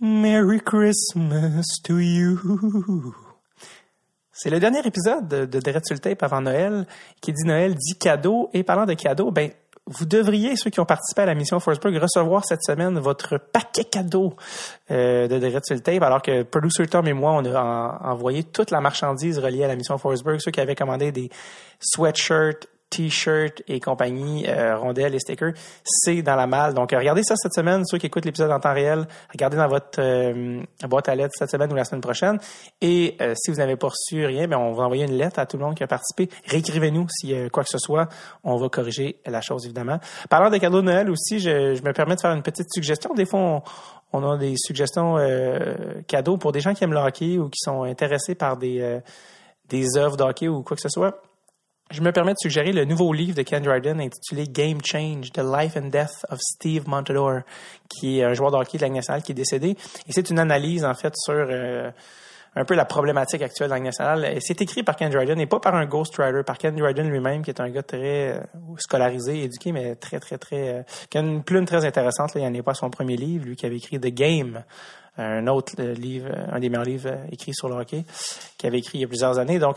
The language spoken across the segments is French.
Merry Christmas to you. C'est le dernier épisode de, de Dread Tape avant Noël. Qui dit Noël dit cadeau. Et parlant de cadeau, ben, vous devriez, ceux qui ont participé à la mission Forsberg, recevoir cette semaine votre paquet cadeau euh, de Dread Tape, alors que Producer Tom et moi, on a en- envoyé toute la marchandise reliée à la mission Forsberg. Ceux qui avaient commandé des sweatshirts, t-shirts et compagnie, euh, rondelles et stickers, c'est dans la malle. Donc, euh, regardez ça cette semaine. Ceux qui écoutent l'épisode en temps réel, regardez dans votre euh, boîte à lettres cette semaine ou la semaine prochaine. Et euh, si vous n'avez pas reçu rien, ben, on va envoyer une lettre à tout le monde qui a participé. Réécrivez-nous a quoi que ce soit. On va corriger la chose, évidemment. Parlant des cadeaux de Noël aussi, je, me permets de faire une petite suggestion. Des fois, on, a des suggestions cadeaux pour des gens qui aiment le hockey ou qui sont intéressés par des, des œuvres de hockey ou quoi que ce soit. Je me permets de suggérer le nouveau livre de Ken Dryden intitulé Game Change, The Life and Death of Steve Montador, qui est un joueur de hockey de la nationale qui est décédé. Et c'est une analyse, en fait, sur euh, un peu la problématique actuelle de la nationale. C'est écrit par Ken Dryden et pas par un ghostwriter, par Ken Dryden lui-même, qui est un gars très euh, scolarisé, éduqué, mais très, très, très... euh, qui a une plume très intéressante. Là. Il n'en est pas à son premier livre, lui qui avait écrit The Game, un autre euh, livre, un des meilleurs livres euh, écrits sur le hockey, qui avait écrit il y a plusieurs années. Donc,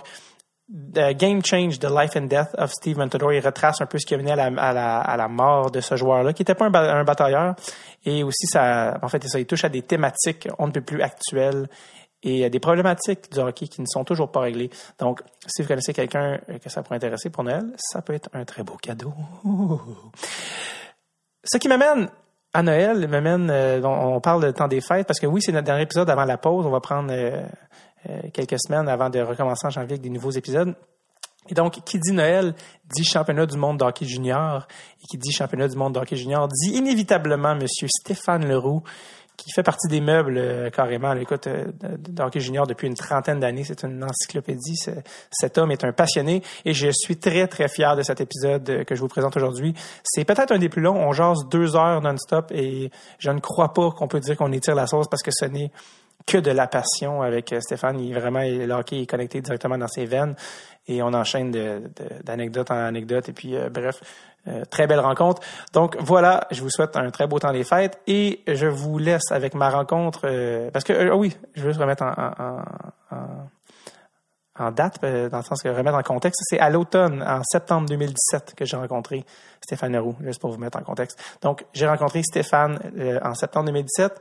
The Game Change, The Life and Death of Steve Montador, il retrace un peu ce qui a mené à la, à la, mort de ce joueur-là, qui n'était pas un, un batailleur. Et aussi, ça, en fait, ça, il touche à des thématiques on ne peut plus actuelles et à des problématiques du hockey qui ne sont toujours pas réglées. Donc, si vous connaissez quelqu'un que ça pourrait intéresser pour Noël, ça peut être un très beau cadeau. Ce qui m'amène à Noël, m'amène, euh, on, parle de temps des fêtes, parce que oui, c'est notre dernier épisode avant la pause. On va prendre euh, quelques semaines avant de recommencer en janvier avec des nouveaux épisodes. Et donc, qui dit Noël dit championnat du monde de hockey junior. Et qui dit championnat du monde de hockey junior dit inévitablement Monsieur Stéphane Leroux, qui fait partie des meubles euh, carrément. là. Écoute, euh, de, de hockey junior depuis une trentaine d'années, c'est une encyclopédie. Ce- Cet homme est un passionné et je suis très très fier de cet épisode euh, que je vous présente aujourd'hui. C'est peut-être un des plus longs. On jase deux heures non-stop et je ne crois pas qu'on peut dire qu'on étire la sauce parce que ce n'est que de la passion avec euh, Stéphane. Il est vraiment le hockey est connecté directement dans ses veines et on enchaîne d'anecdote en anecdote et puis euh, bref, euh, très belle rencontre. Donc voilà, je vous souhaite un très beau temps des fêtes et je vous laisse avec ma rencontre parce que ah oui, je veux juste remettre en, en- date, dans le sens que remettre en contexte, c'est à l'automne, en septembre 2017, que j'ai rencontré Stéphane Leroux, juste pour vous mettre en contexte. Donc, j'ai rencontré Stéphane en septembre 2017.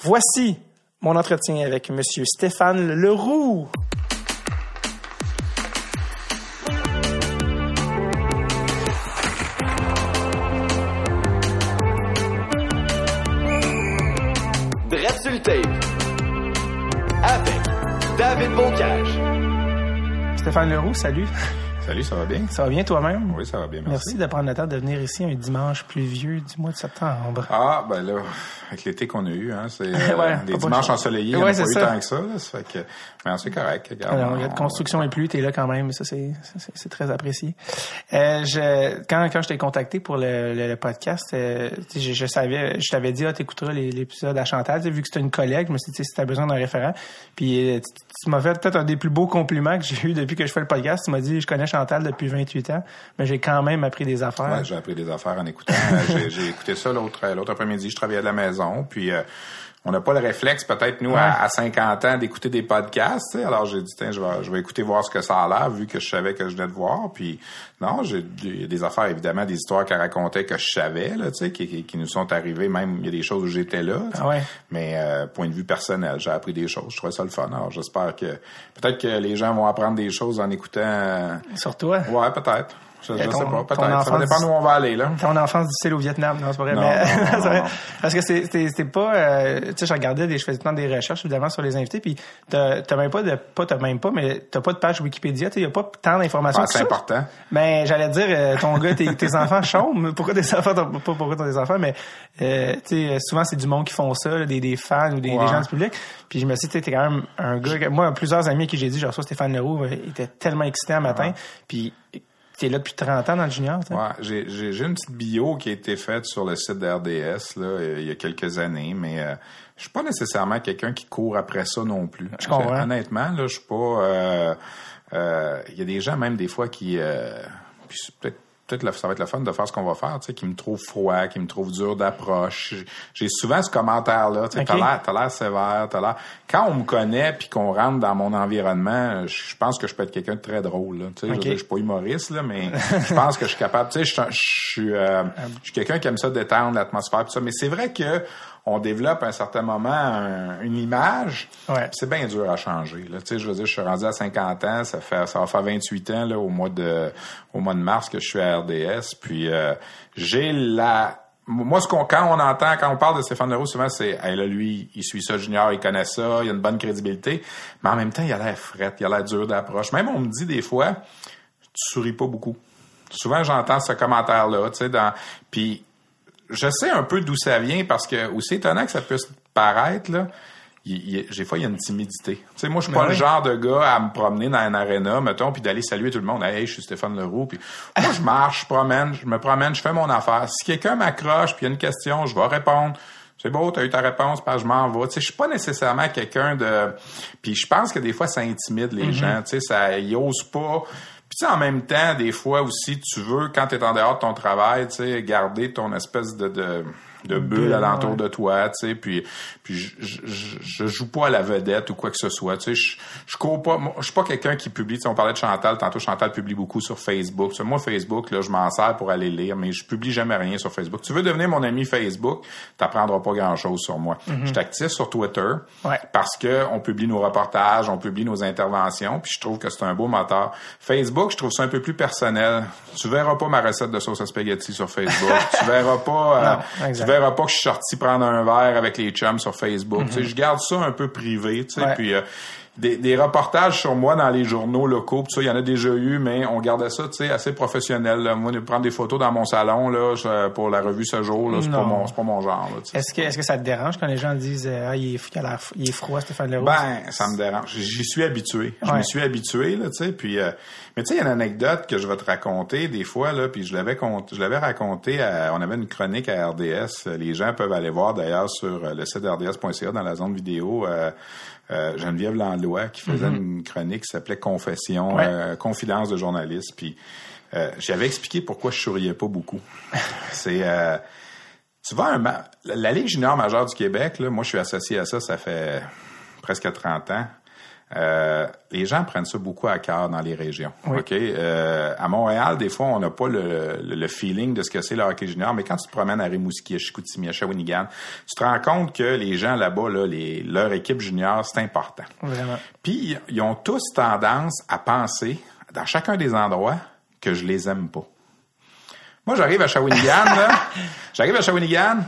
Voici mon entretien avec Monsieur Stéphane Leroux. Avec David Bocage. Stéphane Leroux, salut. Salut, ça va bien? Ça va bien toi-même? Oui, ça va bien, merci. Merci de prendre le temps de venir ici un dimanche pluvieux du mois de septembre. Ah, ben là, avec l'été qu'on a eu, hein, c'est euh, Ouais, des pas dimanches ensoleillés, Ouais, il n'y en a c'est pas eu ça. tant que ça. Là, ça fait que, mais c'est correct. Regarde, Alors, il y a de on- construction et pluie, t'es là quand même, ça c'est très apprécié. Euh, je, quand quand je t'ai contacté pour le, le, le podcast, euh, tu je, je savais, je t'avais dit ah t'écouteras l'épisode à Chantal, tu vu que c'était une collègue, je me suis dit tu si t'as besoin d'un référent, puis euh, tu, tu m'as fait peut-être un des plus beaux compliments que j'ai eu depuis que je fais le podcast. Tu m'as dit je connais Chantal depuis 28 ans, mais j'ai quand même appris des affaires. Ouais, j'ai appris des affaires en écoutant. Euh, j'ai, écouté ça l'autre l'autre après-midi. Je travaillais à la maison, puis euh, on n'a pas le réflexe, peut-être nous à, à 50 ans, d'écouter des podcasts. tu sais. Alors j'ai dit tiens, je vais je vais écouter voir ce que ça a l'air, vu que je savais que je venais de voir. Puis non, j'ai des affaires évidemment, des histoires qu'elle racontait que je savais, là, tu sais, qui, qui, qui nous sont arrivées. Même il y a des choses où j'étais là. Ah ouais. Mais euh, point de vue personnel, j'ai appris des choses. Je trouvais ça le fun. Alors j'espère que peut-être que les gens vont apprendre des choses en écoutant. euh, Sur toi. Ouais, peut-être. Je, je ton- sais pas, peut-être. Ça va enfance- dépendre où on va aller, là. Ton enfance difficile au Vietnam, non, c'est pas vrai. Non, mais, non, vrai. Parce que c'est pas, euh, tu sais, je regardais des, je faisais des recherches évidemment sur les invités, puis t'as t'as même pas de, pas t'as même pas, mais t'as pas de page Wikipédia, tu y a pas tant d'informations. Ah, c'est important. Ben, j'allais dire, euh, ton gars, tes, tes enfants chôment. Pourquoi tes enfants, t'as- pas pourquoi t'as des enfants, mais, euh, tu sais, souvent c'est du monde qui font ça, là, des, des fans ou des, gens du public. Puis je me suis dit, t'es quand même un gars, moi, plusieurs amis à qui j'ai dit, genre, ça, Stéphane Leroux, euh, il était tellement excité un matin, puis t'es là depuis 30 ans dans le junior. Ouais, j'ai, j'ai, j'ai une petite bio qui a été faite sur le site de RDS, là, euh, il y a quelques années, mais euh, je suis pas nécessairement quelqu'un qui court après ça non plus. Je comprends. Honnêtement, là, je suis pas... euh, euh, Il y a des gens, même des fois, qui... euh, puis peut-être peut-être ça va être le fun de faire ce qu'on va faire, tu sais, qui me trouve froid, qui me trouve dur d'approche. J'ai souvent ce commentaire-là, tu sais, Ok. t'as l'air, t'as l'air sévère, t'as l'air. Quand on me connaît puis qu'on rentre dans mon environnement, je pense que je peux être quelqu'un de très drôle, là. Tu sais, je suis pas humoriste, là, mais je pense que je suis capable, tu sais, je, je suis, euh, je suis quelqu'un qui aime ça détendre l'atmosphère, tout ça. Mais c'est vrai que on développe à un certain moment un- une image. Ouais. C'est bien dur à changer. Là. Tu sais, je veux dire, je suis rendu à 50 ans, ça fait ça va faire 28 ans là, au mois de au mois de mars que je suis à RDS. Puis euh, j'ai la moi, ce qu'on, quand on entend, quand on parle de Stéphane Leroux, souvent, c'est, hey, là, lui, il suit ça junior, il connaît ça, il a une bonne crédibilité. Mais en même temps, il a l'air fret, il a l'air dur d'approche. Même, on me dit des fois, tu souris pas beaucoup. Souvent, j'entends ce commentaire-là, tu sais, dans, puis je sais un peu d'où ça vient parce que aussi étonnant que ça puisse paraître là, des fois il y a une timidité. Tu sais moi je suis Ben pas le genre de gars à me promener dans un aréna mettons puis d'aller saluer tout le monde. Hey, je suis Stéphane Leroux puis moi je marche, je promène, je me promène, je fais mon affaire. Si quelqu'un m'accroche puis il y a une question, je vais répondre. C'est beau, t'as eu ta réponse, puis je m'en vais. Tu sais, je suis pas nécessairement quelqu'un de. Puis je pense que des fois ça intimide les gens. Tu sais, ça, ils osent pas. Puis en même temps, des fois aussi, tu veux, quand tu es en dehors de ton travail, tu sais, garder ton espèce de, de, de bulle Bulle, alentour ouais. de toi, tu sais, puis, puis je, je, je- je joue pas à la vedette ou quoi que ce soit, tu sais, je, je cours pas, moi, je suis pas quelqu'un qui publie, tu sais, on parlait de Chantal, tantôt Chantal publie beaucoup sur Facebook, Tu sais, moi Facebook, là, je m'en sers pour aller lire, mais je publie jamais rien sur Facebook. Tu veux devenir mon ami Facebook, t'apprendras pas grand chose sur moi. Je suis actif sur Twitter, Ouais. parce que on publie nos reportages, on publie nos interventions, puis je trouve que c'est un beau moteur. Facebook, je trouve ça un peu plus personnel. Tu verras pas ma recette de sauce à spaghetti sur Facebook. tu verras pas, euh, Non, tu verras pas que je suis sorti prendre un verre avec les chums sur Facebook. Tu sais, je garde ça un peu privé, tu sais, Ouais. puis euh, des, des reportages sur moi dans les journaux locaux, puis ça, il y en a déjà eu, mais on gardait ça, tu sais, assez professionnel. là. Moi, de prendre des photos dans mon salon là, pour la revue ce jour, là, c'est pas mon, c'est pas mon genre. Est-ce que, est-ce que ça te dérange quand les gens disent euh, ah, il, est, fou- il, a il est froid, Stéphane Leroux? Ben, ça me dérange. J'y suis habitué. Je Ouais. me suis habitué, là, tu sais. Puis, euh, mais tu sais, il y a une anecdote que je vais te raconter des fois, là, puis je l'avais je l'avais raconté. à- on avait une chronique à RDS. Les gens peuvent aller voir d'ailleurs sur euh, le site RDS.ca dans la zone vidéo. euh, euh, Geneviève Landlois qui faisait une chronique qui s'appelait Confession. Ouais. euh, confidence de journaliste. Puis euh, j'avais expliqué pourquoi je souriais pas beaucoup. C'est euh, tu vois, un la Ligue junior majeure du Québec, là, moi, je suis associé à ça, ça fait presque 30 ans. Euh, les gens prennent ça beaucoup à cœur dans les régions. Oui. OK? Euh, à Montréal, des fois, on n'a pas le, le- le feeling de ce que c'est le hockey junior, mais quand tu te promènes à Rimouski, à Chicoutimi, à Shawinigan, tu te rends compte que les gens là-bas, là, les, leur équipe junior, c'est important. Vraiment. Puis, ils ont tous tendance à penser, dans chacun des endroits, que je les aime pas. Moi, j'arrive à Shawinigan, là. J'arrive à Shawinigan.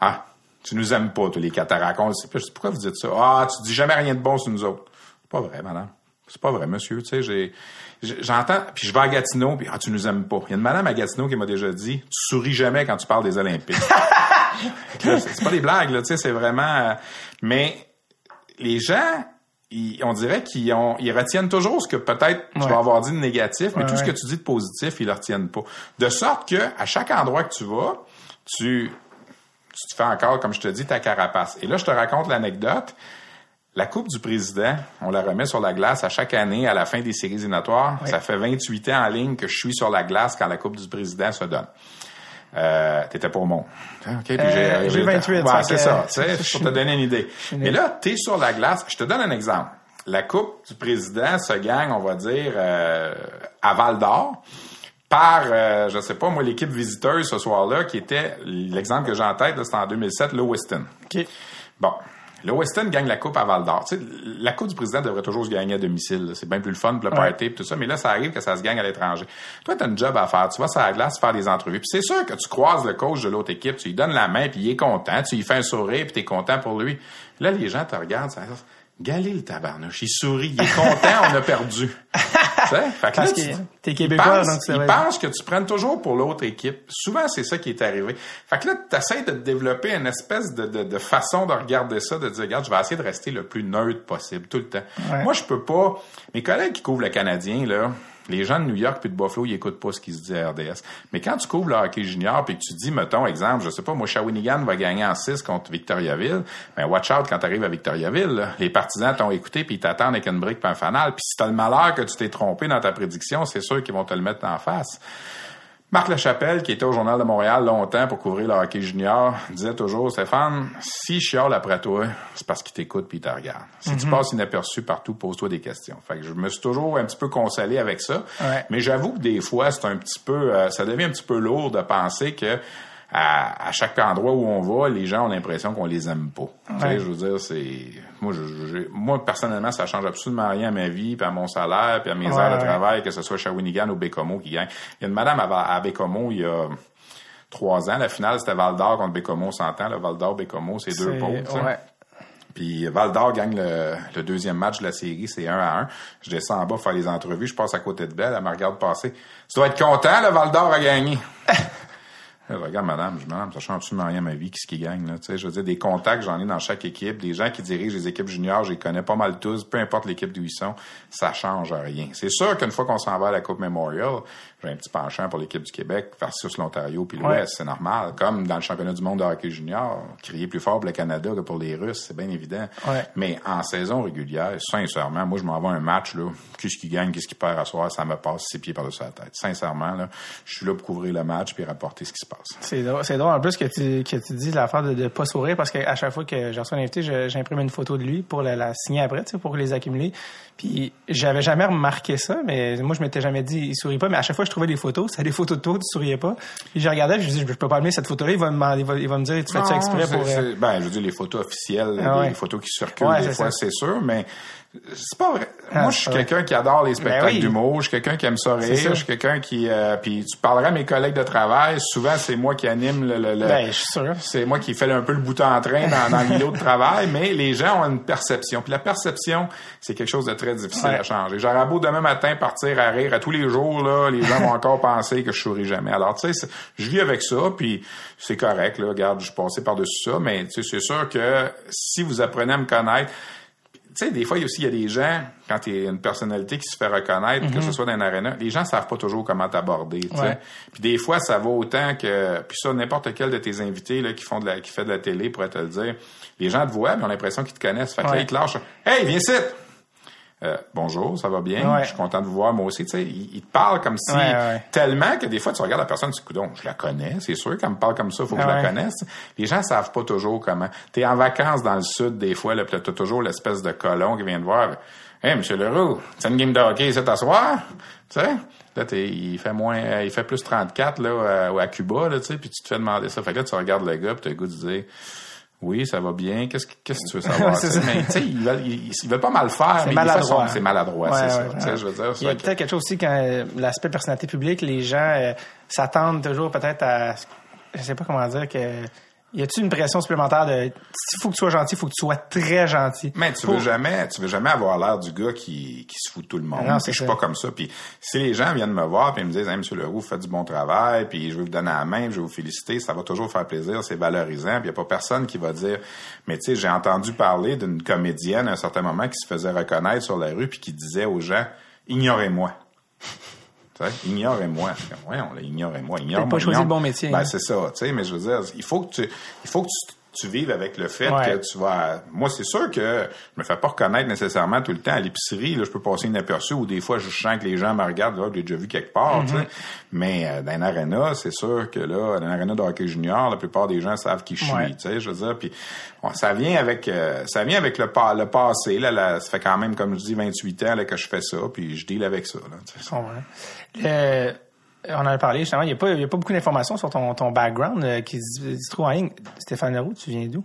Ah, tu nous aimes pas, tous les cataractes. On le sait. Puis je dis, pourquoi vous dites ça? Ah, tu dis jamais rien de bon sur nous autres. C'est pas vrai, madame. C'est pas vrai, monsieur. Tu sais, j'entends, puis je vais à Gatineau, puis ah, tu nous aimes pas. Il y a une madame à Gatineau qui m'a déjà dit, tu souris jamais quand tu parles des Olympiques. C'est pas des blagues, là, tu sais, c'est vraiment. euh, mais les gens, ils- on dirait qu'ils ont, ils retiennent toujours ce que peut-être tu vas avoir dit de négatif, mais Ouais, tout ce que tu dis de positif, ils le retiennent pas. De sorte que à chaque endroit que tu vas, tu, tu te fais encore, comme je te dis, ta carapace. Et là, je te raconte l'anecdote. La Coupe du Président, on la remet sur la glace à chaque année à la fin des séries éliminatoires. Oui. Ça fait 28 ans en ligne que je suis sur la glace quand la Coupe du Président se donne. Euh, t'étais pas au monde. OK, puis Euh, j'ai 28, Ouais, fait c'est ça, tu sais, pour te donner une idée. Mais là, t'es sur la glace. Je te donne un exemple. La Coupe du Président se gagne, on va dire, euh, à Val d'Or par, euh, je sais pas, moi, l'équipe visiteuse ce soir-là, qui était, l'exemple que j'ai en tête, c'était en 2007, Lewiston. OK. Bon. Le Weston gagne la coupe à Val d'Or. Tu sais, la coupe du président devrait toujours se gagner à domicile. C'est bien plus le fun, pour le Ouais. party, puis tout ça. Mais là, ça arrive que ça se gagne à l'étranger. Toi, tu as un job à faire. Tu vas sur la glace faire des entrevues. Puis c'est sûr que tu croises le coach de l'autre équipe, tu lui donnes la main, puis il est content. Tu lui fais un sourire, puis tu es content pour lui. Là, les gens te regardent. Ça, Galé le tabarnouche. Il sourit. Il est content, on a perdu. Fait que Parce là, que t'es Québécois, pense, donc ça il pense que tu prennes toujours pour l'autre équipe. Souvent, c'est ça qui est arrivé. Fait que là, tu essaies de te développer une espèce de, de, de façon de regarder ça, de dire, regarde, je vais essayer de rester le plus neutre possible tout le temps. Ouais. Moi, je peux pas... Mes collègues qui couvrent le Canadien, là, les gens de New York puis de Buffalo, ils écoutent pas ce qui se dit à RDS. Mais quand tu couvres le hockey junior puis que tu dis, mettons, exemple, je sais pas, moi, Shawinigan va gagner en 6 contre Victoriaville, ben watch out quand tu à Victoriaville. Les partisans t'ont écouté puis ils t'attendent avec une brique fanal. Puis si t'as le malheur que tu t'es trompé dans ta prédiction, c'est sûr qu'ils vont te le mettre en face. Marc Lachapelle, qui était au Journal de Montréal longtemps pour couvrir le hockey junior, disait toujours, Stéphane, si je chiale après toi, c'est parce qu'il t'écoute puis il te regarde. Si tu passes inaperçu partout, pose-toi des questions. Fait que je me suis toujours un petit peu consolé avec ça. Ouais. Mais j'avoue que des fois, c'est un petit peu, euh, ça devient un petit peu lourd de penser que à, à chaque endroit où on va, les gens ont l'impression qu'on les aime pas. Ouais. je veux dire, c'est moi, je, moi personnellement, ça change absolument rien à ma vie, puis à mon salaire, puis à mes Ouais, heures de ouais. travail, que ce soit Shawinigan ou Bécomo qui gagne. Il y a une madame à, à Bécomo, il y a trois ans, la finale c'était Val d'Or contre Bécomo, on s'entend, le Val d'Or Bécomo, c'est deux pôles. Puis Val d'Or gagne le, le deuxième match de la série, c'est 1 à 1. Je descends en bas faire les entrevues, je passe à côté de Belle, elle me regarde passer. Tu dois être content, le Val d'Or a gagné. Je regarde madame, je madame, ça change absolument rien à ma vie, qui ce qui gagne, là. Tu sais, je veux dire, des contacts, j'en ai dans chaque équipe, des gens qui dirigent les équipes juniors, je les connais pas mal tous, peu importe l'équipe d'où ils sont, ça change rien. C'est sûr qu'une fois qu'on s'en va à la Coupe Memorial, j'ai un petit penchant pour l'équipe du Québec versus l'Ontario puis l'Ouest, Ouais. c'est normal. Comme dans le championnat du monde de hockey junior, crier plus fort pour le Canada que pour les Russes, c'est bien évident. Ouais. Mais en saison régulière, sincèrement, moi, je m'en vais à un match, là. Qu'est-ce qui gagne, qu'est-ce qui perd à soir, ça me passe six pieds par-dessus la tête. Sincèrement, là, je suis là pour couvrir le match puis rapporter ce qui se passe. C'est drôle, c'est drôle en plus que tu, que tu dis l'affaire de ne pas sourire parce qu'à chaque fois que je reçois un invité, j'imprime une photo de lui pour la, la signer après, tu sais, pour les accumuler. Puis j'avais jamais remarqué ça, mais moi je m'étais jamais dit il sourit pas, mais à chaque fois je trouvais des photos, c'était des photos de toi, tu souriais pas. Puis je regardais, je dis je peux pas amener cette photo-là, il va me demander- il va, il va me dire tu fais ça exprès pour. euh, Ben, je veux dire, les photos officielles, Ah ouais. les photos qui circulent Ouais, des fois, c'est sûr, mais c'est pas vrai. Ah, Moi, je suis vrai. quelqu'un qui adore les spectacles Ben oui. d'humour, je suis quelqu'un qui aime ça rire, je suis quelqu'un qui... euh, puis tu parleras à mes collègues de travail, souvent, c'est moi qui anime le... le- le- Ben, je suis sûr. c'est moi qui fais un peu le bouton en train dans, dans le milieu de travail, mais les gens ont une perception. Puis la perception, c'est quelque chose de très difficile Ouais. à changer. J'aurais beau demain matin partir à rire à tous les jours, là, les gens vont encore penser que je souris jamais. Alors, tu sais, je vis avec ça, puis c'est correct, là. Regarde, je suis passé par-dessus ça, mais tu sais, c'est sûr que si vous apprenez à me connaître, tu sais, des fois, il y a aussi, il y a des gens, quand tu es une personnalité qui se fait reconnaître, que ce soit dans un aréna, les gens savent pas toujours comment t'aborder, tu sais. Ouais. Puis des fois, ça vaut autant que, puis ça, n'importe quel de tes invités, là, qui font de la, qui fait de la télé pourrait te le dire. Les gens te voient, mais ont l'impression qu'ils te connaissent. Fait que là, ils te lâchent. Hey, viens ici! Euh, bonjour, ça va bien? Ouais. Je suis content de vous voir, moi aussi, tu sais. Ils te parlent comme si, Ouais, ouais. tellement que des fois, tu regardes la personne, tu dis, je la connais, c'est sûr, qu'elle me parle comme ça, faut que je la connaisse. Les gens savent pas toujours comment. T'es en vacances dans le sud, des fois, là, pis là, t'as toujours l'espèce de colon qui vient te voir. Hey, monsieur Leroux, c'est une game de hockey, c'est t'asseoir? Tu sais? Là, t'es- il fait moins, euh, il fait plus 34, là, à, à Cuba, là, tu sais, puis tu te fais demander ça. Fait que là, tu regardes le gars, pis t'as le goût de dire, oui, ça va bien. Qu'est-ce que, qu'est-ce que tu veux savoir? Ça. mais, tu sais, veulent, ils, ils veulent pas mal faire, C'est mais maladroit. c'est maladroit, Ouais, c'est ouais, ça. ouais. Tu sais, je veux dire, Il y a que- peut-être quelque chose aussi quand euh, l'aspect personnalité publique, les gens euh, s'attendent toujours peut-être à, je sais pas comment dire que, y a-t-il une pression supplémentaire de, s'il faut que tu sois gentil, il faut que tu sois très gentil? Mais tu veux jamais, tu veux jamais avoir l'air du gars qui, qui se fout de tout le monde. Non, je suis pas comme ça. Puis si les gens viennent me voir puis ils me disent, hey, Monsieur Leroux, vous faites du bon travail, puis je veux vous donner la main, je vais vous féliciter, ça va toujours faire plaisir, c'est valorisant. Puis y a pas personne qui va dire, mais tu sais, j'ai entendu parler d'une comédienne à un certain moment qui se faisait reconnaître sur la rue puis qui disait aux gens, ignorez-moi. Ignorez-moi. Ouais, on l'a ignorez-moi. Ignore-moi. pas choisi ignore- le bon métier, Ben, hein. c'est ça, tu sais, mais je veux dire, il faut que tu, il faut que tu, tu vives avec le fait Ouais. que tu vas, moi, c'est sûr que je me fais pas reconnaître nécessairement tout le temps à l'épicerie, là, je peux passer inaperçu ou des fois, je sens que les gens me regardent, là, je l'ai déjà vu quelque part. Mm-hmm. Mais, euh, dans un aréna, c'est sûr que là, dans un aréna de hockey junior, la plupart des gens savent qui je suis, Ouais. tu sais, je veux dire, puis bon, ça vient avec, euh, ça vient avec le, pa- le passé, là, là, ça fait quand même, comme je dis, 28 ans, là, que je fais ça, puis je deal avec ça, là, tu sais. Je comprends. Le- on en a parlé justement, il n'y a, pas- il y a pas beaucoup d'informations sur ton, ton background euh, qui se, trouve en ligne. Stéphane Leroux, tu viens d'où?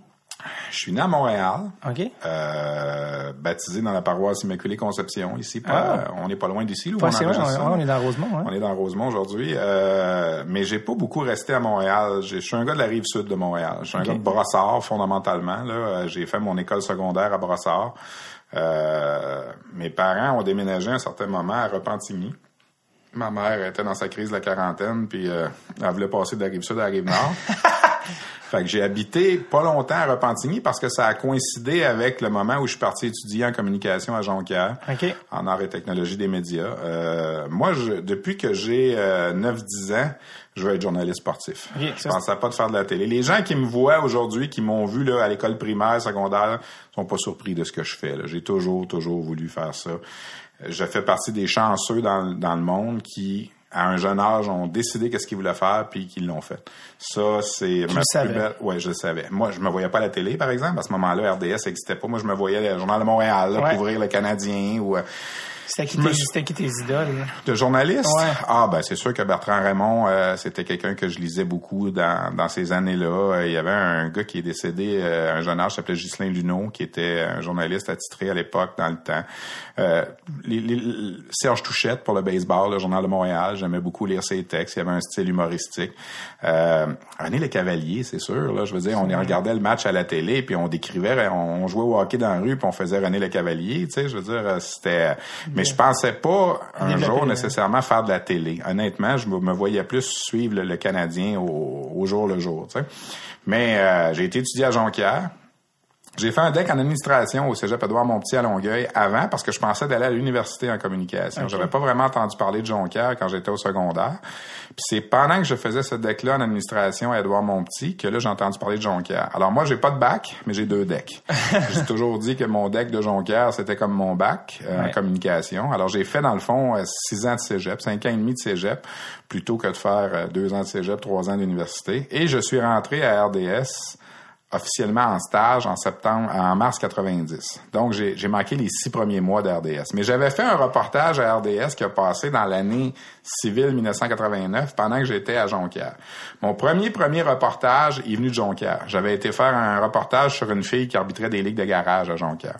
Je suis né à Montréal. OK? Euh, baptisé dans la paroisse Immaculée Conception ici. pas- Ah. euh, on n'est pas loin d'ici. Pas on on, on est dans Rosemont. Hein? On est dans Rosemont aujourd'hui. Euh, mais j'ai pas beaucoup resté à Montréal. Je suis un gars de la rive sud de Montréal. Je suis un gars de Brossard, fondamentalement. Euh, J'ai fait mon école secondaire à Brossard. Euh, mes parents ont déménagé à un certain moment à Repentigny. Ma mère était dans sa crise de la quarantaine, puis euh, elle voulait passer de la rive sud à la rive nord. Fait que j'ai habité pas longtemps à Repentigny parce que ça a coïncidé avec le moment où je suis parti étudier en communication à Jonquière, OK. en art et technologie des médias. Euh, moi, je, depuis que j'ai euh, 9-10 ans, je veux être journaliste sportif. Ok, je pensais pas de faire de la télé. Les gens qui me voient aujourd'hui, qui m'ont vu là, à l'école primaire, secondaire, sont pas surpris de ce que je fais. J'ai toujours, toujours voulu faire ça. Je fais partie des chanceux dans, dans le monde qui à un jeune âge, ont décidé qu'est-ce qu'ils voulaient faire, puis qu'ils l'ont fait. Ça, c'est ma savais? plus belle... Ouais, je le savais. Moi, je me voyais pas à la télé, par exemple. À ce moment-là, RDS n'existait pas. Moi, je me voyais le Journal de Montréal, là, Ouais. couvrir le Canadien ou... C'était qui, me qui tes idoles? là? de journaliste? Ouais. Ah ben c'est sûr que Bertrand Raymond, euh, c'était quelqu'un que je lisais beaucoup dans, dans ces années-là. Euh, Il y avait un gars qui est décédé euh, un jeune âge, s'appelait Ghislain Luneau, qui était un journaliste attitré à l'époque, dans le temps. Euh, les- les- Serge Touchette pour le baseball, le Journal de Montréal, j'aimais beaucoup lire ses textes. Il y avait un style humoristique. Euh, René Le Cavalier, c'est sûr. Là, je veux dire, on y regardait le match à la télé, puis on décrivait, on, on jouait au hockey dans la rue, puis on faisait René Le Cavalier. Tu sais, je veux dire, c'était. Mais je pensais pas un jour hein. nécessairement faire de la télé. Honnêtement, je me, voyais plus suivre le, le Canadien au, au jour le jour. Mais euh, j'ai été étudié à Jonquière. J'ai fait un deck en administration au Cégep Édouard Montpetit à Longueuil avant parce que je pensais d'aller à l'université en communication. J'avais pas vraiment entendu parler de Jonquière quand j'étais au secondaire. Puis c'est pendant que je faisais ce deck-là en administration à Édouard Montpetit que là j'ai entendu parler de Jonquière. Alors moi j'ai pas de bac, mais j'ai deux decks. j'ai toujours dit que mon deck de Jonquière c'était comme mon bac euh, en communication. Alors j'ai fait dans le fond euh, six ans de Cégep, cinq ans et demi de Cégep plutôt que de faire euh, deux ans de Cégep, trois ans d'université. Et je suis rentré à RDS officiellement en stage en septembre, en mars 90. Donc, j'ai j'ai manqué les six premiers mois de RDS. Mais j'avais fait un reportage à RDS qui a passé dans l'année civile 1989 pendant que j'étais à Jonquière. Mon premier premier reportage est venu de Jonquière. J'avais été faire un reportage sur une fille qui arbitrait des ligues de garage à Jonquière.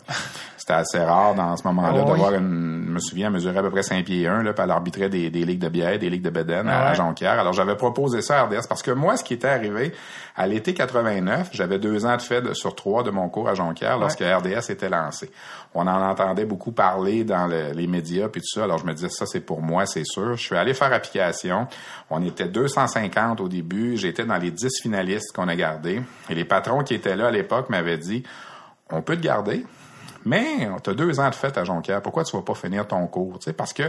C'était assez rare dans ce moment-là Oh de oui. voir une, me souviens, mesurait à peu près 5 pieds 1, là, puis elle arbitrait des, des ligues de bière, des ligues de Beden à. Jonquière. Alors, j'avais proposé ça à RDS parce que moi, ce qui était arrivé, à l'été 89, j'avais deux ans de fait sur trois de mon cours à Jonquière lorsque RDS était lancé. On en entendait beaucoup parler dans le- les médias puis tout ça. Alors, je me disais, ça, c'est pour moi, c'est sûr. Je suis allé faire application. On était 250 au début. J'étais dans les 10 finalistes qu'on a gardés. Et les patrons qui étaient là à l'époque m'avaient dit, on peut te garder, mais tu as deux ans de fête à Jonquière. Pourquoi tu vas pas finir ton cours? Tu sais, parce que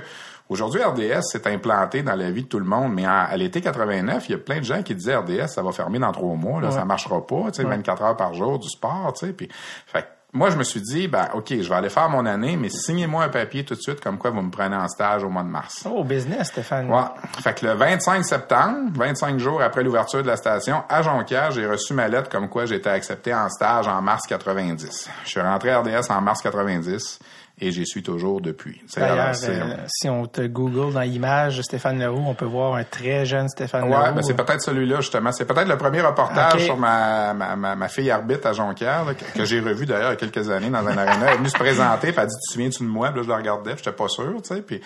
aujourd'hui, RDS s'est implanté dans la vie de tout le monde, mais à, à l'été 89, il y a plein de gens qui disaient RDS, ça va fermer dans trois mois, là, Ouais. ça marchera pas, tu sais, 24 heures par jour du sport, tu sais. Puis, fait moi, je me suis dit, ben, OK, je vais aller faire mon année, mais signez-moi un papier tout de suite, comme quoi vous me prenez en stage au mois de mars. Oh, business, Stéphane. Ouais. Fait que le 25 septembre, 25 jours après l'ouverture de la station, à Jonquière, j'ai reçu ma lettre comme quoi j'étais accepté en stage en mars 90. Je suis rentré à RDS en mars 90 et j'y suis toujours depuis. C'est euh, si on te Google dans l'image Stéphane Leroux, on peut voir un très jeune Stéphane Ouais, Leroux. ben c'est peut-être celui-là, justement. C'est peut-être le premier reportage sur ma, ma, ma, ma fille arbitre à Jonquière, là, que, que j'ai revu d'ailleurs il y a quelques années dans un aréna. Elle est venue se présenter, puis elle a dit, tu souviens-tu de moi? Puis là, je la regardais, j'étais pas sûr, tu sais. Puis,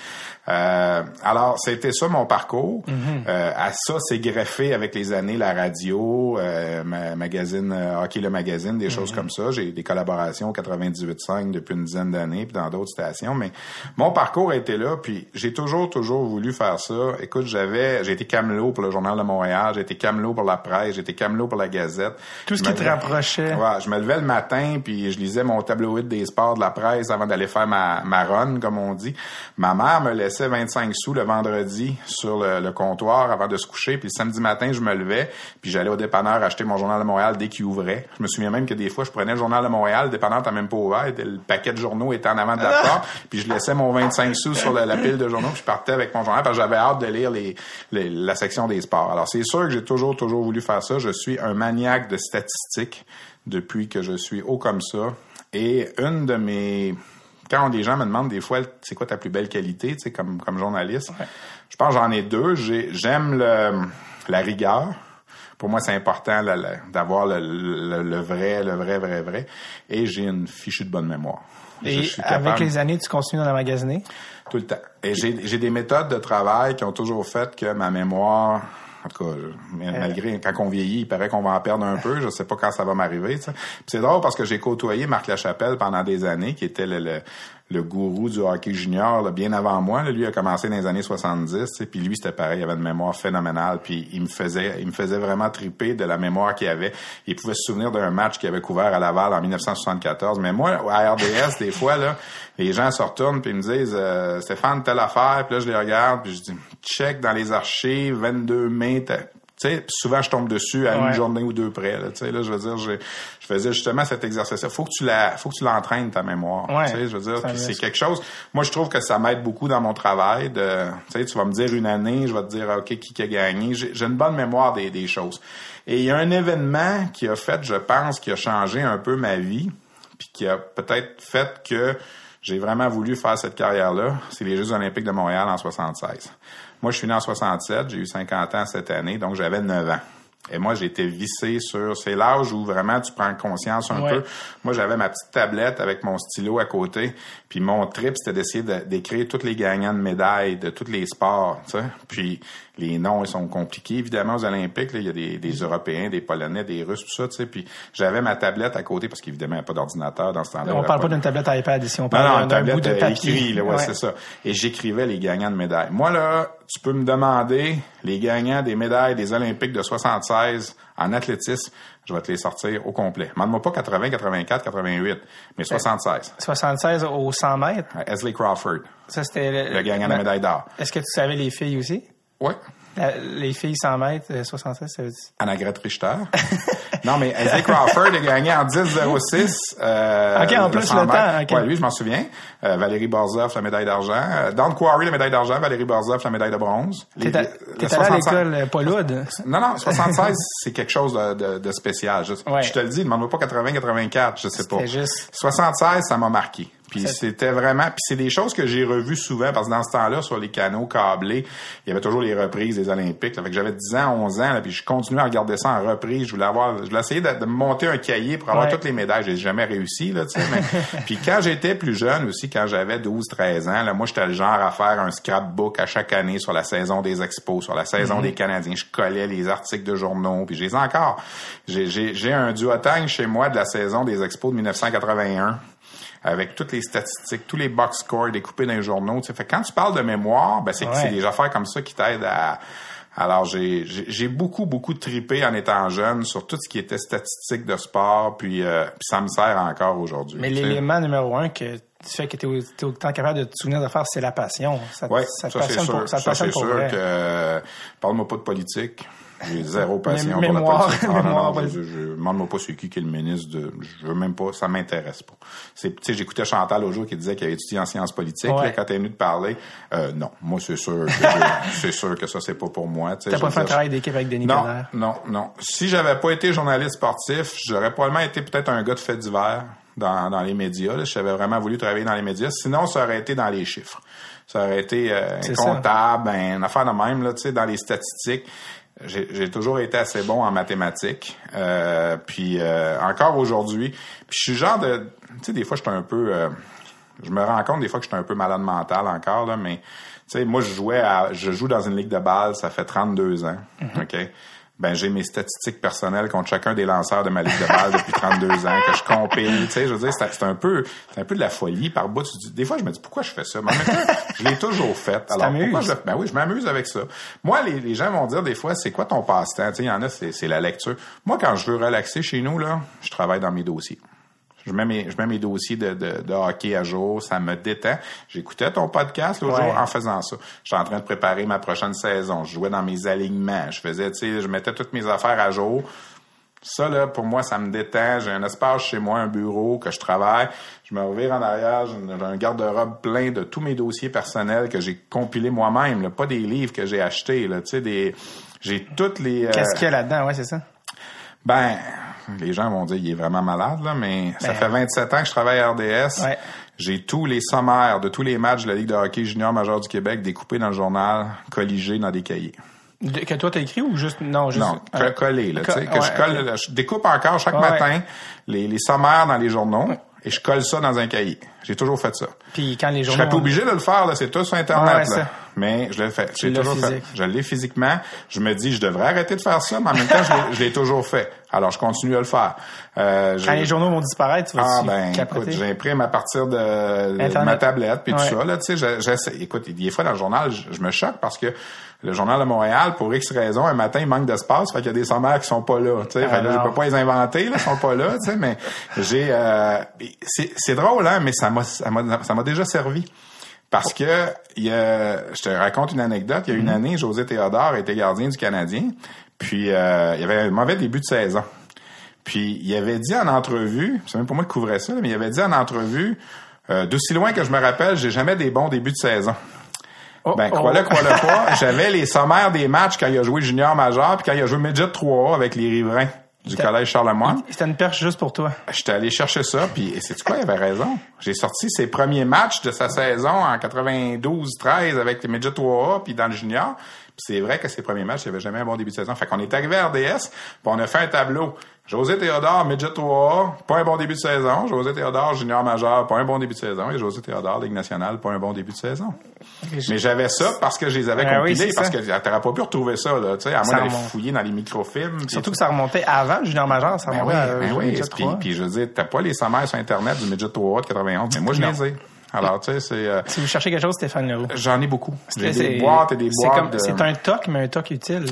euh, alors, c'était ça mon parcours. Mhm. Euh, à ça, c'est greffé avec les années la radio, euh, ma, magazine, euh, Hockey le magazine, des Mhm. choses comme ça. J'ai des collaborations au 98.5 depuis une dizaine d'années, puis dans d'autres stations. Mais mon parcours a été là, puis j'ai toujours, toujours voulu faire ça. Écoute, j'avais, j'ai été camelot pour le Journal de Montréal, j'ai été camelot pour la presse, j'ai été camelot pour la Gazette. Tout ce qui te rapprochait. Ouais, je me levais le matin, puis je lisais mon tabloïd des sports de la presse avant d'aller faire ma, ma run, comme on dit. Ma mère me laissait 25 sous le vendredi sur le, le comptoir avant de se coucher, puis le samedi matin, je me levais, puis j'allais au dépanneur acheter mon Journal de Montréal dès qu'il ouvrait. Je me souviens même que des fois, je prenais le Journal de Montréal, le dépanneur n'était même pas ouvert, le paquet de journaux était en avant de la porte, puis je laissais mon 25 sous sur la, la pile de journaux, puis je partais avec mon journal, parce que j'avais hâte de lire les, les- la section des sports. Alors, c'est sûr que j'ai toujours, toujours voulu faire ça. Je suis un maniaque de statistiques depuis que je suis haut comme ça. Et une de mes... Quand des gens me demandent des fois, c'est quoi ta plus belle qualité, tu sais, comme, comme journaliste, je pense que j'en ai deux. J'ai- J'aime la rigueur. Pour moi, c'est important d'avoir le, le- le vrai, le vrai, vrai, vrai. Et j'ai une fichue de bonne mémoire. Et avec les années, tu continues dans la magasiner? tout le temps. Et j'ai j'ai des méthodes de travail qui ont toujours fait que ma mémoire, en tout cas, je- malgré quand on vieillit, il paraît qu'on va en perdre un peu. Je sais pas quand ça va m'arriver. C'est drôle parce que j'ai côtoyé Marc Lachapelle pendant des années, qui était le, le, le gourou du hockey junior, bien avant moi. là. Lui a commencé dans les années 70. tu sais. Puis lui, c'était pareil, il avait une mémoire phénoménale. Puis il me faisait, il me faisait vraiment triper de la mémoire qu'il avait. Il pouvait se souvenir d'un match qu'il avait couvert à Laval en 1974. Mais moi, à RDS, des fois, les gens se retournent puis ils me disent euh, Stéphane, telle affaire, puis là je les regarde, puis je dis check dans les archives, 22 mai, sais, souvent je tombe dessus à Ouais. une journée ou deux près. Là, tu sais, là, je veux dire, je, je faisais justement cet exercice-là. Faut que tu la, faut que tu l'entraînes ta mémoire. Ouais. Tu sais, je veux dire, c'est quelque chose. Moi, je trouve que ça m'aide beaucoup dans mon travail. De, tu sais, tu vas me dire une année, je vais te dire ok qui a gagné? J'ai j'ai une bonne mémoire des, des choses. Et il y a un événement qui a fait, je pense, qui a changé un peu ma vie, puis qui a peut-être fait que j'ai vraiment voulu faire cette carrière-là. C'est les Jeux Olympiques de Montréal en 76. Moi, je suis né en 67, j'ai eu 50 ans cette année, donc j'avais 9 ans. Et moi, été vissé sur... C'est l'âge où vraiment tu prends conscience un Ouais. peu. Moi, j'avais ma petite tablette avec mon stylo à côté. Puis mon trip, c'était d'essayer de- d'écrire tous les gagnants de médailles de tous les sports. tu sais. Puis les noms, ils sont compliqués. Évidemment, aux Olympiques, là, il y a des, des Européens, des Polonais, des Russes, tout ça. tu sais. Puis j'avais ma tablette à côté parce qu'évidemment, il n'y a pas d'ordinateur dans ce temps-là. On parle pas d'une tablette iPad ici, on parle non, une d'un bout tablette de euh, papier. écrit, là, ouais, Ouais. c'est ça. Et j'écrivais les gagnants de médailles. Moi, là, tu peux me demander les gagnants des médailles des Olympiques de 76 en athlétisme, je vais te les sortir au complet. Demande-moi pas 80, 84, 88, mais 76. 76 au 100 mètres? Esley Crawford, Ça, c'était le gagnant de la médaille d'or. Est-ce que tu savais les filles aussi? Oui. La- les filles 100 mètres, euh, 76, ça veut dire. Annagret Richter. non, mais Esley Crawford a gagné en 10-06. Euh, Ok, en plus, 100 le temps, mètres. ok. Ouais, lui, je m'en souviens. Euh, Valérie Borzoff, la médaille d'argent. Euh, Don Quarry, la médaille d'argent. Valérie Borzoff, la médaille de bronze. T'es allé à 65 l'école euh, Pauloude? Non, non, 76, c'est quelque chose de, de, de spécial. Je, Ouais. je te le dis, demande-moi pas 80, 84, je sais pas. C'était juste- 76, ça m'a marqué. Puis c'était vraiment, puis c'est des choses que j'ai revues souvent parce que dans ce temps-là, sur les canaux câblés, il y avait toujours les reprises des Olympiques. Là. Fait que j'avais 10 ans, 11 ans, là, puis je continuais à regarder ça en reprise. Je voulais avoir, je voulais essayer de, monter un cahier pour avoir Ouais. toutes les médailles. J'ai jamais réussi, là, tu sais. mais- puis quand j'étais plus jeune aussi, quand j'avais 12, 13 ans, là, moi, j'étais le genre à faire un scrapbook à chaque année sur la saison des expos, sur la saison Mhm. des Canadiens. Je collais les articles de journaux, puis je les ai encore. J'ai, j'ai, j'ai un duotang chez moi de la saison des expos de 1981 avec toutes les statistiques, tous les box scores découpés dans les journaux. tu sais. Fait que quand tu parles de mémoire, ben c'est que Ouais. c'est des affaires comme ça qui t'aident à... Alors, j'ai, beaucoup, beaucoup tripé en étant jeune sur tout ce qui était statistique de sport, puis, euh, puis ça me sert encore aujourd'hui. Mais l'élément numéro un que tu fais que tu es, autant capable de te souvenir de faire, c'est la passion. Ça, te- Oui, ça ça, c'est passionne sûr. pour, ça Ça, sûr vrai. que... euh, Parle-moi pas de politique. J'ai zéro passion pour la politique. Ah, mémoire non, je, je, demande-moi pas c'est qui qui est le ministre de... Je veux même pas... Ça m'intéresse pas. C'est, tu sais, j'écoutais Chantal l'autre jour qui disait qu'elle avait étudié en sciences politiques. Ouais. Là, quand elle est venue te parler, euh, non. Moi, c'est sûr que, c'est sûr que ça, c'est pas pour moi. T'as pas fait un travail d'équipe avec Denis non, non, non. Si j'avais pas été journaliste sportif, j'aurais probablement été peut-être un gars de fait divers dans, dans les médias. Là. J'avais vraiment voulu travailler dans les médias. Sinon, ça aurait été dans les chiffres. Ça aurait été euh, un comptable, ben, une affaire de même, là, tu sais, dans les statistiques. J'ai toujours été assez bon en mathématiques. Euh, puis euh, encore aujourd'hui. Puis je suis genre de... Tu sais, des fois, je suis un peu... euh, je me rends compte des fois que je suis un peu malade mental encore, là, mais tu sais, moi, je jouais à, je joue dans une ligue de balle, ça fait 32 ans, OK? Ben, j'ai mes statistiques personnelles contre chacun des lanceurs de ma ligue de balle depuis 32 ans, que je compile, tu sais, je veux dire, c'est un peu, c'est un peu de la folie par bout. Des fois, je me dis, pourquoi je fais ça? Mais en même temps, je l'ai toujours fait. Alors, pourquoi je Ben oui, je m'amuse avec ça. Moi, les, les gens vont dire des fois, c'est quoi ton passe-temps? Tu sais, il y en a, c'est c'est la lecture. Moi, quand je veux relaxer chez nous, là, je travaille dans mes dossiers. Je mets mes, je mets mes dossiers de, de, de hockey à jour, ça me détend. J'écoutais ton podcast l'autre Ouais. jour en faisant ça. J'étais en train de préparer ma prochaine saison. Je jouais dans mes alignements. Je faisais, tu sais, je mettais toutes mes affaires à jour. Ça, là, pour moi, ça me détend. J'ai un espace chez moi, un bureau que je travaille. Je me revire en arrière. J'ai un garde-robe plein de tous mes dossiers personnels que j'ai compilés moi-même. Pas des livres que j'ai achetés. Là, tu sais, des... J'ai toutes les... euh, Qu'est-ce qu'il y a là-dedans? Ouais, c'est ça. Ben, les gens vont dire il est vraiment malade, là, mais ça Ben, fait 27 ans que je travaille à RDS. Ouais. J'ai tous les sommaires de tous les matchs de la Ligue de hockey junior majeur du Québec découpés dans le journal, colligés dans des cahiers. De- que toi, t'as écrit ou juste. Non, juste. Non, co- collés, là, tu sais, co- que je ouais, colle, je découpe encore chaque Ouais. matin les, les sommaires dans les journaux et je colle ça dans un cahier. J'ai toujours fait ça. Puis quand les Je journaux. serais pas obligé de le faire, là, c'est tout sur Internet. Ouais, là. Mais je l'ai fait. J'ai toujours fait. physique. Je l'ai physiquement. Je me dis, je devrais arrêter de faire ça, mais en même temps, je l'ai- je toujours fait. Alors, je continue à le faire. Euh, Quand les journaux vont disparaître, tu vas ah ben capoter? écoute, j'imprime à partir de, ma tablette puis Ouais. tout ça là, tu sais, je- j'essaie. Écoute, des fois dans le journal, je, je me choque parce que le journal de Montréal, pour X raisons, un matin il manque d'espace, fait qu'il y a des sommaires qui sont pas là, tu sais, Ah fait là, je peux pas les inventer, là, ils sont pas là, tu sais, mais j'ai, euh, c'est c'est drôle hein, mais ça m'a ça m'a ça m'a déjà servi. Parce que il y a, je te raconte une anecdote. Il y a une année, José Théodore était gardien du Canadien. Puis euh, il y avait un mauvais début de saison. Puis il avait dit en entrevue, c'est même pas moi qui couvrais ça, mais il avait dit en entrevue, euh, d'aussi loin que je me rappelle, j'ai jamais des bons débuts de saison. Oh, Ben, oh. crois-le, crois-le pas, j'avais les sommaires des matchs quand il a joué junior majeur, puis quand il a joué midget 3A avec les riverains du collège Charlemagne. C'était une perche juste pour toi. J'étais allé chercher ça, puis et c'est quoi, il avait raison? J'ai sorti ses premiers matchs de sa saison en 92-13 avec les midget 3A, puis dans le junior. C'est vrai que ses premiers matchs, il avait jamais un bon début de saison. Fait qu'on est arrivé à RDS, puis on a fait un tableau. José Théodore, midget 3A, pas un bon début de saison. José Théodore, junior majeur, pas un bon début de saison. Et José Théodore, Ligue nationale, pas un bon début de saison. Mais j'avais ça parce que je les avais oui, compilés, parce ça. que t'aurais pas pu retrouver ça, là, tu sais, à Ça moins d'aller fouiller dans les microfilms. Surtout tout que ça remontait avant le junior majeur, ça ben remontait oui, à ben oui. Puis, 3. je veux dire, t'as pas les sommaires sur Internet du Midget 3 de 91, mais moi, je les ai. Alors, tu sais, c'est... euh, Si vous cherchez quelque chose, Stéphane Leroux. J'en ai beaucoup. J'ai C'est- des boîtes et des c'est boîtes comme- de... C'est un toc, mais un toc utile.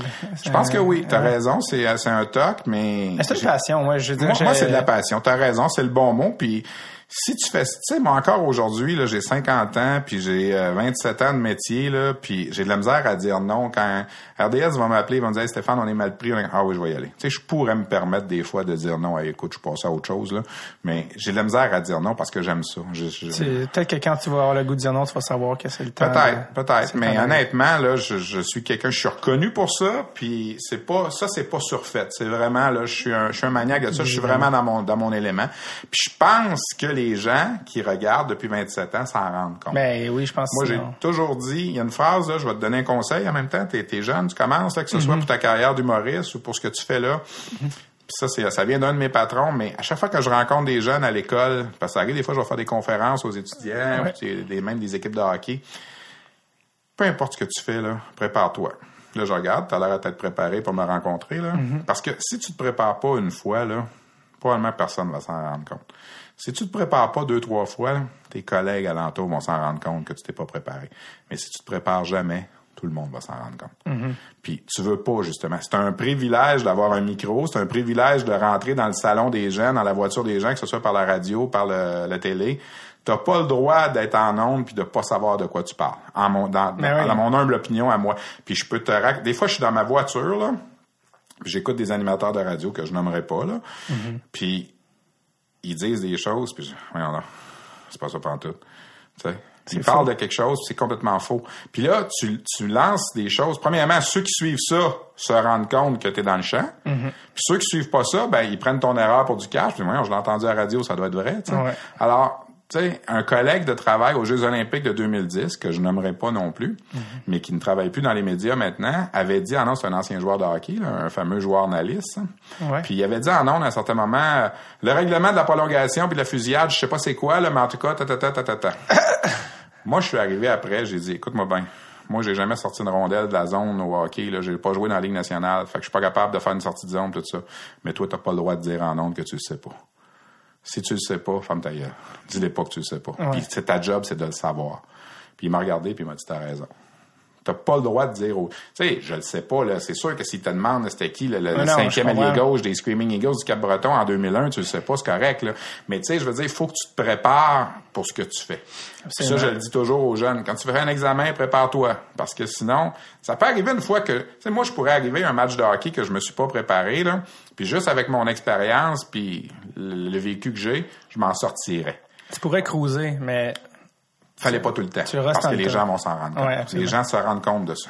Je pense que oui, t'as raison, c'est euh, c'est un toc, mais... C'est une passion, moi. Je veux dire, Moi, moi, j'ai- c'est de la passion. T'as raison, c'est le bon mot. Puis si tu fais, tu sais, moi encore aujourd'hui, là, j'ai 50 ans, puis j'ai euh, 27 ans de métier, là, puis j'ai de la misère à dire non quand RDS va m'appeler, ils vont me dire Hey, Stéphane, on est mal pris. Ah oui, je vais y aller. Tu sais, je pourrais me permettre des fois de dire non. Hey, écoute, je passe à autre chose là, mais j'ai de la misère à dire non parce que j'aime ça. Je- je- c'est- Peut-être que quand tu vas avoir le goût de dire non, tu vas savoir que c'est le temps. Peut-être, peut-être. Mais honnêtement, là, je, je suis quelqu'un, je suis reconnu pour ça, puis c'est pas, ça, c'est pas surfait. C'est vraiment, là, je suis un, je suis un maniaque de ça, je suis vraiment dans mon, dans mon élément. Puis je pense que les gens qui regardent depuis 27 ans s'en rendent compte. Ben oui, je pense Moi, j'ai toujours dit, il y a une phrase, là, je vais te donner un conseil en même temps, t'es, t'es jeune, tu commences, là, que ce soit pour ta carrière d'humoriste ou pour ce que tu fais là. Puis ça, ça vient d'un de mes patrons, mais à chaque fois que je rencontre des jeunes à l'école, parce que ça arrive, des fois, je vais faire des conférences aux étudiants, Ouais. ou des, même des équipes de hockey. Peu importe ce que tu fais, là, prépare-toi. Là, je regarde, t'as l'air à t'être préparé pour me rencontrer, là. Mm-hmm. Parce que si tu te prépares pas une fois, là, probablement personne va s'en rendre compte. Si tu te prépares pas deux, trois fois, tes collègues alentours vont s'en rendre compte que tu t'es pas préparé. Mais si tu te prépares jamais, tout le monde va s'en rendre compte. Puis tu veux pas, justement. C'est un privilège d'avoir un micro, c'est un privilège de rentrer dans le salon des gens, dans la voiture des gens, que ce soit par la radio, par le, la télé. T'as pas le droit d'être en onde puis de pas savoir de quoi tu parles. En mon, dans, Ben oui. dans mon humble opinion à moi. Puis je peux te rac- Des fois, je suis dans ma voiture, là, puis j'écoute des animateurs de radio que je nommerai pas, là. Mm-hmm. Puis ils disent des choses, puis voyons là, c'est pas ça pantoute. Tu sais. Ils faux. parlent de quelque chose, puis c'est complètement faux. Puis là, tu, tu lances des choses. Premièrement, ceux qui suivent ça se rendent compte que tu es dans le champ. Mm-hmm. Puis ceux qui suivent pas ça, ben ils prennent ton erreur pour du cash. Puis voyons, je l'ai entendu à la radio, ça doit être vrai. tu sais. Ouais. Alors, sais, un collègue de travail aux Jeux olympiques de 2010, que je nommerai pas non plus, mais qui ne travaille plus dans les médias maintenant, avait dit, ah non, c'est un ancien joueur de hockey, là, un fameux joueur hein. Ouais. Puis il avait dit en ondes à un certain moment, euh, le règlement de la prolongation puis de la fusillade, je sais pas c'est quoi, là, mais en tout cas, ta ta ta ta ta ta. Moi, je suis arrivé après, j'ai dit, écoute-moi bien. Moi, j'ai jamais sorti une rondelle de la zone au hockey. Là, j'ai pas joué dans la Ligue nationale. Fait que je suis pas capable de faire une sortie de zone, tout ça. Mais toi, t'as pas le droit de dire en ondes que tu le sais pas. Si tu le sais pas, ferme ta gueule. Dis-les pas que tu le sais pas. Puis c'est ta job, c'est de le savoir. Puis il m'a regardé, puis il m'a dit, t'as raison. T'as pas le droit de dire au... Tu sais, je le sais pas, là. C'est sûr que s'il te demande c'était qui le, cinquième allié gauche des Screaming Eagles du Cap-Breton en 2001, tu le sais pas, c'est correct, là. Mais tu sais, je veux dire, il faut que tu te prépares pour ce que tu fais. Ça, je le dis toujours aux jeunes. Quand tu fais un examen, prépare-toi. Parce que sinon, ça peut arriver une fois que... Tu sais, moi, je pourrais arriver à un match de hockey que je me suis pas préparé, là. Puis juste avec mon expérience, puis le, le vécu que j'ai, je m'en sortirais. Tu pourrais cruiser, mais Fallait pas tout le temps. Tu parce que le les temps. gens vont s'en rendre compte. Ouais, les gens se rendent compte de ça.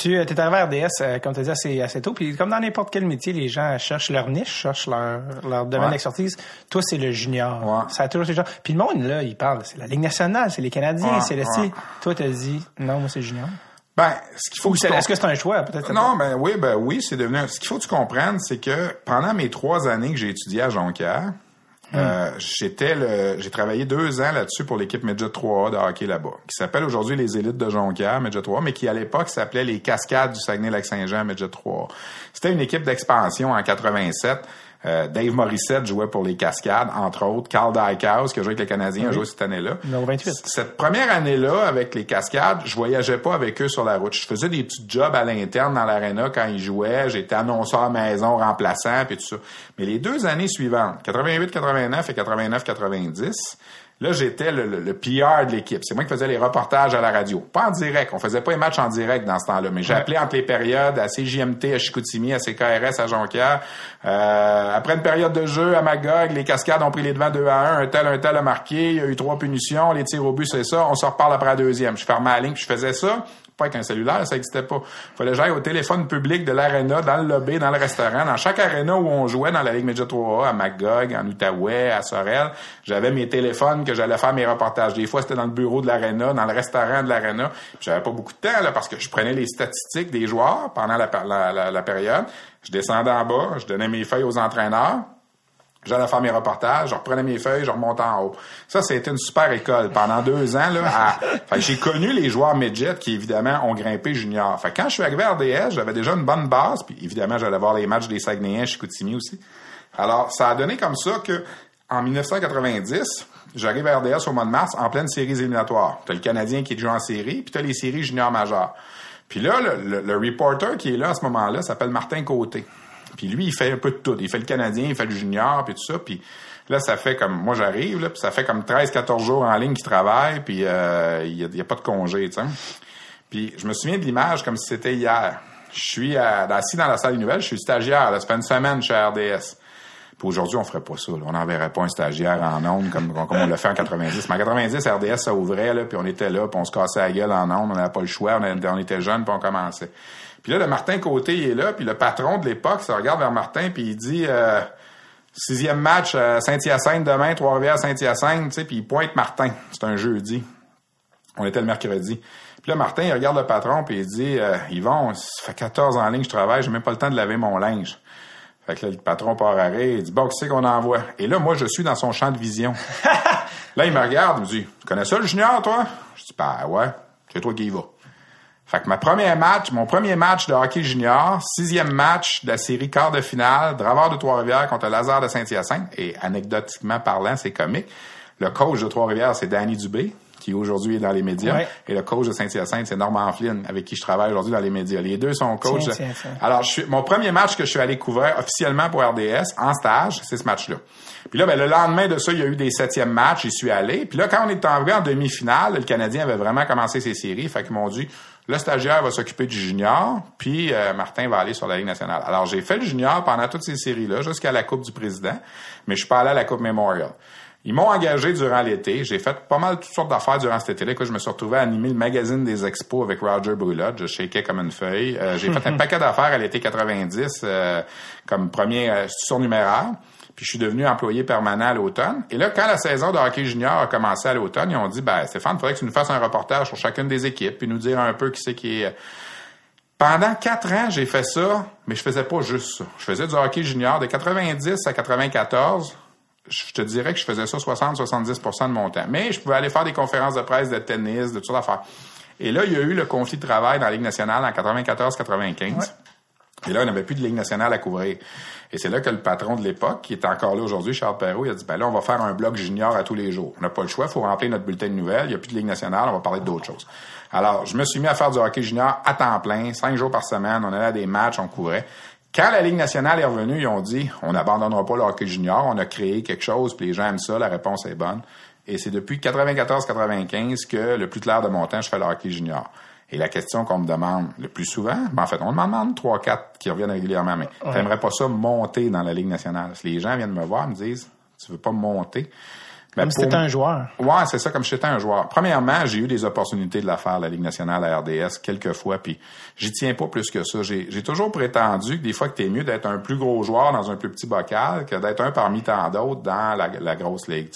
tu es arrivé à RDS, euh, comme tu as dit, assez, assez tôt. Puis comme dans n'importe quel métier, les gens cherchent leur niche, cherchent leur, leur domaine Ouais. d'expertise. Toi, c'est le junior. Ouais. Ça a toujours été le genre. Puis le monde, là, il parle. C'est la Ligue nationale, c'est les Canadiens, c'est le. C. Toi, t'as dit, non, moi, c'est junior. Ben, ce qu'il faut tu est-ce que c'est un choix? Peut-être? Non, ben oui, ben oui, c'est devenu. Ce qu'il faut que tu comprennes, c'est que pendant mes trois années que j'ai étudié à Jonquière, euh, j'étais j'ai travaillé deux ans là-dessus pour l'équipe Midget 3A de hockey là-bas, qui s'appelle aujourd'hui les élites de Jonquière, Midget 3A, mais qui à l'époque s'appelait les Cascades du Saguenay-Lac-Saint-Jean, Midget 3A. C'était une équipe d'expansion en 87. Euh, Dave Morissette jouait pour les Cascades, entre autres. Carl Dykhouse, qui a joué avec les Canadiens, a joué cette année-là. Numéro 28. Cette première année-là, avec les cascades, je voyageais pas avec eux sur la route. Je faisais des petits jobs à l'interne dans l'aréna quand ils jouaient. J'étais annonceur maison, remplaçant, puis tout ça. Mais les deux années suivantes, 88-89 et 89-90, Là, j'étais le, le, le PR de l'équipe. C'est moi qui faisais les reportages à la radio. Pas en direct. On faisait pas les matchs en direct dans ce temps-là, mais j'appelais entre les périodes à CJMT, à Chicoutimi, à CKRS, à Jonquière. Euh, après une période de jeu à Magog, les cascades ont pris les devants 2 à 1. Un tel, un tel a marqué. Il y a eu trois punitions. Les tirs au but, c'est ça. On se reparle après la deuxième. Je fermais la ligne, puis je faisais ça pas avec un cellulaire, ça n'existait pas. Fallait que j'aille au téléphone public de l'aréna, dans le lobby, dans le restaurant, dans chaque aréna où on jouait dans la Ligue Média 3A, à Magog, en Outaouais, à Sorel. J'avais mes téléphones que j'allais faire mes reportages. Des fois, c'était dans le bureau de l'aréna, dans le restaurant de l'aréna. J'avais pas beaucoup de temps, là, parce que je prenais les statistiques des joueurs pendant la, période. Je descendais en bas, je donnais mes feuilles aux entraîneurs. J'allais faire mes reportages, je reprenais mes feuilles, je remontais en haut. Ça, c'était une super école. Pendant deux ans, là, j'ai connu les joueurs midget qui, évidemment, ont grimpé junior. Fait quand je suis arrivé à RDS, j'avais déjà une bonne base, puis évidemment, j'allais voir les matchs des Saguenayens chez Koutimi aussi. Alors, ça a donné comme ça que, en 1990, j'arrive à RDS au mois de mars en pleine série éliminatoire. T'as le Canadien qui est déjà en série, puis t'as les séries juniors majeures. Puis là, le, le reporter qui est là à ce moment-là s'appelle Martin Côté. Puis lui, il fait un peu de tout. Il fait le Canadien, il fait le junior, puis tout ça. Puis là, ça fait comme... Moi, j'arrive, là, puis ça fait comme 13-14 jours en ligne qu'il travaille, puis euh, il n'y a, pas de congé, tu sais. Puis je me souviens de l'image comme si c'était hier. Je suis assis dans la salle des nouvelles, je suis stagiaire. Là, ça fait une semaine chez RDS. Puis aujourd'hui, on ferait pas ça. On n'enverrait pas un stagiaire en ondes comme, on l'a fait en 90. Mais en 90, RDS, ça ouvrait, là, puis on était là, puis on se cassait la gueule en ondes. On n'avait pas le choix. On était jeunes, puis on commençait. Puis là, le Martin Côté, il est là, puis le patron de l'époque se regarde vers Martin, puis il dit euh, sixième match à Saint-Hyacinthe demain, Trois-Rivières, Saint-Hyacinthe, tu sais, puis il pointe Martin. C'est un jeudi. On était le mercredi. Puis là, Martin, il regarde le patron, puis il dit euh, Yvon, ça fait 14 ans en ligne que je travaille, j'ai même pas le temps de laver mon linge. Fait que là, le patron part arrêt, il dit Bon, c'est qu'on envoie? Et là, moi, je suis dans son champ de vision. là, il me regarde, il me dit Tu connais ça, le junior, toi? Je dis Ben ouais, c'est toi qui y vas. Fait que ma première match, mon premier match de hockey junior, sixième match de la série quart de finale, Draveur de Trois-Rivières contre Lazare de Saint-Hyacinthe. Et anecdotiquement parlant, c'est comique. Le coach de Trois-Rivières, c'est Danny Dubé, qui aujourd'hui est dans les médias. Et le coach de Saint-Hyacinthe, c'est Norman Flynn, avec qui je travaille aujourd'hui dans les médias. Les deux sont coachs. Alors, je suis, mon premier match que je suis allé couvrir officiellement pour RDS, en stage, c'est ce match-là. Puis là, ben, le lendemain de ça, il y a eu des septièmes matchs, j'y suis allé. Puis là, quand on est arrivé en demi-finale, le Canadien avait vraiment commencé ses séries. Fait qu'ils m'ont dit, le stagiaire va s'occuper du junior, puis euh, Martin va aller sur la Ligue nationale. Alors, j'ai fait le junior pendant toutes ces séries-là, jusqu'à la Coupe du Président, mais je suis pas allé à la Coupe Memorial. Ils m'ont engagé durant l'été. J'ai fait pas mal toutes sortes d'affaires durant cet été-là. Je me suis retrouvé à animer le magazine des expos avec Roger Brulotte. Je shakeais comme une feuille. Euh, j'ai fait un paquet d'affaires à l'été 90 euh, comme premier euh, surnuméraire. Je suis devenu employé permanent à l'automne. Et là, quand la saison de hockey junior a commencé à l'automne, ils ont dit, ben Stéphane, il faudrait que tu nous fasses un reportage sur chacune des équipes, puis nous dire un peu qui c'est qui est... Pendant quatre ans, j'ai fait ça, mais je faisais pas juste ça. Je faisais du hockey junior de 90 à 94. Je te dirais que je faisais ça 60-70% de mon temps. Mais je pouvais aller faire des conférences de presse de tennis, de sortes d'affaires. Et là, il y a eu le conflit de travail dans la Ligue nationale en 94-95. Et là, on n'avait plus de Ligue nationale à couvrir. Et c'est là que le patron de l'époque, qui est encore là aujourd'hui, Charles Perrault, il a dit, ben là, on va faire un blog junior à tous les jours. On n'a pas le choix, il faut remplir notre bulletin de nouvelles, il n'y a plus de Ligue nationale, on va parler d'autres choses. Alors, je me suis mis à faire du hockey junior à temps plein, cinq jours par semaine, on allait à des matchs, on courait. Quand la Ligue nationale est revenue, ils ont dit, on n'abandonnera pas le hockey junior, on a créé quelque chose, puis les gens aiment ça, la réponse est bonne. Et c'est depuis 94-95 que le plus clair de mon temps, je fais le hockey junior. Et la question qu'on me demande le plus souvent, ben en fait, on me demande trois, quatre qui reviennent régulièrement, mais t'aimerais pas ça monter dans la Ligue nationale? Si les gens viennent me voir, me disent, tu veux pas monter? Ben, comme si t'étais un joueur. Ouais, c'est ça, comme si j'étais un joueur. Premièrement, j'ai eu des opportunités de la faire, la Ligue nationale à RDS, quelques fois, puis j'y tiens pas plus que ça. J'ai toujours prétendu que des fois que t'es mieux d'être un plus gros joueur dans un plus petit bocal que d'être un parmi tant d'autres dans la, la grosse ligue.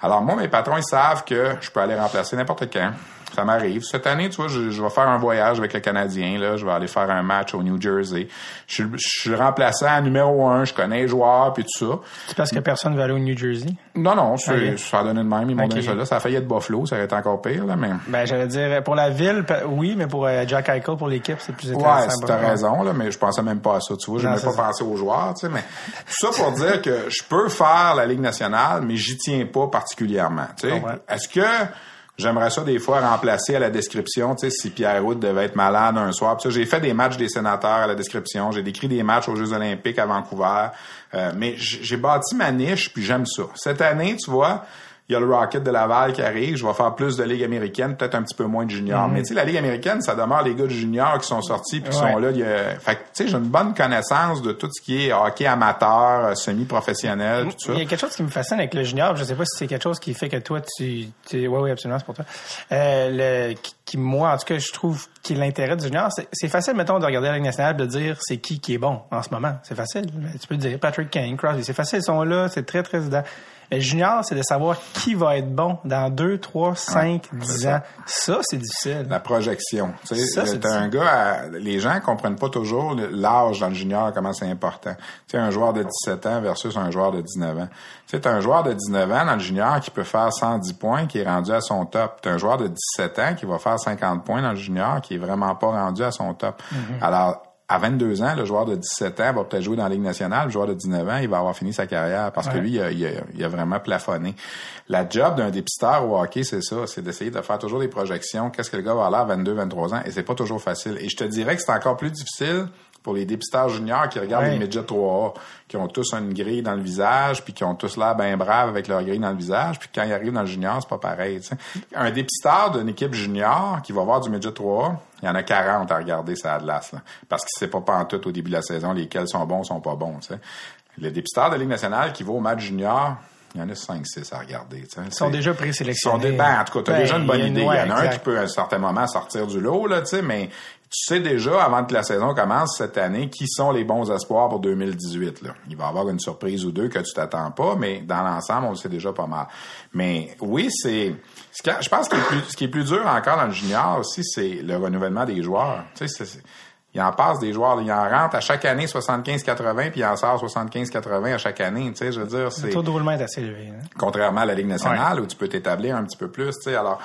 Alors moi, mes patrons, ils savent que je peux aller remplacer n'importe quand ça m'arrive. Cette année, tu vois, je, vais faire un voyage avec le Canadien. Là, je vais aller faire un match au New Jersey. Je, je suis remplaçant numéro un. Je connais les joueurs puis tout ça. C'est parce que personne ne veut aller au New Jersey? Non, non. Okay. Ça a donné de même. Ils m'ont donné ça là. Ça a failli être Buffalo. Ça aurait été encore pire, là, mais. Ben, j'allais dire, pour la ville, oui, mais pour euh, Jack Eichel, pour l'équipe, c'est plus intéressant. Ouais, t'as raison, là, mais je pensais même pas à ça, tu vois. Je n'ai pas pensé aux joueurs, tu sais, mais tout ça pour dire que je peux faire la Ligue nationale, mais j'y tiens pas particulièrement, tu sais. Est-ce que, J'aimerais ça des fois remplacer à la description, tu sais, si Pierre Route devait être malade un soir. J'ai fait des matchs des sénateurs à la description. J'ai décrit des matchs aux Jeux olympiques à Vancouver. Euh, mais j'ai bâti ma niche, puis j'aime ça. Cette année, tu vois, il y a le Rocket de Laval qui arrive, je vais faire plus de Ligue américaine, peut-être un petit peu moins de junior. Mais tu sais, la Ligue américaine, ça demeure les gars de junior qui sont sortis puis qui Ouais. sont là. il y a- Fait que, tu sais, j'ai une bonne connaissance de tout ce qui est hockey amateur, euh, semi-professionnel, tout ça. Il y a quelque chose qui me fascine avec le junior. Je sais pas si c'est quelque chose qui fait que toi, tu, tu oui, oui, absolument, c'est pour toi. Euh, le, qui, qui, moi, en tout cas, je trouve que l'intérêt du junior, c'est, facile, mettons, de regarder la Ligue nationale, de dire c'est qui qui est bon en ce moment. C'est facile. Tu peux dire Patrick Kane, Crosby. C'est facile, ils sont là, c'est très, très junior, c'est de savoir qui va être bon dans 2, 3, 5, 10 ça. ans. Ça, c'est difficile. La projection. Tu sais, Ça, c'est t'as un gars, à- les gens comprennent pas toujours l'âge dans le junior, comment c'est important. Tu sais, un joueur de 17 ans versus un joueur de 19 ans. Tu sais, t'as un joueur de 19 ans dans le junior qui peut faire 110 points, qui est rendu à son top. T'as un joueur de 17 ans qui va faire 50 points dans le junior, qui est vraiment pas rendu à son top. Alors, à 22 ans, le joueur de 17 ans va peut-être jouer dans la Ligue nationale. Le joueur de 19 ans, il va avoir fini sa carrière parce que lui, il a, il a- il a vraiment plafonné. La job d'un dépisteur au hockey, c'est ça. C'est d'essayer de faire toujours des projections. Qu'est-ce que le gars va avoir à 22, 23 ans? Et c'est pas toujours facile. Et je te dirais que c'est encore plus difficile pour les dépisteurs juniors qui regardent Ouais. les midgets 3A, qui ont tous une grille dans le visage, puis qui ont tous l'air bien braves avec leur grille dans le visage, puis quand ils arrivent dans le junior, c'est pas pareil. tu. Un dépisteur d'une équipe junior qui va voir du midget 3A, il y en a 40 à regarder ça Atlas, là, parce qu'il sait pas pas en tout au début de la saison lesquels sont bons, sont pas bons. tu sais. Le dépisteur de Ligue nationale qui va au match junior, il y en a 5-6 à regarder. tu. Ils sont déjà sont présélectionnés. ben, en tout cas, t'as Ben, déjà une bonne idée. il y en a un qui peut à un certain moment sortir du lot, là, tu mais tu sais déjà, avant que la saison commence cette année, qui sont les bons espoirs pour 2018, là. Il va y avoir une surprise ou deux que tu t'attends pas, mais dans l'ensemble, on le sait déjà pas mal. Mais oui, c'est, je pense que le plus- ce qui est plus dur encore dans le junior aussi, c'est le renouvellement des joueurs. Tu sais, c'est- il en passe des joueurs, il en rentre à chaque année 75-80, puis il en sort 75-80 à chaque année, tu sais, je veux dire, Le c'est taux de roulement est assez élevé. hein. contrairement à la Ligue nationale où tu peux t'établir un petit peu plus, tu sais. Alors,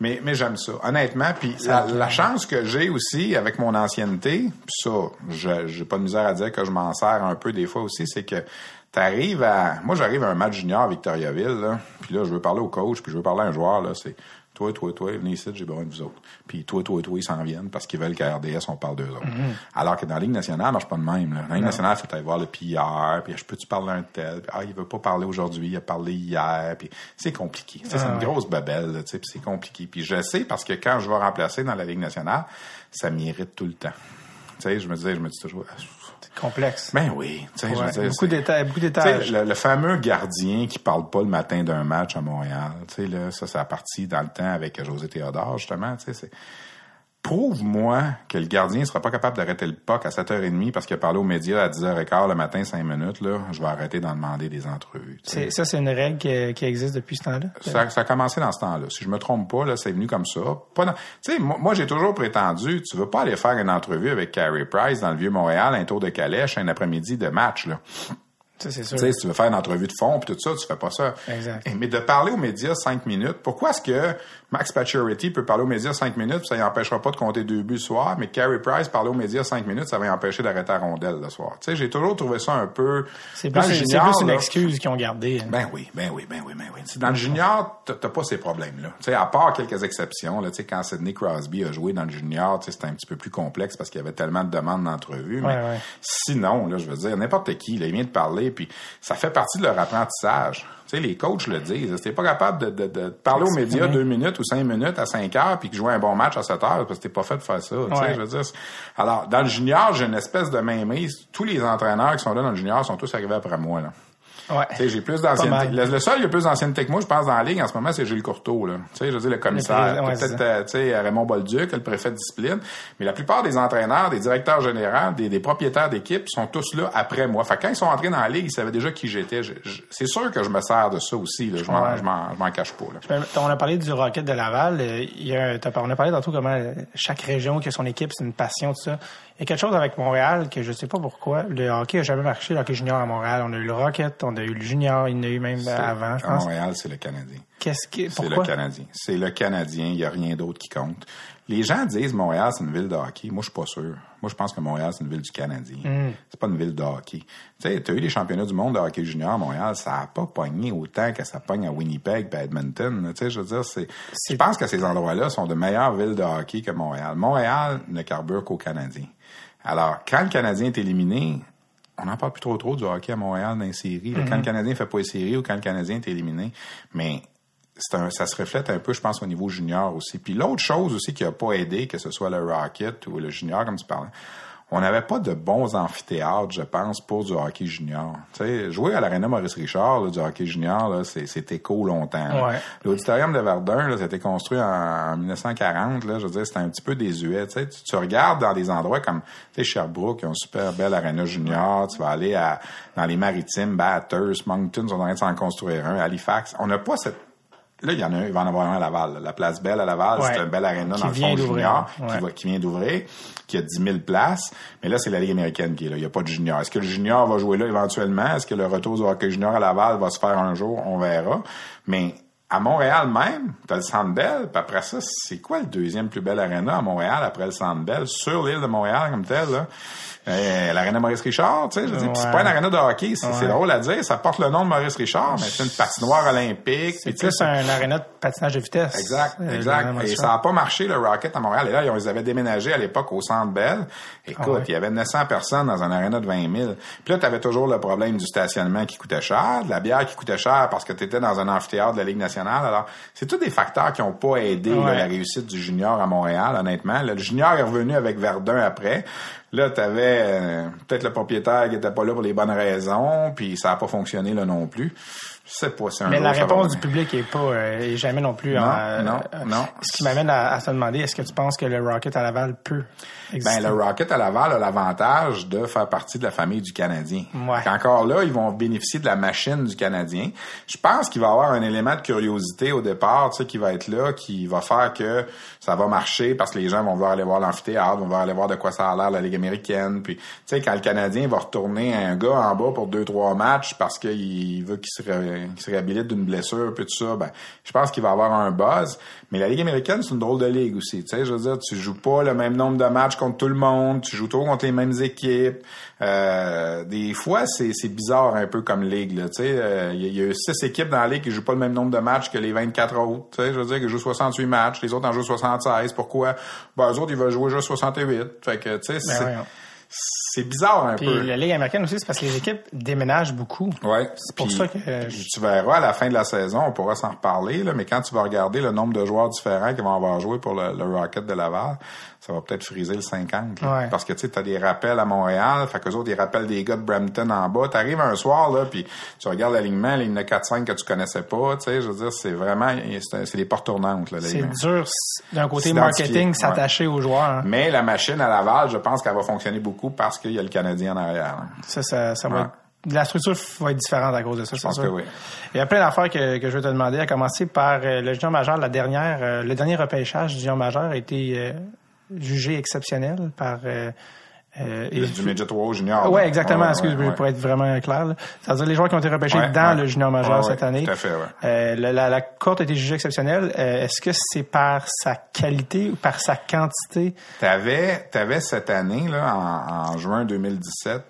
mais mais j'aime ça, honnêtement. Puis la, la chance que j'ai aussi avec mon ancienneté, puis ça, je j'ai pas de misère à dire que je m'en sers un peu des fois aussi, c'est que t'arrives à, moi j'arrive à un match junior à Victoriaville, là, puis là je veux parler au coach, puis je veux parler à un joueur là, c'est toi, toi, toi, venez ici, j'ai besoin de vous autres. Puis toi, toi, toi, ils s'en viennent parce qu'ils veulent qu'à RDS, on parle d'eux autres. Alors que dans la Ligue nationale, ça marche pas de même. Là. Dans la Ligue nationale, il faut aller voir le PR, puis je peux-tu parler à un tel, puis ah, il veut pas parler aujourd'hui, il a parlé hier, puis c'est compliqué. C'est une grosse babelle, tu sais, puis c'est compliqué. Puis je sais parce que quand je vais remplacer dans la Ligue nationale, ça m'irrite tout le temps. Tu sais, je me disais, je me dis toujours, ah, complexe. ben oui, tu sais, je Ouais, veux dire, beaucoup d'étages. Beaucoup d'étages. le, le fameux gardien qui parle pas le matin d'un match à Montréal, tu sais, là, ça, ça a parti dans le temps avec José Théodore, justement, tu sais, c'est... Prouve-moi que le gardien sera pas capable d'arrêter le puck à 7h30 parce qu'il a parlé aux médias à 10h15 le matin, 5 minutes, là, je vais arrêter d'en demander des entrevues. Ça, c'est une règle qui, qui existe depuis ce temps-là? Ça, ça a commencé dans ce temps-là. Si je me trompe pas, là, c'est venu comme ça. Pas dans- Tu sais, moi, moi, j'ai toujours prétendu, tu veux pas aller faire une entrevue avec Carey Price dans le Vieux-Montréal, un tour de calèche, un après-midi de match, là. Ça, c'est sûr. Si tu veux faire une entrevue de fond puis tout ça, tu fais pas ça. Exact. Et- Mais de parler aux médias cinq minutes, pourquoi est-ce que Max Pacioretty peut parler aux médias cinq minutes, puis ça n'empêchera pas de compter deux buts le soir, mais Carey Price parler aux médias cinq minutes, ça va empêcher d'arrêter la rondelle le soir? Tu sais, j'ai toujours trouvé ça un peu. C'est plus, junior, plus une là, excuse qu'ils ont gardée. hein. ben oui, ben oui, ben oui, ben oui. Dans le junior, t'as pas ces problèmes-là. Tu sais, à part quelques exceptions, là, tu sais, quand Sidney Crosby a joué dans le junior, tu sais, c'était un petit peu plus complexe parce qu'il y avait tellement de demandes d'entrevue. Mais ouais. sinon, là, je veux dire, n'importe qui, là, il vient de parler, puis ça fait partie de leur apprentissage. Tu sais, les coachs le disent. Si t'es pas capable de, de, de parler aux médias deux minutes ou cinq minutes à cinq heures, puis que jouer un bon match à sept heures, parce que t'es pas fait de faire ça. Tu sais, Ouais. je veux dire. Alors, dans le junior, j'ai une espèce de mainmise. Tous les entraîneurs qui sont là dans le junior sont tous arrivés après moi, là. Ouais. J'ai plus d'ancienneté. Le, le seul qui a plus d'ancienneté que moi, je pense, dans la ligue en ce moment, c'est Gilles Courteau. Là. Tu sais, je veux dire, le commissaire. ouais, Peut-être, euh, Raymond Bolduc, le préfet de discipline. Mais la plupart des entraîneurs, des directeurs généraux, des, des propriétaires d'équipe sont tous là après moi. Fait que quand ils sont entrés dans la ligue, ils savaient déjà qui j'étais. C'est sûr que je me sers de ça aussi. Là. Je m'en Ouais. cache pas. Là. On a parlé du Rocket de Laval. euh, Il y a, on a parlé tantôt comment chaque région qui a son équipe, c'est une passion, tout ça. Il y a quelque chose avec Montréal que je sais pas pourquoi. Le hockey a jamais marché, le hockey junior à Montréal. On a eu le Rocket, on a eu le junior, il y en a eu même avant, je à. Montréal, c'est le Canadien. Qu'est-ce que, C'est le? Canadien. C'est le Canadien. Il n'y a rien d'autre qui compte. Les gens disent Montréal, c'est une ville de hockey. Moi, je suis pas sûr. Moi, je pense que Montréal, c'est une ville du Canadien. Hmm. C'est pas une ville de hockey. Tu sais, tu as eu les championnats du monde de hockey junior à Montréal. Ça a pas pogné autant que ça pogne à Winnipeg et à Edmonton. Tu sais, je veux dire, c'est, je pense que ces endroits-là sont de meilleures villes de hockey que Montréal. Montréal ne carbure qu'aux Canadiens. Alors, quand le Canadien est éliminé, on n'en parle plus trop trop du hockey à Montréal dans les séries. Quand le Canadien fait pas les séries ou quand le Canadien est éliminé. Mais un, ça se reflète un peu, je pense, au niveau junior aussi. Puis l'autre chose aussi qui a pas aidé, que ce soit le Rocket ou le junior, comme tu parlais, on n'avait pas de bons amphithéâtres, je pense, pour du hockey junior. Tu sais, jouer à l'aréna Maurice Richard, là, du hockey junior, là, c'est, c'était cool longtemps. Ouais. L'auditorium de Verdun, là, c'était construit en, en 1940. Là, je veux dire, c'était un petit peu désuet. Tu, sais, tu, tu regardes dans des endroits comme tu sais, Sherbrooke, ils ont une super belle aréna junior. Tu vas aller à, dans les maritimes, Bathurst, Moncton, ils sont en train de s'en construire un. Halifax, on n'a pas cette Là, il y en a un, il va en avoir un à Laval. La place Belle à Laval, Ouais. c'est un bel aréna dans le fond junior, Ouais. qui, va, qui vient d'ouvrir, qui a 10 000 places. Mais là, c'est la Ligue américaine qui est là. Il n'y a pas de junior. Est-ce que le junior va jouer là éventuellement? Est-ce que le retour du hockey junior à Laval va se faire un jour? On verra. Mais à Montréal même, t'as le Centre Bell, puis après ça, c'est quoi le deuxième plus bel aréna à Montréal après le Centre Bell, sur l'île de Montréal comme tel, là? Euh, l'aréna Maurice Richard, tu sais, je veux dire, puis c'est Ouais. pas une aréna de hockey, c'est Ouais. drôle à dire, ça porte le nom de Maurice Richard, mais c'est une patinoire olympique. C'est plus un aréna de patinage de vitesse. Exact, Euh, exact. Et ça n'a pas marché, le Rocket à Montréal. Et là, ils avaient déménagé à l'époque au Centre Bell. Écoute, Ah ouais. il y avait 900 personnes dans un aréna de 20 000. Puis là, tu avais toujours le problème du stationnement qui coûtait cher, de la bière qui coûtait cher parce que tu étais dans un amphithéâtre de la Ligue nationale. Alors, c'est tous des facteurs qui n'ont pas aidé là, Ouais. la réussite du junior à Montréal, honnêtement. Le junior est revenu avec Verdun après. Là, tu avais peut-être le propriétaire qui était pas là pour les bonnes raisons, puis ça n'a pas fonctionné là non plus. Je sais pas si un Mais jour la réponse du public est pas euh, est jamais non plus Non, en, euh, non, euh, non. Ce qui m'amène à, à se demander est-ce que tu penses que le Rocket à Laval peut? Ben, le Rocket à Laval a l'avantage de faire partie de la famille du Canadien. Ouais. Encore là, ils vont bénéficier de la machine du Canadien. Je pense qu'il va y avoir un élément de curiosité au départ, tu sais, qui va être là, qui va faire que ça va marcher parce que les gens vont vouloir aller voir l'amphithéâtre, vont vouloir aller voir de quoi ça a l'air la Ligue américaine. Puis, tu sais, quand le Canadien va retourner un gars en bas pour deux, trois matchs parce qu'il veut qu'il se, ré- qu'il se réhabilite d'une blessure, puis tout ça, ben, je pense qu'il va avoir un buzz. Mais la Ligue américaine, c'est une drôle de ligue aussi. Tu sais, je veux dire, tu joues pas le même nombre de matchs contre tout le monde, tu joues toujours contre les mêmes équipes. Euh, des fois, c'est, c'est bizarre un peu comme ligue. euh, il y, a- six équipes dans la ligue qui jouent pas le même nombre de matchs que les 24 autres. Je veux dire, qu'ils jouent 68 matchs, les autres en jouent 76. Pourquoi? Ben, eux autres, ils veulent jouer juste 68. Fait que, tu sais, Ben c'est, bizarre un Puis peu. la Ligue américaine aussi, c'est parce que les équipes déménagent beaucoup. Ouais. C'est pour Puis, ça que je- tu verras à la fin de la saison, on pourra s'en reparler, là, mais quand tu vas regarder le nombre de joueurs différents qui vont avoir joué pour le, le Rocket de Laval, ça va peut-être friser le 50. là. Ouais. Parce que tu sais, t'as des rappels à Montréal, fait qu'eux autres, ils rappellent des gars de Brampton en bas. T'arrives un soir, là, puis tu regardes l'alignement, en a 4-5 que tu connaissais pas, tu sais, je veux dire, c'est vraiment, c'est des portes tournantes, là, c'est dur d'un côté marketing ouais. s'attacher aux joueurs. hein. Mais la machine à Laval, je pense qu'elle va fonctionner beaucoup parce qu'il y a le Canadien en arrière. là. Ça, ça, ça va être- la structure va être différente à cause de ça, Je pense sûr. que oui. Il y a plein d'affaires que, que je veux te demander, à commencer par euh, le junior majeur, la dernière, euh, le dernier repêchage du junior majeur a été euh, jugé exceptionnel par... Euh, euh, et- Du Midget 3 junior. Là. exactement, Ouais, excuse, ouais, ouais. pour être vraiment clair. C'est-à-dire les joueurs qui ont été repêchés dans le junior majeur Ouais, cette année. tout à fait. Euh, la, la, la courte a été jugée exceptionnelle. Euh, Est-ce que c'est par sa qualité ou par sa quantité? T'avais, t'avais cette année, là, en, en juin 2017,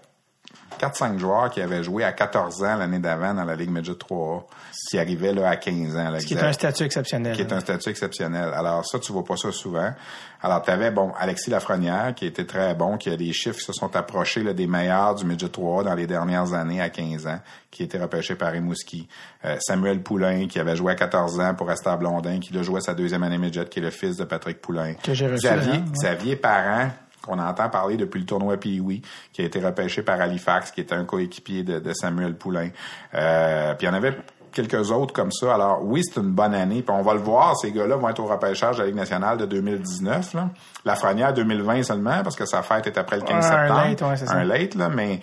4-5 joueurs qui avaient joué à 14 ans l'année d'avant dans la Ligue Midget 3A, qui arrivaient là à 15 ans. Là, Ce qui est un statut exceptionnel. qui est un statut exceptionnel. Alors ça, tu vois pas ça souvent. Alors tu avais bon Alexis Lafrenière qui était très bon, qui a des chiffres qui se sont approchés là, des meilleurs du midget 3 dans les dernières années à 15 ans, qui était repêché par Rimouski. Euh, Samuel Poulain qui avait joué à 14 ans pour Astor Blondin, qui a joué sa deuxième année midget, qui est le fils de Patrick Poulain. Que j'ai reçu, Xavier, ouais. Xavier Parent qu'on entend parler depuis le tournoi Pee-Wee, qui a été repêché par Halifax, qui était un coéquipier de, de Samuel Poulain. Euh, puis il y en avait quelques autres comme ça. Alors oui, c'est une bonne année. Puis on va le voir, ces gars-là vont être au repêchage de la Ligue nationale de 2019. Là. La Frenière 2020 seulement, parce que sa fête est après le 15 Ouais, un septembre. late, ouais, c'est ça. un late, là, mais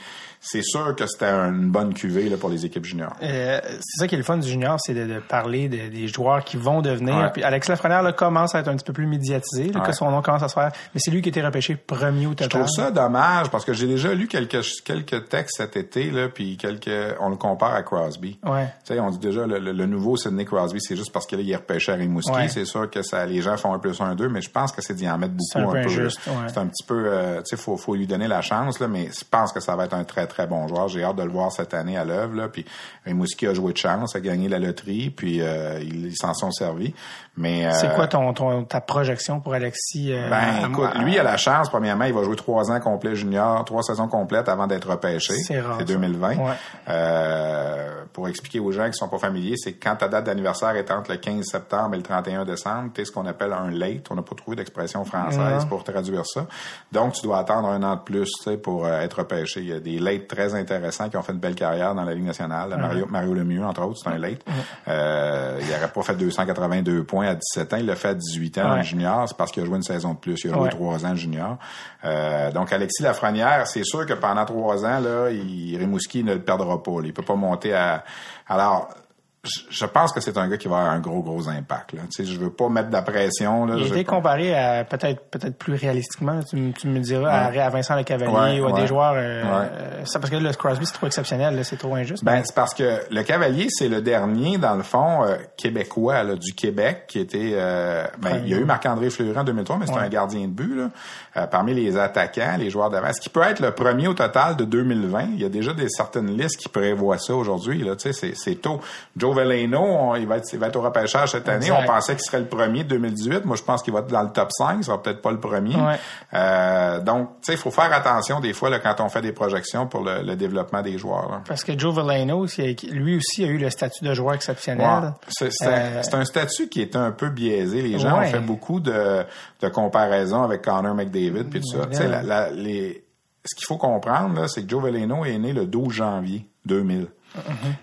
c'est sûr que c'était une bonne cuvée là, pour les équipes juniors. Euh, c'est ça qui est le fun du junior, c'est de, de parler de- des joueurs qui vont devenir. Ouais. Puis Alex Lafrenière là, commence à être un petit peu plus médiatisé, là, Ouais. que son nom commence à se faire. Mais c'est lui qui a été repêché premier au Je total. trouve ça dommage parce que j'ai déjà lu quelques quelques textes cet été là, puis quelques on le compare à Crosby. Ouais. Tu sais, on dit déjà le, le- le nouveau Sidney Crosby, c'est juste parce qu'il est repêché à Rimouski. Ouais. C'est sûr que ça, les gens font un plus un deux, mais je pense que c'est d'y en mettre beaucoup C'est un peu ouais. C'est un petit peu, euh, tu sais, faut faut lui donner la chance là, mais je pense que ça va être un très très bon joueur. J'ai hâte de le voir cette année à l'œuvre. Puis Rimouski a joué de chance, a gagné la loterie, puis euh, ils s'en sont servis. Mais C'est euh, quoi ton, ton ta projection pour Alexis? euh, ben, à- écoute, à- lui, a la chance, premièrement, il va jouer trois ans complets junior, trois saisons complètes avant d'être repêché. C'est rare, ça. 2020. Ouais. Euh, pour expliquer aux gens qui sont pas familiers, c'est que quand ta date d'anniversaire est entre le 15 septembre et le 31 décembre, tu es ce qu'on appelle un late. On n'a pas trouvé d'expression française pour traduire ça. Donc, tu dois attendre un an de plus pour être repêché. Il y a des lates très intéressants qui ont fait une belle carrière dans la Ligue nationale. Mario, Mario Lemieux, entre autres, c'est un late. Euh, il n'aurait pas fait 282 points à 17 ans. Il l'a fait à 18 ans en junior. C'est parce qu'il a joué une saison de plus. Il a joué trois ans junior. Euh, donc, Alexis Lafrenière, c'est sûr que pendant trois ans, là, il, Rimouski ne le perdra pas. Il peut pas monter à... Alors, je pense que c'est un gars qui va avoir un gros, gros impact. Là. Tu sais, je veux pas mettre de la pression. Là, il a été comparé à peut-être peut-être plus réalistiquement, tu, me diras, à, Vincent Le Cavalier ou à des joueurs. Euh, euh, ça parce que le Crosby c'est trop exceptionnel, c'est trop injuste. Ben c'est parce que le Cavalier c'est le dernier dans le fond euh, québécois là, du Québec qui était. ben, il y a eu Marc-André Fleury en 2003, mais c'est un gardien de but là, parmi les attaquants, les joueurs d'avant. Ce qui peut être le premier au total de 2020. Il y a déjà des certaines listes qui prévoient ça aujourd'hui. Là, tu sais, c'est tôt. Joe Veleno, il, va être, il va être au repêchage cette année. On pensait qu'il serait le premier de 2018. Moi, je pense qu'il va être dans le top 5. Il sera peut-être pas le premier. Euh, donc, tu sais, il faut faire attention des fois là, quand on fait des projections pour le, développement des joueurs. Parce que Joe Veleno, lui aussi a eu le statut de joueur exceptionnel. C'est euh, un statut qui est un peu biaisé. Les gens ont fait beaucoup de, de comparaisons avec Connor McDavid puis tout ça. Les... ce qu'il faut comprendre, c'est que Joe Veleno est né le 12 janvier 2000.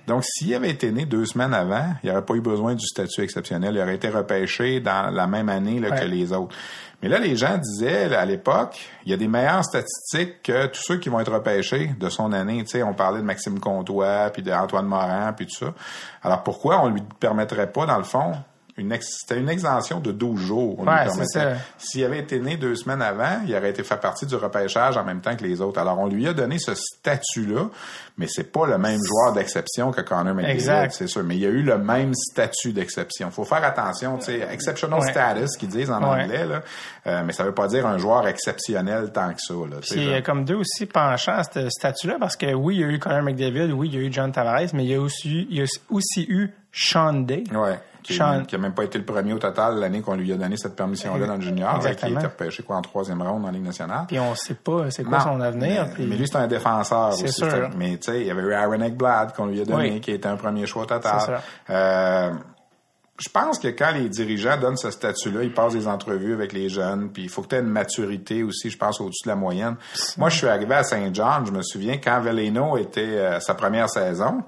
Donc, s'il avait été né deux semaines avant, il n'aurait pas eu besoin du statut exceptionnel. Il aurait été repêché dans la même année que les autres. Mais là, les gens disaient à l'époque, il y a des meilleures statistiques que tous ceux qui vont être repêchés de son année. Tu sais, on parlait de Maxime Comtois, puis d'Antoine Morin, puis tout ça. Alors pourquoi on lui permettrait pas, dans le fond, une c'était une exemption de 12 jours. On S'il avait été né deux semaines avant, il aurait été fait partie du repêchage en même temps que les autres. Alors, on lui a donné ce statut-là, mais c'est pas le même joueur d'exception que Connor McDavid, c'est sûr. Mais il y a eu le même statut d'exception. faut faire attention, tu sais, exceptional status, qu'ils disent en anglais, là, euh, mais ça veut pas dire un joueur exceptionnel tant que ça. Là, il y a comme deux aussi penchants à ce statut-là, parce que oui, il y a eu Connor McDavid, oui, il y a eu John Tavares, mais il y a aussi, il y a aussi eu Sean Day. Ouais qui, n'a même pas été le premier au total l'année qu'on lui a donné cette permission-là dans le junior, qui a été repêché quoi en troisième ronde en Ligue nationale. Puis on sait pas c'est quoi son avenir. Mais, lui c'est un défenseur aussi. Sûr. Mais tu sais, il y avait eu Aaron Eckblad qu'on lui a donné, qui était un premier choix au total. Euh, je pense que quand les dirigeants donnent ce statut-là, ils passent des entrevues avec les jeunes, puis il faut que tu aies une maturité aussi, je pense, au-dessus de la moyenne. Moi, je suis arrivé à Saint-Jean, je me souviens, quand Veleno était euh, sa première saison,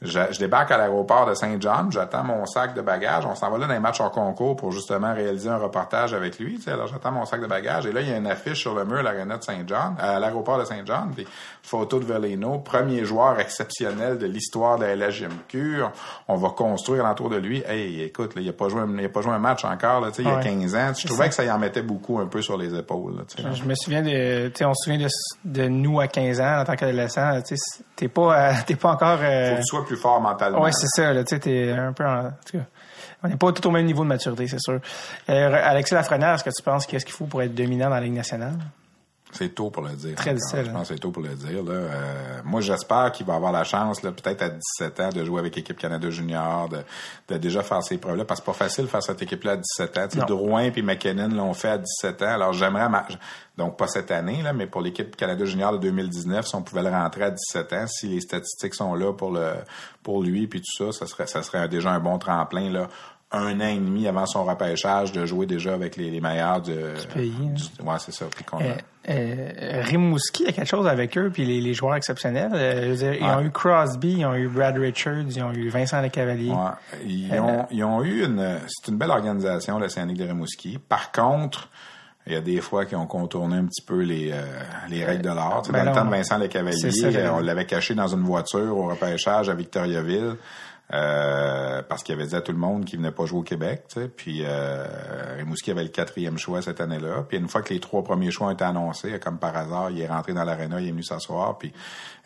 je, débarque à l'aéroport de Saint-John, j'attends mon sac de bagages. On s'en va là dans les matchs en concours pour justement réaliser un reportage avec lui. Alors j'attends mon sac de bagages et là il y a une affiche sur le mur l'aréna de Saint-John, à l'aéroport de Saint-John, puis photo de Veleno, premier joueur exceptionnel de l'histoire de la LHMQ. On va construire autour de lui. Hey, écoute, il a pas joué, il a pas joué un match encore là, il y a 15 ans. Je trouvais que ça y en mettait beaucoup un peu sur les épaules. je, me souviens de, on se souvient de, nous à 15 ans en tant qu'adolescent. T'es pas, t'es pas encore. Euh, Faut Oui, c'est ça. tu sais, un peu en, on n'est pas tout au même niveau de maturité, c'est sûr. Euh, Alexis Lafrenière, est-ce que tu penses qu'est-ce qu'il faut pour être dominant dans la Ligue nationale? C'est tôt pour le dire. Très difficile. Je pense que c'est tôt pour le dire. Là. Euh, moi, j'espère qu'il va avoir la chance, peut-être à 17 ans, de jouer avec l'équipe Canada Junior, de, de, déjà faire ces preuves-là, parce que c'est pas facile de faire cette équipe-là à 17 ans. Drouin et McKinnon l'ont fait à 17 ans. Alors, j'aimerais... Donc, pas cette année, là, mais pour l'équipe Canada Junior de 2019, si on pouvait le rentrer à 17 ans, si les statistiques sont là pour le pour lui puis tout ça, ça serait ça serait déjà un bon tremplin là un an et demi avant son repêchage de jouer déjà avec les, les meilleurs du pays. Du, ouais, c'est ça. Euh, euh, Rimouski, il y a quelque chose avec eux, puis les, les joueurs exceptionnels. Euh, dire, Ils ont eu Crosby, ils ont eu Brad Richards, ils ont eu Vincent Lecavalier. Ouais. Ils, euh, ont, ils ont eu une... C'est une belle organisation, le Scénic de Rimouski. Par contre, il y a des fois qui ont contourné un petit peu les, euh, les règles de l'art. Ben dans le temps de Vincent Lecavalier, on l'avait caché dans une voiture au repêchage à Victoriaville. Euh, parce qu'il avait dit à tout le monde qu'il venait pas jouer au Québec. Puis euh, Rimouski avait le quatrième choix cette année-là. Puis une fois que les trois premiers choix ont été annoncés, comme par hasard, il est rentré dans l'aréna, il est venu s'asseoir, puis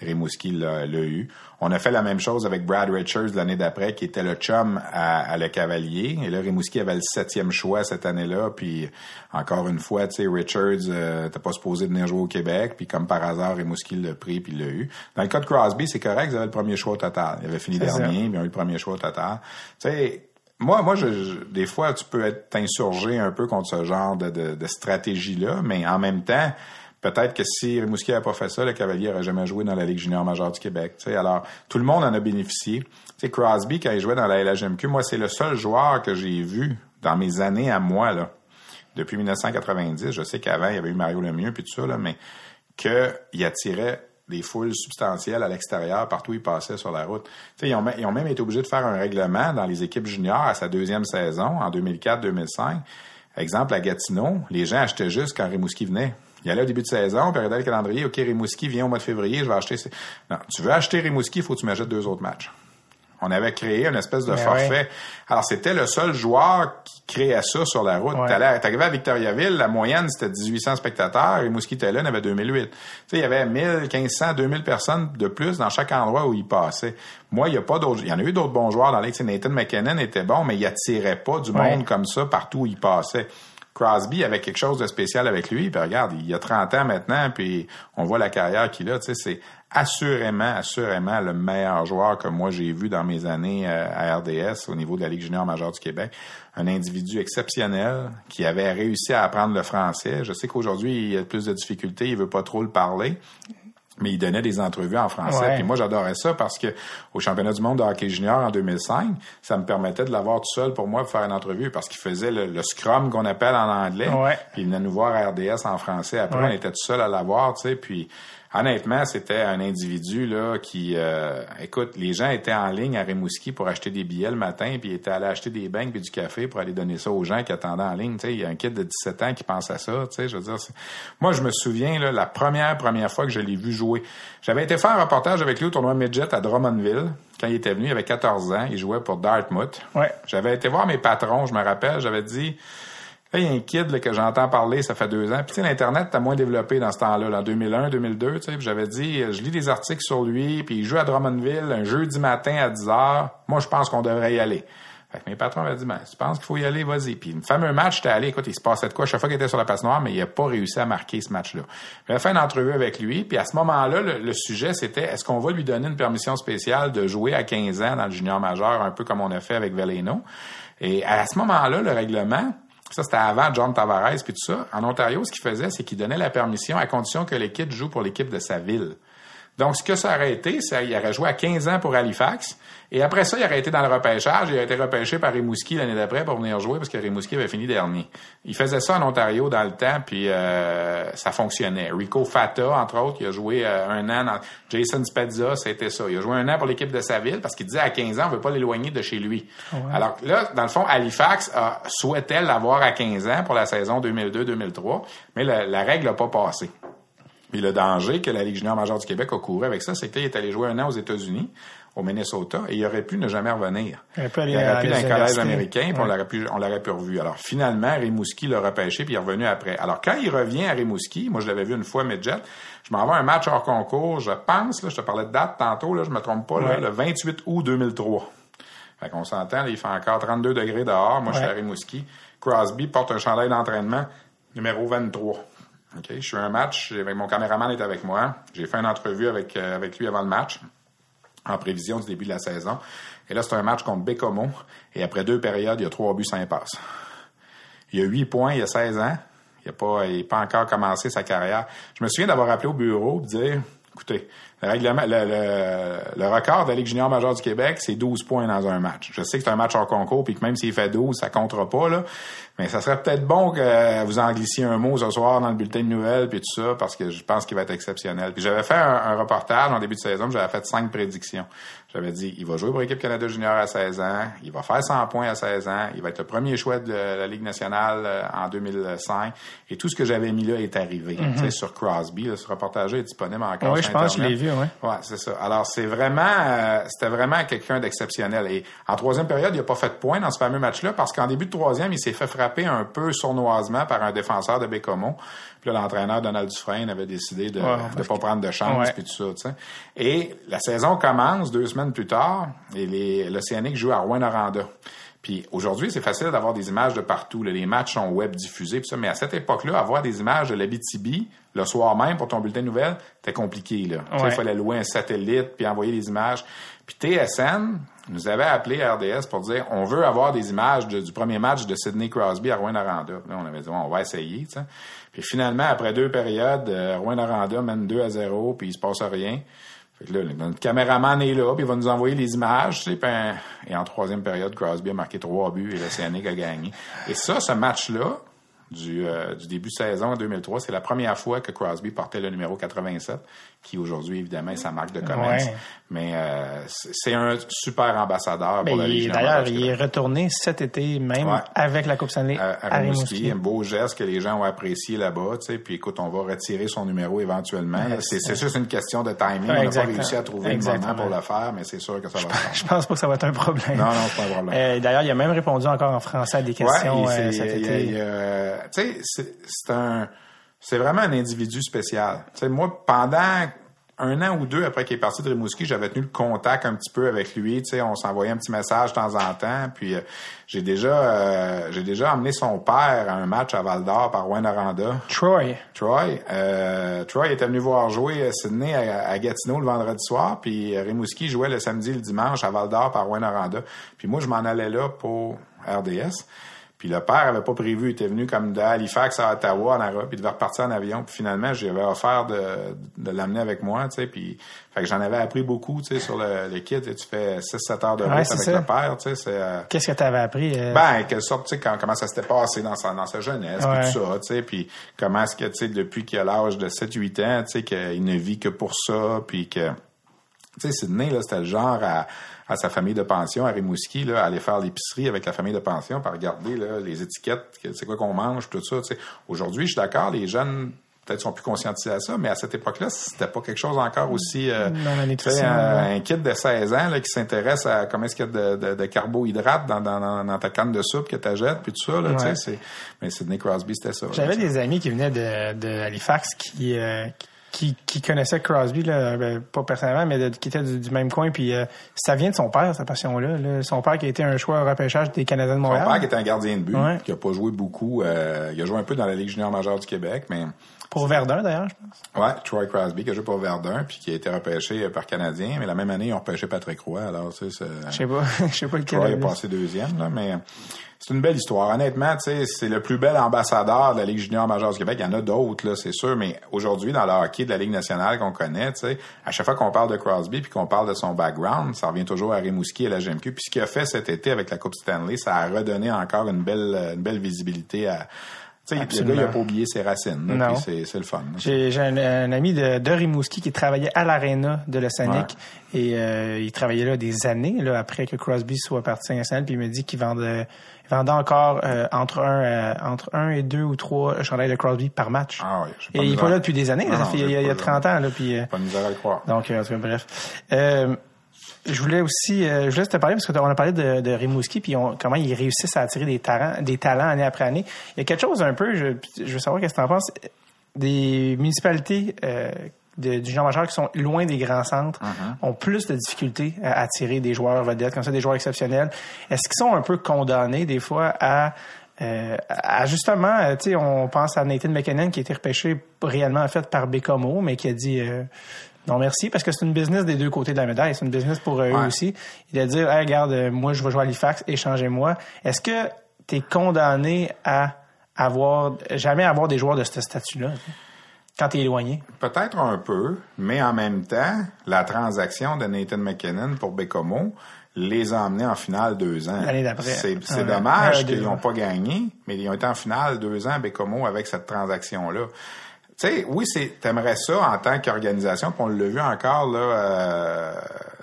Rimouski l'a eu. On a fait la même chose avec Brad Richards l'année d'après, qui était le chum à, Le Cavalier. Et là, Rimouski avait le septième choix cette année-là. Puis encore une fois, tu sais, Richards euh, pas supposé venir jouer au Québec. Puis comme par hasard, Rimouski l'a pris puis l'a eu. Dans le cas de Crosby, c'est correct, ils avaient le premier choix au total. Il avait fini dernier, mais ils ont eu le premier choix au total. Tu sais, moi, moi, je, des fois, tu peux être insurgé un peu contre ce genre de, de stratégie-là, mais en même temps, Peut-être que si Rimouski n'avait pas fait ça, le Cavalier n'aurait jamais joué dans la Ligue junior majeure du Québec. sais. Alors, tout le monde en a bénéficié. sais, Crosby, quand il jouait dans la LHMQ, moi, c'est le seul joueur que j'ai vu dans mes années à moi, là, depuis 1990. Je sais qu'avant, il y avait eu Mario Lemieux puis tout ça, là, mais qu'il attirait des foules substantielles à l'extérieur partout où il passait sur la route. Ils ont, ils ont même été obligés de faire un règlement dans les équipes juniors à sa deuxième saison, en 2004-2005. Exemple, à Gatineau, les gens achetaient juste quand Rimouski venait. Il allait au début de saison, puis regardait le calendrier, OK, Rimouski vient au mois de février, je vais acheter... Non, tu veux acheter Rimouski, il faut que tu m'achètes deux autres matchs. On avait créé une espèce de ben forfait. Alors, c'était le seul joueur qui créait ça sur la route. Tu T'arrivais à Victoriaville, la moyenne, c'était 1800 spectateurs, et Mouski il avait 2008. Tu sais, il y avait 1000, 1500, 2000 personnes de plus dans chaque endroit où il passait. Moi, il y a pas d'autres, il y en a eu d'autres bons joueurs dans l'équipe. Nathan McKinnon était bon, mais il attirait pas du monde comme ça partout où il passait. Crosby avait quelque chose de spécial avec lui. Puis regarde, il y a 30 ans maintenant, puis on voit la carrière qu'il a. C'est assurément, assurément le meilleur joueur que moi j'ai vu dans mes années euh, à RDS au niveau de la Ligue junior majeure du Québec. Un individu exceptionnel qui avait réussi à apprendre le français. Je sais qu'aujourd'hui, il a plus de difficultés, il veut pas trop le parler mais il donnait des entrevues en français. Puis moi, j'adorais ça parce que au championnat du monde de hockey junior en 2005, ça me permettait de l'avoir tout seul pour moi pour faire une entrevue parce qu'il faisait le, scrum qu'on appelle en anglais. Puis il venait nous voir à RDS en français. Après, on était tout seul à l'avoir, tu sais. Puis honnêtement, c'était un individu là qui, euh, écoute, les gens étaient en ligne à Rimouski pour acheter des billets le matin, puis ils étaient allés acheter des beignes puis du café pour aller donner ça aux gens qui attendaient en ligne. Tu sais, il y a un kid de 17 ans qui pense à ça. Tu sais, je veux dire, moi, je me souviens là, la première première fois que je l'ai vu jouer. J'avais été faire un reportage avec lui au tournoi Midget à Drummondville quand il était venu. Il avait 14 ans. Il jouait pour Dartmouth. Ouais. J'avais été voir mes patrons. Je me rappelle. J'avais dit il y a un kid que j'entends parler, ça fait deux ans. Puis, tu sais, l'Internet t'a moins développé dans ce temps-là, en 2001, 2002. Tu j'avais dit, je lis des articles sur lui, puis il joue à Drummondville un jeudi matin à 10 h. Moi, je pense qu'on devrait y aller. Fait que mes patrons m'ont dit, ben, tu penses qu'il faut y aller, vas-y. Puis, le fameux match, j'étais allé, écoute, il se passait de quoi? Chaque fois qu'il était sur la passe noire, mais il a pas réussi à marquer ce match-là. J'avais fait une entrevue avec lui, puis à ce moment-là, le, sujet, c'était, est-ce qu'on va lui donner une permission spéciale de jouer à 15 ans dans le junior majeur, un peu comme on a fait avec Veleno? Et à ce moment-là, le règlement, ça, c'était avant John Tavares puis tout ça. En Ontario, ce qu'il faisait, c'est qu'il donnait la permission à condition que l'équipe joue pour l'équipe de sa ville. Donc, ce que ça aurait été, c'est qu'il aurait joué à 15 ans pour Halifax. Et après ça, il aurait été dans le repêchage. Il a été repêché par Rimouski l'année d'après pour venir jouer parce que Rimouski avait fini dernier. Il faisait ça en Ontario dans le temps, puis euh, ça fonctionnait. Rico Fata, entre autres, il a joué euh, un an. Dans... Jason Spezza, c'était ça. Il a joué un an pour l'équipe de sa ville parce qu'il disait à 15 ans, on veut pas l'éloigner de chez lui. Alors là, dans le fond, Halifax souhaitait l'avoir à 15 ans pour la saison 2002-2003, mais la, la règle n'a pas passé. Puis le danger que la Ligue junior majeure du Québec a couru avec ça, c'est qu'il est allé jouer un an aux États-Unis au Minnesota et il aurait pu ne jamais revenir. Il, aurait pu dans un collège américain, puis on l'aurait pu, on l'aurait pu revu. Alors finalement, Rimouski l'a repêché puis il est revenu après. Alors quand il revient à Rimouski, moi je l'avais vu une fois Midget, je m'en vais un match hors concours, je pense, là, je te parlais de date tantôt, là, je me trompe pas, là, le 28 août 2003. Fait qu'on s'entend, il fait encore 32 degrés dehors. Moi, je suis à Rimouski. Crosby porte un chandail d'entraînement numéro 23. OK, je suis un match, avec mon caméraman est avec moi. J'ai fait une entrevue avec, euh, avec lui avant le match en prévision du début de la saison. Et là, c'est un match contre Bécomo. Et après deux périodes, il y a trois buts, cinq passes. Il y a huit points, il y a 16 ans. Il n'a pas, pas encore commencé sa carrière. Je me souviens d'avoir appelé au bureau et dire, écoutez, le, record de la Ligue junior majeure du Québec, c'est 12 points dans un match. Je sais que c'est un match hors concours, puis que même s'il fait 12, ça comptera pas, là. Mais ça serait peut-être bon que vous en glissiez un mot ce soir dans le bulletin de nouvelles, puis tout ça, parce que je pense qu'il va être exceptionnel. Puis j'avais fait un, un reportage en début de saison, j'avais fait cinq prédictions. J'avais dit, il va jouer pour l'équipe Canada Junior à 16 ans, il va faire 100 points à 16 ans, il va être le premier choix de la Ligue nationale euh, en 2005. Et tout ce que j'avais mis là est arrivé. Mhm. Tu sais, sur Crosby, ce reportage est disponible encore. Oui, je pense que je l'ai vu, oui. Ouais, c'est ça. Alors, c'est vraiment, euh, c'était vraiment quelqu'un d'exceptionnel. Et en troisième période, il n'a pas fait de points dans ce fameux match-là parce qu'en début de troisième, il s'est fait frapper un peu sournoisement par un défenseur de Bécomo. Puis là, l'entraîneur Donald Dufresne avait décidé de ne pas prendre de chance puis tout ça. Tu sais. Et la saison commence deux semaines plus tard et l'Océanique joue à Rouen-Noranda. Puis aujourd'hui, c'est facile d'avoir des images de partout. là. Les matchs sont web diffusés, puis ça. Mais à cette époque-là, avoir des images de l'Abitibi le soir même pour ton bulletin de nouvelles, c'était compliqué. Là. Ouais. Il fallait louer un satellite puis envoyer les images. Puis TSN nous avait appelé à RDS pour dire on veut avoir des images de- du premier match de Sidney Crosby à Rouen-Noranda. Là, on avait dit on va essayer. Puis finalement, après deux périodes, euh, Rouen-Noranda mène 2 à 0, puis il se passe rien. Notre caméraman est là, puis il va nous envoyer les images, et en troisième période, Crosby a marqué trois buts et l'Océanique a gagné. Et ça, ce match-là, du, euh, du début de saison en 2003, c'est la première fois que Crosby portait le numéro 87, qui aujourd'hui, évidemment, est sa marque de commerce. Ouais. Mais euh, c'est un super ambassadeur Ben, pour la il- Légion D'ailleurs, du il est retourné cet été même Ouais. avec la Coupe Stanley à, à à Rimouski. Rimouski. Un beau geste que les gens ont apprécié là-bas, tu sais. Puis écoute, on va retirer son numéro éventuellement. là. C'est c'est une question de timing. Ouais, on n'a pas réussi à trouver le moment pour le faire, mais c'est sûr que ça va. Je pense pas que ça va être un problème. Non, non, c'est pas un problème. Euh, D'ailleurs, il a même répondu encore en français à des questions Ouais, euh, il- cet été. il- tu sais, c'est c'est un, c'est vraiment un individu spécial. Tu sais, moi, pendant un an ou deux après qu'il est parti de Rimouski, j'avais tenu le contact un petit peu avec lui. Tu sais, on s'envoyait un petit message de temps en temps. Puis euh, j'ai déjà, euh, j'ai déjà emmené son père à un match à Val d'Or par Rouen-Noranda. Troy. Troy, euh, Troy était venu voir jouer euh, Sydney à, à Gatineau le vendredi soir, puis Rimouski jouait le samedi, le dimanche à Val d'Or par Rouen-Noranda. Puis moi, je m'en allais là pour RDS. Puis le père avait pas prévu, il était venu comme de Halifax à Ottawa en Europe, puis il devait repartir en avion. Puis finalement, j'avais offert de, de l'amener avec moi, tu sais, puis fait que j'en avais appris beaucoup, tu sais, sur le, le kit. Et tu fais 6-7 heures de route avec ça. le père, tu sais, c'est... euh, Qu'est-ce que tu avais appris? euh? ben, quelle sorte, tu sais, quand- comment ça s'était passé dans sa, dans sa jeunesse, Ouais. puis tout ça, tu sais, puis comment est-ce que, tu sais, depuis qu'il a l'âge de 7-8 ans, tu sais, qu'il ne vit que pour ça, puis que, tu sais, Sydney, là, c'était le genre à, à sa famille de pension, à Rimouski, là, à aller faire l'épicerie avec la famille de pension, par regarder, là, les étiquettes, que- c'est quoi qu'on mange, tout ça, tu sais. Aujourd'hui, je suis d'accord, les jeunes, peut-être sont plus conscientisés à ça, mais à cette époque-là, c'était pas quelque chose encore aussi, euh, un, un kid de 16 ans là, qui s'intéresse à comment est-ce qu'il y a de, de, de carbohydrates dans, dans, dans, ta canne de soupe que tu achètes, puis tout ça. Là, tu sais, Ouais. c'est, mais Sidney Crosby, c'était ça. J'avais des amis qui venaient de, de Halifax qui, euh, qui, qui connaissaient Crosby, là, ben, pas personnellement, mais de- qui étaient du, du même coin. Puis euh, ça vient de son père, cette passion-là. là. Son père qui a été un choix au repêchage des Canadiens de Son Montréal. père qui était un gardien de but, Ouais. qui a pas joué beaucoup. euh, il a joué un peu dans la Ligue junior majeure du Québec, mais Pour Verdun, d'ailleurs, je pense. ouais, Troy Crosby qui a joué pour Verdun, puis qui a été repêché euh, par Canadien, mais la même année, ils ont repêché Patrick Roy. Alors, tu sais, c'est- Je sais pas. Je sais pas lequel. Troy a avait. passé deuxième, là, mais c'est une belle histoire. Honnêtement, tu sais, c'est le plus bel ambassadeur de la Ligue junior majeure du Québec. Il y en a d'autres, là, c'est sûr, mais aujourd'hui, dans le hockey de la Ligue nationale qu'on connaît, tu sais, à chaque fois qu'on parle de Crosby puis qu'on parle de son background, ça revient toujours à Rimouski et la GMQ. Puis ce qu'il a fait cet été avec la Coupe Stanley, ça a redonné encore une belle, une belle visibilité à... Tu sais, le gars, il a pas oublié ses racines, là, Non. puis c'est, le fun. J'ai un, un ami de, de Rimouski qui travaillait à l'aréna de l'Océanique et euh, il travaillait là des années là, après que Crosby soit parti national puis il me dit qu'il vendait, vendait encore euh, entre un euh, entre un et deux ou trois chandails de Crosby par match. Ah oui, et il est pas là depuis des années, Non, ça fait, j'ai il, y a, il y a pas- 30 ans là puis euh, Pas de misère à le croire. donc en tout cas, bref. Je voulais aussi, je voulais te parler parce qu'on a parlé de, de Rimouski puis on- comment ils réussissent à attirer des talents, des talents année après année. Il y a quelque chose un peu, je, je veux savoir qu'est-ce que tu en penses, des municipalités de- du genre majeur qui sont loin des grands centres ont plus de difficultés à attirer des joueurs vedettes, comme ça, des joueurs exceptionnels. Est-ce qu'ils sont un peu condamnés des fois à euh, à justement, euh, tu sais, on pense à Nathan McKinnon qui a été repêché réellement en fait par Bécomo, mais qui a dit euh, non merci parce que c'est une business des deux côtés de la médaille, c'est une business pour euh, eux aussi. Il a dit, hey, regarde, euh, moi je vais jouer à Halifax, échangez-moi. Est-ce que tu es condamné à avoir jamais avoir des joueurs de ce statut-là? Quand tu es éloigné? Peut-être un peu, mais en même temps, la transaction de Nathan McKinnon pour Bécomo les a emmenés en finale deux ans. L'année d'après. C'est, dommage qu'ils n'ont pas gagné, mais ils ont été en finale deux ans à Bécomo avec cette transaction-là. Tu sais, oui, c'est, t'aimerais ça en tant qu'organisation, puis on l'a vu encore, là, euh,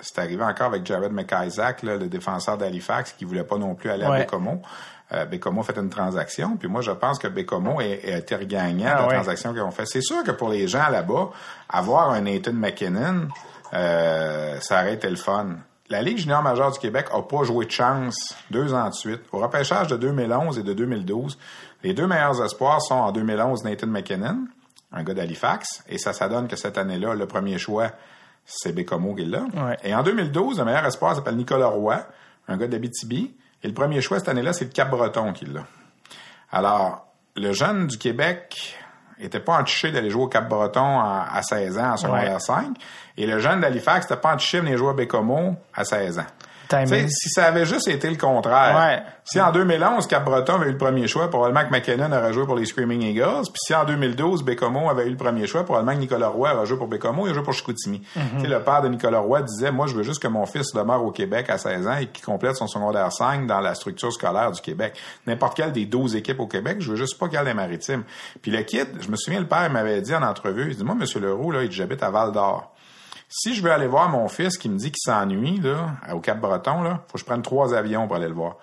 c'est arrivé encore avec Jared McIsaac, là, le défenseur d'Halifax, qui voulait pas non plus aller à. Bécomo. Euh, Bécomo a fait une transaction, puis moi, je pense que Bécomo été gagnant Ah de la ouais. transaction qu'ils ont fait. C'est sûr que pour les gens là-bas, avoir un Nathan McKinnon, euh, ça aurait été le fun. La Ligue junior majeure du Québec a pas joué de chance deux ans de suite. Au repêchage de 2011 et de 2012, les deux meilleurs espoirs sont en 2011 Nathan McKinnon, un gars d'Halifax, et ça, ça donne que cette année-là, le premier choix, c'est Bécomo qui est là. Ouais. Et en 2012, le meilleur espoir s'appelle Nicolas Roy, un gars d'Abitibi, Et le premier choix cette année-là, c'est le Cap-Breton qui l'a. Alors, le jeune du Québec était pas entiché d'aller jouer au Cap-Breton à, à 16 ans en secondaire 5. Et le jeune d'Halifax n'était pas entiché de venir jouer à Bécomo à 16 ans. Si ça avait juste été le contraire, Ouais. si en 2011, Cap-Breton avait eu le premier choix, probablement que McKinnon aurait joué pour les Screaming Eagles, puis si en 2012, Bécomo avait eu le premier choix, probablement que Nicolas Roy aurait joué pour Bécomo, a joué pour Chicoutimi. T'sais, Le père de Nicolas Roy disait, moi, je veux juste que mon fils demeure au Québec à 16 ans et qu'il complète son secondaire 5 dans la structure scolaire du Québec. N'importe quelle des 12 équipes au Québec, je veux juste pas ait les maritimes. Puis le kid, je me souviens, le père m'avait dit en entrevue, il dit, moi, Monsieur Leroux, là, j'habite à Val-d'Or. Si je veux aller voir mon fils qui me dit qu'il s'ennuie au Cap-Breton, là, faut que je prenne trois avions pour aller le voir.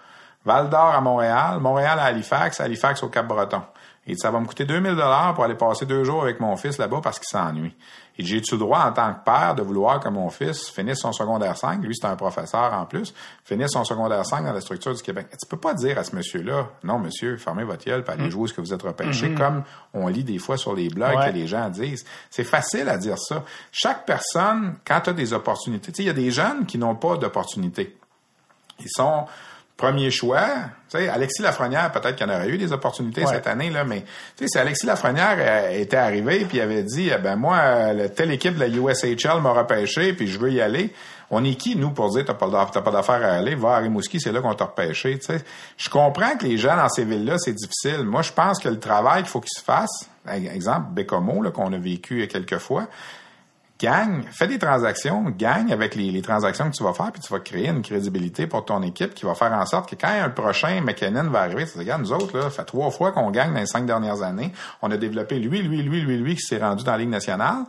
Val d'Or à Montréal, Montréal à Halifax, Halifax au Cap-Breton. Et ça va me coûter 2000 dollars pour aller passer deux jours avec mon fils là-bas parce qu'il s'ennuie. Et j'ai-tu le droit en tant que père de vouloir que mon fils finisse son secondaire 5, lui c'est un professeur en plus, finisse son secondaire 5 dans la structure du Québec. Tu peux pas dire à ce monsieur-là, non monsieur, fermez votre gueule, puis allez jouer ce que vous êtes repêché, comme on lit des fois sur les blogs Ouais. que les gens disent. C'est facile à dire ça. Chaque personne, quand tu as des opportunités, tu sais, il y a des jeunes qui n'ont pas d'opportunités. Ils sont premier choix. Tu sais, Alexis Lafrenière, peut-être qu'il y en aurait eu des opportunités Ouais. cette année, là, mais tu sais, si Alexis Lafrenière euh, était arrivé puis avait dit, eh ben moi, euh, le- telle équipe de la USHL m'a repêché puis je veux y aller. On est qui, nous, pour dire t'as pas, t'as pas d'affaire à aller, va à Rimouski, c'est là qu'on t'a repêché, tu sais. Je comprends que les gens dans ces villes-là, c'est difficile. Moi, je pense que le travail qu'il faut qu'il se fasse, exemple, Bécomo, là, qu'on a vécu quelques fois, gagne, fais des transactions, gagne avec les, transactions que tu vas faire, puis tu vas créer une crédibilité pour ton équipe qui va faire en sorte que quand un prochain McKinnon va arriver, tu te dis, regarde, nous autres, là, ça fait trois fois qu'on gagne dans les cinq dernières années. On a développé lui, lui, lui, lui, lui, qui s'est rendu dans la Ligue nationale.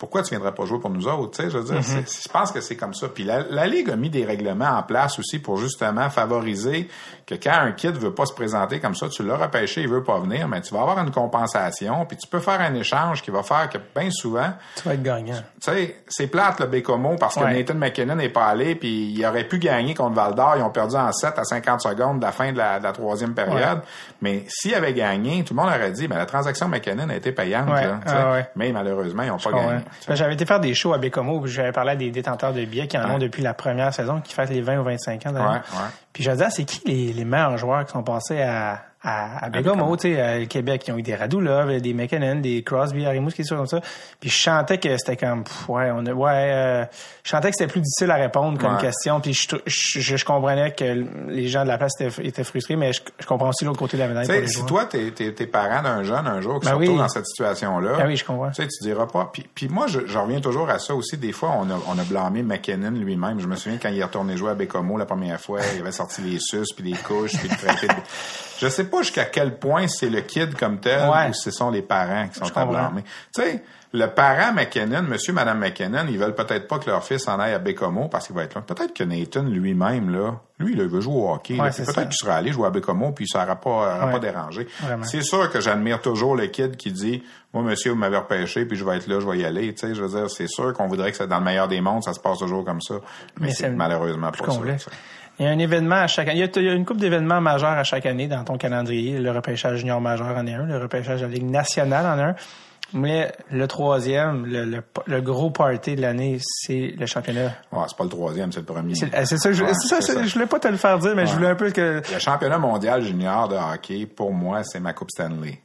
Pourquoi tu viendrais pas jouer pour nous autres? Tu sais, je veux dire, c'est- je pense que c'est comme ça. Puis la, la Ligue a mis des règlements en place aussi pour justement favoriser que quand un kid veut pas se présenter comme ça, tu l'as repêché, il veut pas venir, mais tu vas avoir une compensation, puis tu peux faire un échange qui va faire que bien souvent, Tu vas être gagnant. tu sais, c'est plate le Bécomo parce que Ouais. Nathan McKinnon n'est pas allé puis il aurait pu gagner contre Val d'Or. Ils ont perdu en 7 à 50 secondes de la fin de la, de la troisième période. Mais s'il avait gagné, tout le monde aurait dit, ben, la transaction McKinnon a été payante. Ouais. là. Ah ouais. Mais malheureusement, ils n'ont pas gagné. J'avais été faire des shows à Bécomo, puis j'avais parlé à des détenteurs de billets qui en ont depuis la première saison, qui fêtent les 20 ou 25 ans. Ouais, ouais. Puis je disais, ah, c'est qui les, les meilleurs joueurs qui sont passés à, à, à Bécomo, tu sais, à Québec, qui ont eu des Radulov, des McKinnon, des Crosby, Arimus, qui sont comme ça. Puis je chantais que c'était comme, pff, ouais, on a, ouais, euh, je chantais que c'était plus difficile à répondre comme Ouais. question. Puis je, je, je comprenais que les gens de la place étaient, étaient frustrés, mais je, je comprends aussi l'autre côté de la médaille. Pour les si joueurs. toi, t'es, t'es, t'es parent d'un jeune un jour qui Ben se retrouve oui. dans cette situation-là, Ah oui, je comprends. tu sais, tu diras pas. Puis, puis moi, je, je reviens toujours à ça aussi. Des fois, on a, on a blâmé McKinnon lui-même. Je me souviens quand il est retourné jouer à Bécomo la première fois, il avait sorti les suces, puis les couches, puis le traité de... Je sais pas jusqu'à quel point c'est le kid comme tel Ouais. ou ce sont les parents qui sont à blâmer. Tu sais, le parent McKinnon, monsieur, madame McKinnon, ils veulent peut-être pas que leur fils en aille à Bécomo parce qu'il va être là. Peut-être que Nathan lui-même, là, lui, là, il veut jouer au hockey. Ouais, ça. peut-être qu'il serait allé jouer à Bécomo puis ça n'aura pas, aura Ouais. pas dérangé. C'est sûr que j'admire toujours le kid qui dit Moi, monsieur, vous m'avez repêché, puis je vais être là, je vais y aller. Tu sais, je veux dire, c'est sûr qu'on voudrait que c'est dans le meilleur des mondes, ça se passe toujours comme ça. Mais, Mais c'est malheureusement plus pas ça. ça. Il y a un événement à chaque année. Il y a, une couple d'événements majeurs à chaque année dans ton calendrier. Le repêchage junior majeur en est un, le repêchage de la Ligue nationale en est un. Mais le troisième, le, le, le gros party de l'année, c'est le championnat. Ouais, c'est pas le troisième, c'est le premier. C'est c'est ça, Ouais, je voulais pas te le faire dire, mais je voulais un peu que. Le championnat mondial junior de hockey, pour moi, c'est ma Coupe Stanley.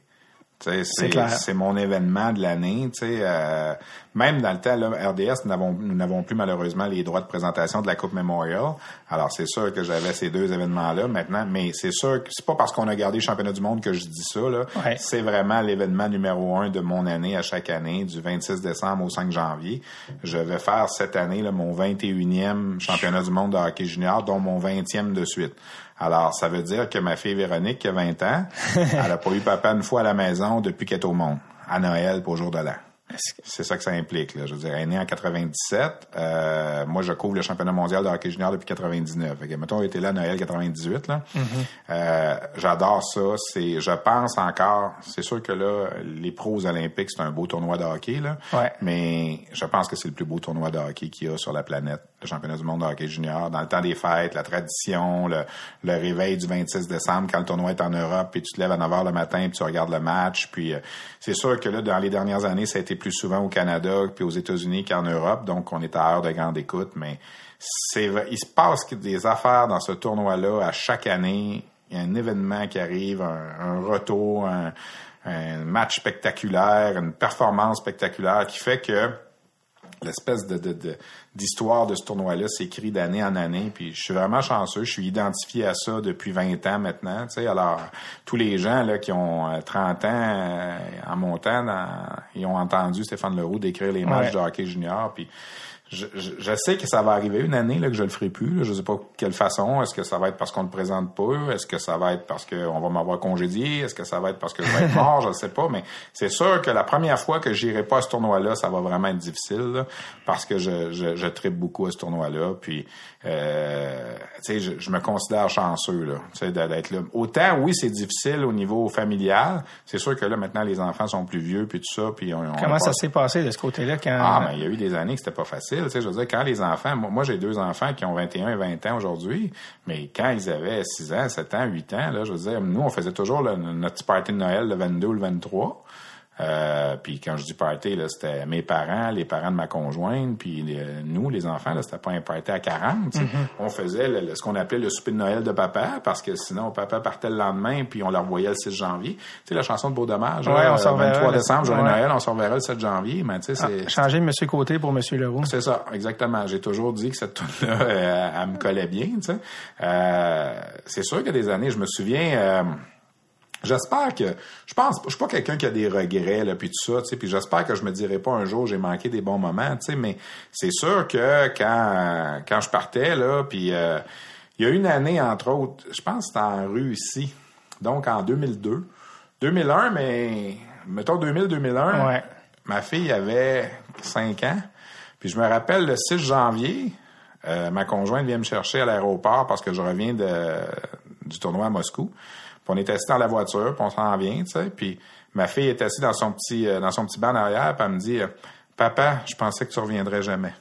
C'est mon événement de l'année. euh, même dans le temps, là, RDS, nous n'avons nous n'avons plus malheureusement les droits de présentation de la Coupe Memorial. Alors, c'est sûr que j'avais ces deux événements-là maintenant, mais c'est sûr que c'est pas parce qu'on a gardé le championnat du monde que je dis ça. là. Ouais. C'est vraiment l'événement numéro un de mon année à chaque année, du 26 décembre au 5 janvier. Je vais faire cette année là, mon 21e championnat du monde de hockey junior, dont mon 20e de suite. Alors, ça veut dire que ma fille Véronique, qui a 20 ans, elle a pas eu papa une fois à la maison depuis qu'elle est au monde, à Noël pour jour de l'an. C'est ça que ça implique. Là? Je veux dire, elle est née en 97. Euh, moi, je couvre le championnat mondial de hockey junior depuis 99. Fait que, mettons, elle était là à Noël 98. Là. Euh, J'adore ça. C'est, je pense encore, c'est sûr que là, les pros olympiques, c'est un beau tournoi de hockey. Là. Ouais. Mais je pense que c'est le plus beau tournoi de hockey qu'il y a sur la planète. Le championnat du monde de hockey junior. Dans le temps des fêtes, la tradition, le, le réveil du 26 décembre quand le tournoi est en Europe, puis tu te lèves à 9 h le matin, puis tu regardes le match. Puis euh, c'est sûr que là, dans les dernières années, ça a été plus souvent au Canada puis aux États-Unis qu'en Europe, donc on est à heure de grande écoute, mais c'est il se passe des affaires dans ce tournoi-là à chaque année. Il y a un événement qui arrive, un, retour, un, match spectaculaire, une performance spectaculaire qui fait que l'espèce de, d'histoire de, ce tournoi-là s'écrit d'année en année. Puis je suis vraiment chanceux. Je suis identifié à ça depuis 20 ans maintenant. Tu sais, alors, tous les gens là, qui ont 30 euh, ans euh, en montant, ils ont entendu Stéphane Leroux décrire les matchs de hockey junior. Puis je, je, sais que ça va arriver une année là, que je le ferai plus. Là. Je sais pas quelle façon. Est-ce que ça va être parce qu'on le présente pas? Est-ce que ça va être parce qu'on va m'avoir congédié? Est-ce que ça va être parce que je vais être mort? je ne sais pas. Mais c'est sûr que la première fois que j'irai pas à ce tournoi-là, ça va vraiment être difficile parce que je, je, je tripe beaucoup à ce tournoi-là. Puis euh, je, je me considère chanceux là, d'être là. Autant oui, c'est difficile au niveau familial. C'est sûr que là maintenant les enfants sont plus vieux puis tout ça. Puis on, Comment ça s'est passé de ce côté-là quand Ah, mais il y a eu des années que c'était pas facile. Tu sais, je veux dire quand les enfants, moi, j'ai deux enfants qui ont 21 et 20 ans aujourd'hui, mais quand ils avaient 6 ans, 7 ans, 8 ans, là, je veux dire, nous on faisait toujours notre party de Noël le 22 ou le 23. Euh, puis quand je dis party, là, c'était mes parents, les parents de ma conjointe, puis nous, les enfants, là, c'était pas un party à 40. Mm-hmm. On faisait ce qu'on appelait le souper de Noël de papa, parce que sinon, papa partait le lendemain, puis on leur voyait le 6 janvier. Tu sais, la chanson de Beau Dommage, ouais, on le 23 décembre, jour de Noël, on s'en verra le 7 janvier, mais tu sais, c'est... Ah, changer Monsieur Côté pour Monsieur Leroux. C'est ça, exactement. J'ai toujours dit que cette tune-là, euh, elle, me collait bien, tu sais. Euh, c'est sûr qu'il y a des années, je me souviens... J'espère que je pense je suis pas quelqu'un qui a des regrets là puis tout ça, tu sais, puis j'espère que je me dirai pas un jour j'ai manqué des bons moments, tu sais, mais c'est sûr que quand quand je partais là puis euh, il y a une année entre autres, je pense que c'était en Russie. Donc en 2002, 2001 mais mettons 2000 2001. Ouais. Ma fille avait 5 ans. Puis je me rappelle le 6 janvier, euh, ma conjointe vient me chercher à l'aéroport parce que je reviens de, du tournoi à Moscou on est assis dans la voiture, puis on s'en vient, tu sais. Puis ma fille est assise dans son petit euh, dans son petit banc arrière, puis elle me dit Papa, je pensais que tu reviendrais jamais.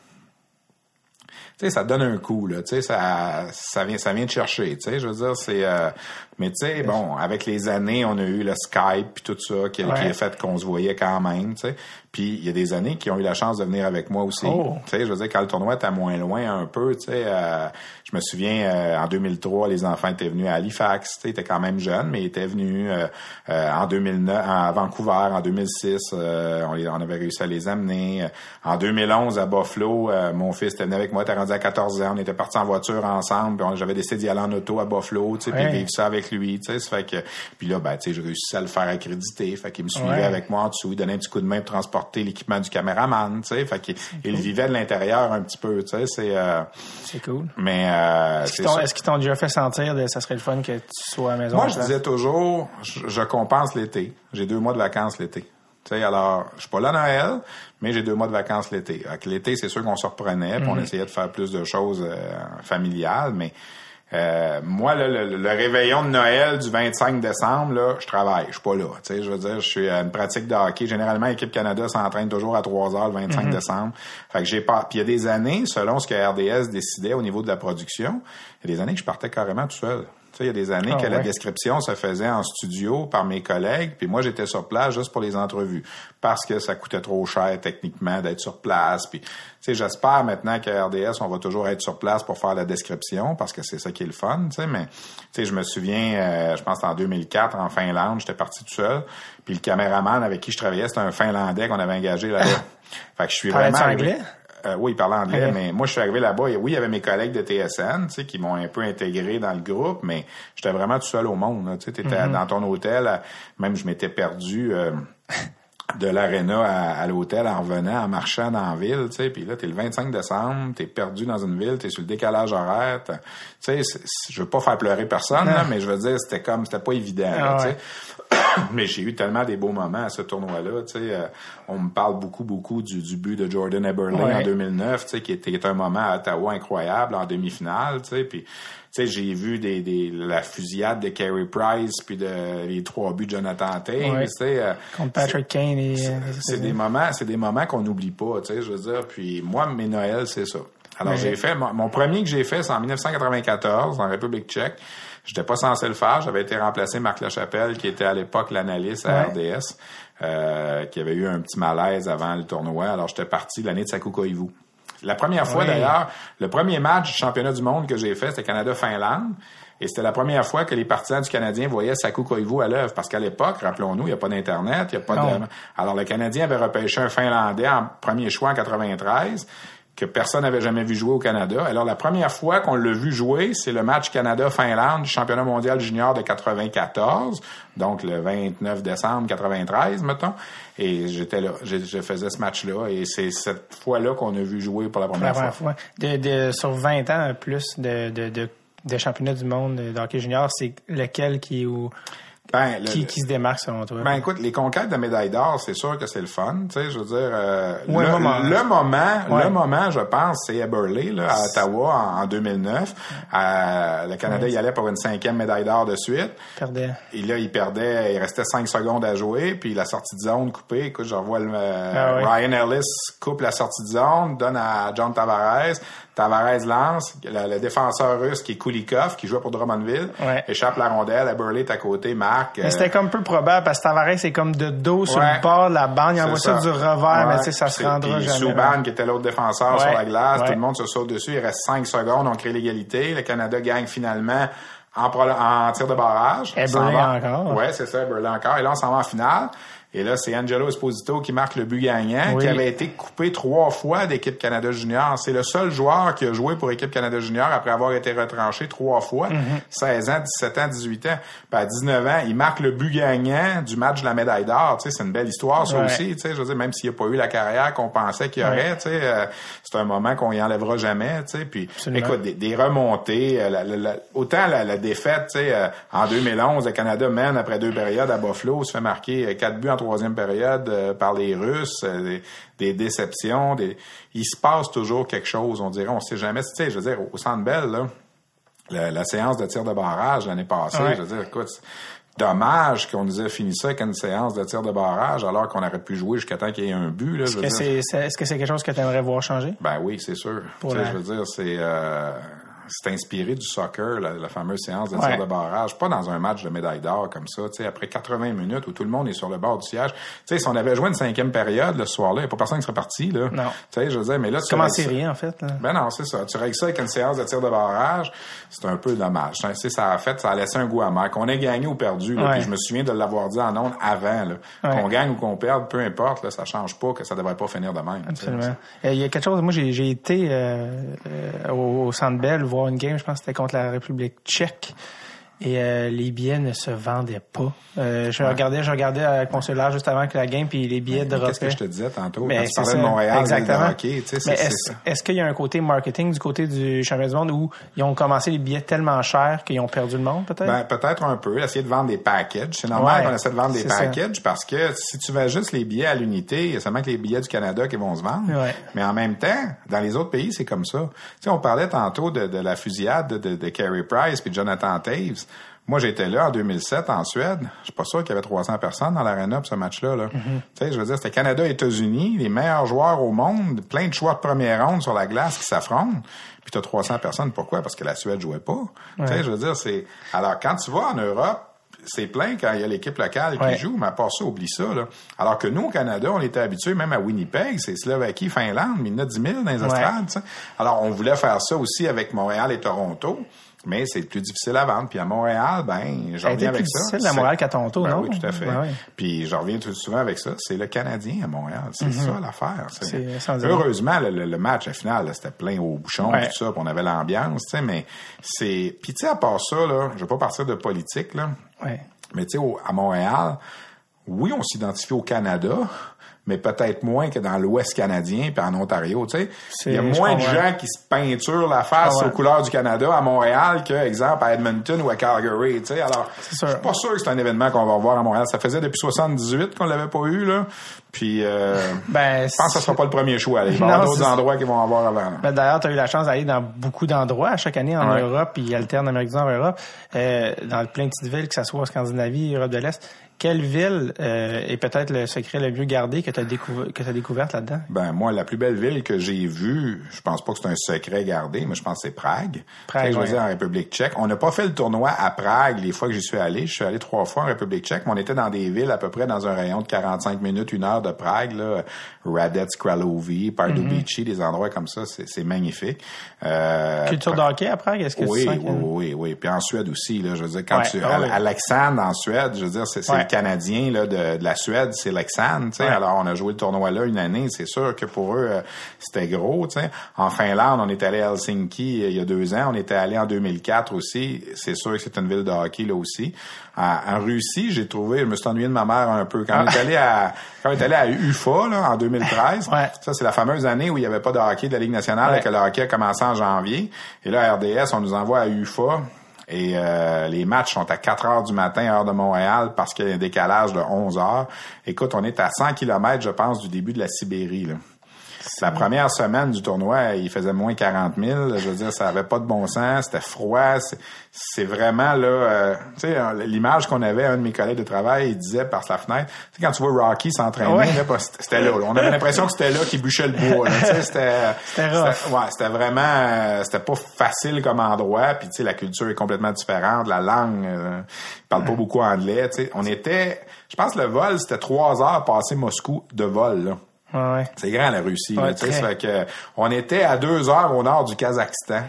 Tu sais, ça donne un coup, là. Tu sais, ça, ça vient, ça vient de chercher. Tu sais, je veux dire, c'est. Euh, mais tu sais, bon, avec les années, on a eu le Skype puis tout ça qui, qui a fait qu'on se voyait quand même. Tu sais, puis il y a des années qui ont eu la chance de venir avec moi aussi. Oh. Tu sais, je veux dire, quand le tournoi était moins loin un peu, tu sais, euh, je me souviens, euh, en 2003, les enfants étaient venus à Halifax. Tu sais, ils étaient quand même jeunes, mais ils étaient venus euh, en 2009, à Vancouver, en 2006, on, on, avait réussi à les amener. En 2011, à Buffalo, mon fils était venu avec moi, était rendu à 14 ans, on était partis en voiture ensemble, j'avais décidé d'y aller en auto à Buffalo, tu sais, puis vivre ça avec lui, tu sais, fait que, puis là, ben, tu sais, j'ai réussi à le faire accréditer, fait qu'il me suivait avec moi en dessous, il donnait un petit coup de main pour transporter l'équipement du caméraman, tu sais, fait qu'il il vivait de l'intérieur un petit peu, tu sais, c'est euh, c'est cool. Mais euh, est-ce qu'ils t'ont déjà fait sentir que ça serait le fun que tu sois à la maison Moi, je disais toujours, je, compense l'été. J'ai deux mois de vacances l'été. Tu sais, alors, je suis pas là à Noël, mais j'ai deux mois de vacances l'été. L'été, c'est sûr qu'on se reprenait, puis on mm-hmm. essayait de faire plus de choses euh, familiales, mais euh, moi, le, réveillon de Noël du 25 décembre, là, je travaille, je suis pas là. Je veux dire, je suis à une pratique de hockey. Généralement, l'équipe Canada s'entraîne toujours à 3 heures le 25 mhm. décembre. Fait que j'ai pas. Puis il y a des années, selon ce que RDS décidait au niveau de la production, il y a des années que je partais carrément tout seul il y a des années ah, que la description se faisait en studio par mes collègues, puis moi j'étais sur place juste pour les entrevues parce que ça coûtait trop cher techniquement d'être sur place. Puis, tu sais, j'espère maintenant qu'à RDS on va toujours être sur place pour faire la description parce que c'est ça qui est le fun. Tu sais, mais tu sais, je me souviens, euh, je pense en 2004 en Finlande, j'étais parti tout seul, puis le caméraman avec qui je travaillais c'était un Finlandais qu'on avait engagé là-bas. fait que je suis vraiment anglais? Euh, oui, il parlait anglais, mais moi, je suis arrivé là-bas oui, il y avait mes collègues de TSN, tu sais, qui m'ont un peu intégré dans le groupe, mais j'étais vraiment tout seul au monde, tu sais, t'étais mm-hmm. dans ton hôtel, même je m'étais perdu, euh, de l'aréna à, l'hôtel en revenant, en marchant dans la ville, tu sais, puis là, t'es le 25 décembre, t'es perdu dans une ville, t'es sur le décalage horaire, tu sais, je veux pas faire pleurer personne, mais je veux dire, c'était comme, c'était pas évident, ah tu sais. mais j'ai eu tellement des beaux moments à ce tournoi-là. Tu sais, euh, on me parle beaucoup, beaucoup du, du but de Jordan Eberle en 2009, tu sais, qui était un moment à Ottawa incroyable en demi-finale. Tu sais, puis tu sais, j'ai vu des, des, la fusillade de Carey Price puis de les trois buts de Jonathan Taylor. Tu sais, euh, contre Patrick Kane et c'est des moments, c'est des moments qu'on n'oublie pas. Tu sais, je veux dire. Puis moi, mes Noëls, c'est ça. Alors j'ai fait mon, mon, premier que j'ai fait, c'est en 1994 en République Tchèque. J'étais pas censé le faire. J'avais été remplacé Marc Lachapelle, qui était à l'époque l'analyste à RDS, euh, qui avait eu un petit malaise avant le tournoi. Alors, j'étais parti l'année de Saku Koivu. La première fois, d'ailleurs, le premier match du championnat du monde que j'ai fait, c'était Canada-Finlande. Et c'était la première fois que les partisans du Canadien voyaient Saku Koivu à l'œuvre. Parce qu'à l'époque, rappelons-nous, il n'y a pas d'Internet, il n'y a pas Non. de... Alors, le Canadien avait repêché un Finlandais en premier choix en 93 que personne n'avait jamais vu jouer au Canada. Alors, la première fois qu'on l'a vu jouer, c'est le match Canada-Finlande du championnat mondial junior de 94, donc le 29 décembre 93, mettons. Et j'étais là, je, je faisais ce match-là, et c'est cette fois-là qu'on a vu jouer pour la La première première fois. fois. De, de, sur 20 ans plus de, de, de, de championnats du monde de hockey junior, c'est lequel qui, est où- Ben, le- qui, qui se démarque selon toi? Ben écoute, les conquêtes de médailles d'or, c'est sûr que c'est le fun, tu sais, je veux dire euh, Ouais, le, moment. le moment, Ouais. le moment, je pense, c'est à Burley là, à Ottawa en, en 2009. Euh, le Canada y allait pour une cinquième médaille d'or de suite. Perdait. Et là, il perdait, il restait 5 secondes à jouer, puis la sortie de zone coupée. Écoute, je revois le, Ah. Ryan Ellis coupe la sortie de zone, donne à John Tavares. Tavares lance, le, le défenseur russe qui est Kulikov, qui jouait pour Drummondville, Ouais. échappe la rondelle, à Burley est à côté, marque. Mais euh, c'était comme peu probable parce que Tavares est comme de dos sur le bord de la bande. Il envoie ça. du revers, mais tu sais, ça se rendra jamais. Subban, qui était l'autre défenseur sur la glace, tout le monde se saute dessus. Il reste 5 secondes, on crée l'égalité. Le Canada gagne finalement en, pro- en tir de barrage. Eberle encore. Ouais, c'est ça, Eberle encore. Et là, on s'en va en finale. Et là, c'est Angelo Esposito qui marque le but gagnant, Oui. qui avait été coupé trois fois d'équipe Canada Junior. C'est le seul joueur qui a joué pour équipe Canada Junior après avoir été retranché trois fois, Mhm. 16 ans, 17 ans, 18 ans. Puis à 19 ans, il marque le but gagnant du match de la médaille d'or. Tu sais, c'est une belle histoire, ça Ouais. aussi. Tu sais, je veux dire, même s'il n'a pas eu la carrière qu'on pensait qu'il y aurait, tu sais, euh, c'est un moment qu'on y enlèvera jamais. Tu sais, puis Absolument. écoute, des, des remontées, euh, la- la- la- autant la, défaite, tu sais, euh, en 2011, le Canada mène après deux périodes à Buffalo, se fait marquer euh, quatre buts en troisième période euh, par les Russes, euh, des, des déceptions, des, il se passe toujours quelque chose, on dirait, on sait jamais, tu sais, je veux dire, au Centre Bell, là, la, la séance de tir de barrage l'année passée, Ouais. je veux dire, écoute, c'est dommage qu'on nous ait fini ça avec une séance de tir de barrage alors qu'on aurait pu jouer jusqu'à temps qu'il y ait un but, Est-ce que c'est, que quelque chose que tu aimerais voir changer? Ben oui, c'est sûr. Pour la- Je veux dire, c'est euh, c'est inspiré du soccer, la, la fameuse séance de Ouais. tir de barrage, pas dans un match de médaille d'or comme ça. Tu sais, après 80 minutes où tout le monde est sur le bord du siège. Tu sais, si on avait joué une cinquième période le soir-là, il n'y a pas personne qui serait parti. Là. Non. Tu sais, je veux dire, mais là, tu Comment c'est rien, en fait? là? ben non, c'est ça. Tu règles ça avec une séance de tir de barrage, c'est un peu dommage. Tu sais, ça a fait, ça a laissé un goût amer. Qu'on ait gagné ou perdu, là, Ouais. puis je me souviens de l'avoir dit en ondes avant. Là. Ouais. Qu'on gagne ou qu'on perde, peu importe, là, ça change pas que ça devrait pas finir de même. Absolument. Euh, Il y a quelque chose, moi j'ai j'ai été euh, euh, au, au Centre Bell voir une game, je pense que c'était contre la République tchèque. Et euh, les billets ne se vendaient pas. Euh, je regardais, je regardais à consulaire juste avant que la game, puis les billets de Qu'est-ce que je te disais tantôt? Mais quand tu parlais de Montréal, exactement. de hockey, tu sais, Mais est-ce qu'il y a un côté marketing du côté du championnat du monde où ils ont commencé les billets tellement chers qu'ils ont perdu le monde, peut-être? Ben, peut-être un peu. Essayer de vendre des packages. C'est normal Ouais, qu'on essaie de vendre des ça. packages parce que si tu vends juste les billets à l'unité, il y a seulement que les billets du Canada qui vont se vendre. Ouais. Mais en même temps, dans les autres pays, c'est comme ça. Tu sais, on parlait tantôt de, de la fusillade de, de, de Carey Price puis Jonathan Taves. Moi, j'étais là en 2007 en Suède. Je suis pas sûr qu'il y avait 300 personnes dans l'aréna pour ce match-là. Là. Tu sais, je veux dire, c'était Canada-États-Unis, les meilleurs joueurs au monde, plein de choix de première ronde sur la glace qui s'affrontent. Puis tu as 300 personnes. Pourquoi? Parce que la Suède jouait pas. Tu sais, je veux dire, c'est... Alors, quand tu vas en Europe, c'est plein quand il y a l'équipe locale Ouais. qui joue, mais à part ça, oublie ça. Là. Alors que nous, au Canada, on était habitués, même à Winnipeg, c'est Slovaquie, Finlande, mais il y en a 10 000 dans les estrades. sais. Alors, on voulait faire ça aussi avec Montréal et Toronto, mais c'est plus difficile à vendre. Puis à Montréal, ben, je Ça a été reviens avec plus ça. difficile à c'est- Montréal qu'à Toronto, Ben non? Oui, tout à fait. Ben oui. Puis je reviens tout souvent avec ça. C'est le Canadien à Montréal. C'est ça l'affaire. C'est- C'est-. Heureusement, le, match, à final, c'était plein au bouchon, Ouais. tout ça, puis on avait l'ambiance, tu sais, mais c'est... Puis tu sais, à part ça, là, je vais pas partir de politique, là, Ouais. mais tu sais, à Montréal, oui, on s'identifie au Canada, mais peut-être moins que dans l'Ouest canadien puis en Ontario, tu sais. Il y a moins de gens qui se peinturent la face comprends. aux couleurs du Canada à Montréal que, exemple, à Edmonton ou à Calgary, tu sais. Alors, je suis pas sûr que c'est un événement qu'on va revoir à Montréal. Ça faisait depuis 78 qu'on l'avait pas eu, là. Puis, euh, Ben, je pense que ça sera pas le premier choix. Il va y avoir Non, d'autres endroits qui vont avoir avant. Ben, D'ailleurs, tu as eu la chance d'aller dans beaucoup d'endroits à chaque année en Ouais. Europe, puis ils alternent Amérique du Nord Europe, euh, dans plein de petites villes, que ce soit en Scandinavie, Europe de l'Est. Quelle ville euh, est peut-être le secret le mieux gardé que tu as, découvert, que as découverte là-dedans? Ben moi, la plus belle ville que j'ai vue, je pense pas que c'est un secret gardé, mais je pense que c'est Prague. Prague, je veux ouais. dire, en République tchèque. On n'a pas fait le tournoi à Prague les fois que j'y suis allé. Je suis allé trois fois en République tchèque, mais on était dans des villes à peu près dans un rayon de 45 minutes, une heure de Prague, là. Radec, Kralovi, Pardubice, des endroits comme ça, c'est magnifique. Euh, Culture de hockey à Prague, est-ce que oui, tu sens oui, que... oui, oui. Puis en Suède aussi, là, je veux dire, quand Ouais, tu, ah à- oui. Alexandre en Suède, je veux dire, c'est Ouais. Canadien là, de, de la Suède, c'est. Ouais. Alors, on a joué le tournoi là une année, c'est sûr que pour eux, euh, c'était gros. En Finlande, on est allé à Helsinki euh, il y a deux ans, on était allé en 2004 aussi. C'est sûr que c'est une ville de hockey là aussi. En, en Russie, j'ai trouvé, je me suis ennuyé de ma mère un peu. Quand on est allé à, quand on est allé à UFA là, en 2013, Ouais. ça c'est la fameuse année où il n'y avait pas de hockey de la Ligue nationale Ouais. et que le hockey a commencé en janvier. Et là, à RDS, on nous envoie à UFA. Et euh, les matchs sont à 4 heures du matin, heure de Montréal, parce qu'il y a un décalage de 11 heures. Écoute, on est à 100 kilomètres, je pense, du début de la Sibérie. La première semaine du tournoi, il faisait moins 40 000. Je veux dire, ça avait pas de bon sens, c'était froid. C'est- vraiment là, euh, tu sais, euh, l'image qu'on avait, un de mes collègues de travail, il disait par sa fenêtre, tu sais, quand tu vois Rocky s'entraîner, Ouais. là, c'était là, là. On avait l'impression que c'était là qu'il bûchait le bois. là. Tu sais, C'était C'était rough. Ouais, c'était vraiment, euh, c'était pas facile comme endroit. Puis tu sais, la culture est complètement différente, la langue, euh, ils parlent pas beaucoup anglais. Tu sais, on était, je pense, que le vol, c'était trois heures passé Moscou de vol. Là. Ouais. C'est grand la Russie. Ouais, là, fait que on était à deux heures au nord du Kazakhstan.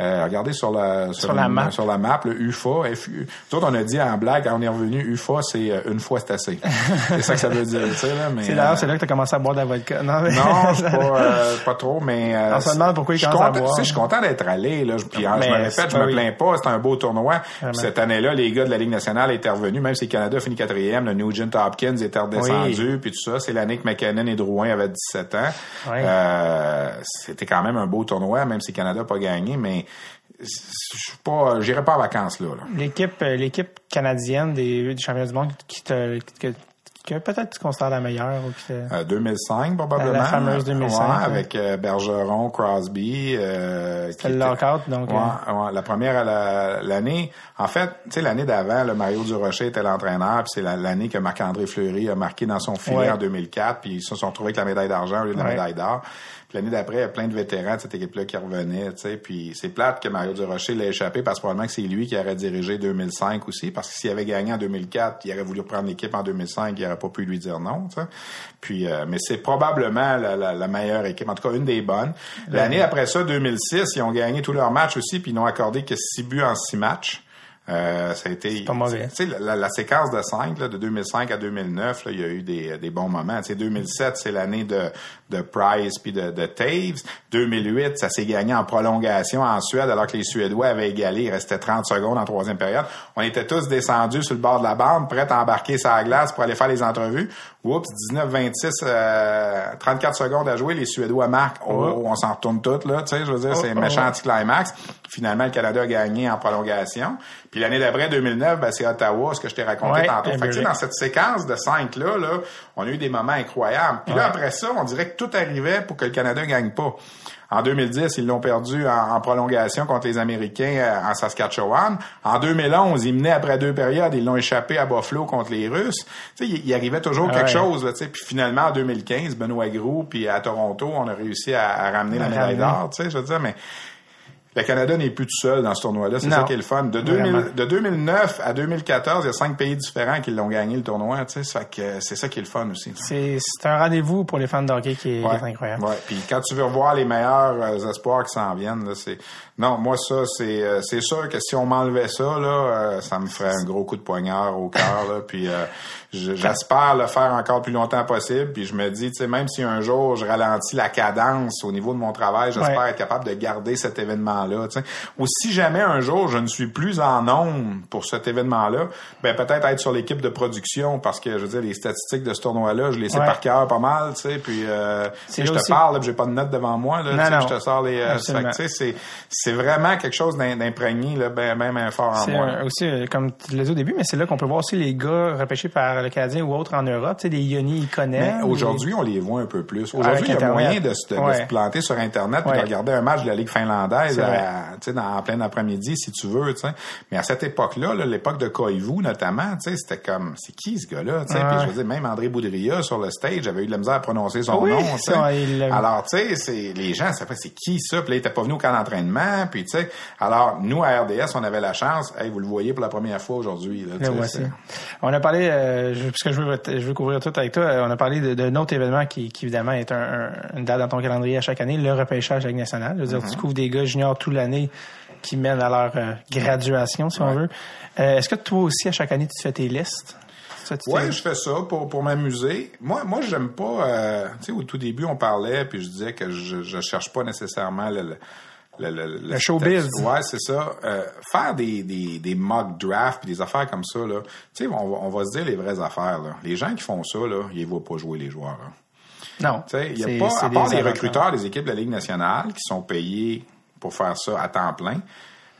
Euh, regardez sur la Sur la une- map. sur la map le UFA. FU. Nous autres, on a dit en blague on est revenu UFA, c'est euh, une fois c'est assez. c'est ça que ça veut dire, tu sais là. Mais C'est euh, d'ailleurs, c'est là que tu as commencé à boire de la vodka. Non, mais... non, je pas, euh, pas trop, mais... Euh, On se demande pourquoi il commence à content- boire. Je suis content d'être allé. Là, puis hein, je Mais me répète, je me oui. plains pas. C'était un beau tournoi. Cette année-là, les gars de la Ligue nationale étaient revenus, même si le Canada a fini quatrième, le Nugent Hopkins était redescendu, puis tout ça. C'est l'année que McKinnon et Drouin avaient 17 ans. Euh, C'était quand même un beau tournoi, même si le Canada n'a pas gagné, mais je suis pas, j'irai pas en vacances là. L'équipe, euh, l'équipe canadienne des, du championnat du monde qui te, que, que peut-être tu considères la meilleure ou qui te... Euh, 2005 probablement. La fameuse 2005, Ouais, ouais. avec euh, Bergeron, Crosby. Euh, qui le était- lockout, donc, Ouais, euh, la première la- l'année. En fait, tu sais, l'année d'avant, le Mario Durocher était l'entraîneur, puis c'est la- l'année que Marc-André Fleury a marqué dans son filet en 2004, puis ils se sont retrouvés avec la médaille d'argent au lieu de la médaille d'or. Puis l'année d'après, il y a plein de vétérans de cette équipe-là qui revenaient, tu sais. Puis c'est plate que Mario Durocher l'ait échappé parce que probablement que c'est lui qui aurait dirigé 2005 aussi, parce que s'il avait gagné en 2004, il aurait voulu reprendre l'équipe en 2005, il aurait pas pu lui dire non, tu sais. Puis, euh, mais c'est probablement la, la- la meilleure équipe, en tout cas une des bonnes. L'année après ça, 2006, ils ont gagné tous leurs matchs aussi, puis ils n'ont accordé que six buts en six matchs. Euh, ça a été pas mauvais. la, la séquence de 5, là, de 2005 à 2009, là, il y a eu des, des bons moments. Tu sais, 2007, c'est l'année de, de Price puis de, de Taves. 2008, ça s'est gagné en prolongation en Suède, alors que les Suédois avaient égalé. Il restait 30 secondes en troisième période. On était tous descendus sur le bord de la bande, prêts à embarquer sa glace pour aller faire les entrevues. Oups, 19-26, euh, 34 secondes à jouer. Les Suédois marquent. Oh, on s'en retourne toutes, là. Tu sais, je veux dire, c'est Oh, méchant oh. anti-climax. Finalement, le Canada a gagné en prolongation. Puis l'année d'après, 2009, ben, c'est Ottawa, ce que je t'ai raconté Ouais, tantôt. Fait que, tu sais, Everett. dans cette séquence de cinq là, là, on a eu des moments incroyables. Puis là, après ça, on dirait que tout arrivait pour que le Canada gagne pas. En 2010, ils l'ont perdu en, en prolongation contre les Américains euh, en Saskatchewan. En 2011, ils menaient après deux périodes, ils l'ont échappé à Buffalo contre les Russes. Tu sais, il, il arrivait toujours Ah quelque ouais. chose. Là, tu sais. puis finalement, en 2015, Benoît Groux, puis à Toronto, on a réussi à, à ramener la médaille d'or. Tu sais, je veux dire, mais le Canada n'est plus tout seul dans ce tournoi-là. C'est ça qui est le fun. De, 2000 Vraiment. de 2009 à 2014, il y a cinq pays différents qui l'ont gagné le tournoi. C'est ça qui est le fun aussi. C'est, un rendez-vous pour les fans de hockey qui est, qui est incroyable. Ouais. Puis quand tu veux revoir les meilleurs euh, espoirs qui s'en viennent, c'est non, moi ça c'est euh, c'est sûr que si on m'enlevait ça là, euh, ça me ferait un gros coup de poignard au cœur là. Puis euh, je- j'espère le faire encore plus longtemps possible. Puis je me dis, tu sais, même si un jour je ralentis la cadence au niveau de mon travail, j'espère Ouais. être capable de garder cet événement-là. tu sais. Ou si jamais un jour je ne suis plus en nombre pour cet événement-là, ben peut-être être sur l'équipe de production parce que je veux dire les statistiques de ce tournoi-là, je les sais Ouais. par cœur pas mal, tu sais. Puis euh, C'est je te aussi- parle, là, j'ai pas de notes devant moi, là, Non, non. je te sors les. euh, fait sais, c'est c'est vraiment quelque chose d'im- d'imprégné là, ben même fort en moi. un- aussi, euh, comme tu l'as dit au début, mais c'est là qu'on peut voir aussi les gars repêchés par le Canadien ou autres en Europe, tu sais, des Yoni aujourd'hui, on les voit un peu plus. Aujourd'hui, il y a Internet. moyen de, se- de Ouais. se planter sur Internet et Ouais. de regarder un match de la Ligue finlandaise à sais, dans, en plein après-midi, si tu veux, tu sais. Mais à cette époque-là, là, l'époque de Koivu, notamment, tu sais, c'était comme, c'est qui ce gars-là, tu sais? Puis Ouais. je veux dire, même André Boudria, sur le stage, avait eu de la misère à prononcer son Oui, nom, ça, il Alors, tu sais, c'est, les gens, c'est qui ça? Puis là, il était pas venu au camp d'entraînement, puis tu sais. Alors, nous, à RDS, on avait la chance, hey, vous le voyez pour la première fois aujourd'hui, là, voici. c'est- On a parlé, euh, puisque je veux, je veux couvrir tout avec toi, euh, on a parlé d'un autre événement qui, qui, évidemment est un, un- une date dans ton calendrier à chaque année, le repêchage avec national. Je veux dire, Mm-hmm. tu couvres des gars juniors toute l'année qui mènent à leur euh, graduation, si on veut. Euh, Est-ce que toi aussi, à chaque année, tu fais tes listes? T'es- je fais ça pour, pour m'amuser. Moi, moi, j'aime pas. euh, tu sais, au tout début, on parlait, puis je disais que je, je cherche pas nécessairement le. le le, le, Le showbiz. Ouais, c'est ça. Euh, faire des, des, des mock drafts puis des affaires comme ça, là. Tu sais, on va, on va se dire les vraies affaires, là. Les gens qui font ça, là, ils voient pas jouer les joueurs, là. Non. Tu sais, il y a pas, à part les recruteurs des équipes de la Ligue nationale qui sont payés pour faire ça à temps plein.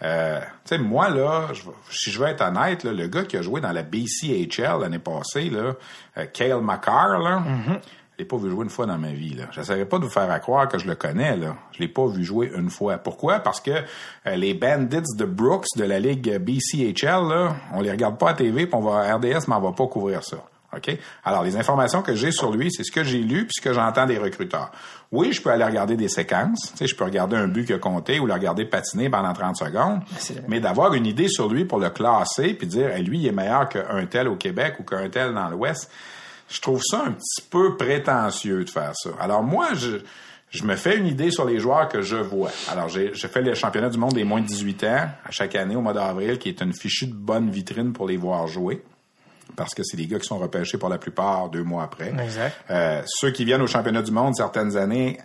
Euh, tu sais, moi, là, je si je veux être honnête, là, le gars qui a joué dans la BCHL l'année passée, là, euh, Cale McCarr, là, Mm-hmm. L'ai pas vu jouer une fois dans ma vie. Là. J'essaierai pas de vous faire à croire que je le connais. Là. Je l'ai pas vu jouer une fois. Pourquoi? Parce que euh, les Bandits de Brooks de la Ligue BCHL, là, on les regarde pas à TV, puis on va RDS, mais on va pas couvrir ça. OK? Alors, les informations que j'ai sur lui, c'est ce que j'ai lu puis ce que j'entends des recruteurs. Oui, je peux aller regarder des séquences. Tu sais, je peux regarder un but qu'il a compté ou le regarder patiner pendant 30 secondes. Mais d'avoir une idée sur lui pour le classer puis dire, lui, il est meilleur qu'un tel au Québec ou qu'un tel dans l'Ouest, je trouve ça un petit peu prétentieux de faire ça. Alors moi, je, je me fais une idée sur les joueurs que je vois. Alors j'ai je fais le championnat du monde des moins de 18 ans à chaque année au mois d'avril, qui est une fichue de bonne vitrine pour les voir jouer. Parce que c'est des gars qui sont repêchés pour la plupart deux mois après. Exact. Euh, ceux qui viennent au championnat du monde certaines années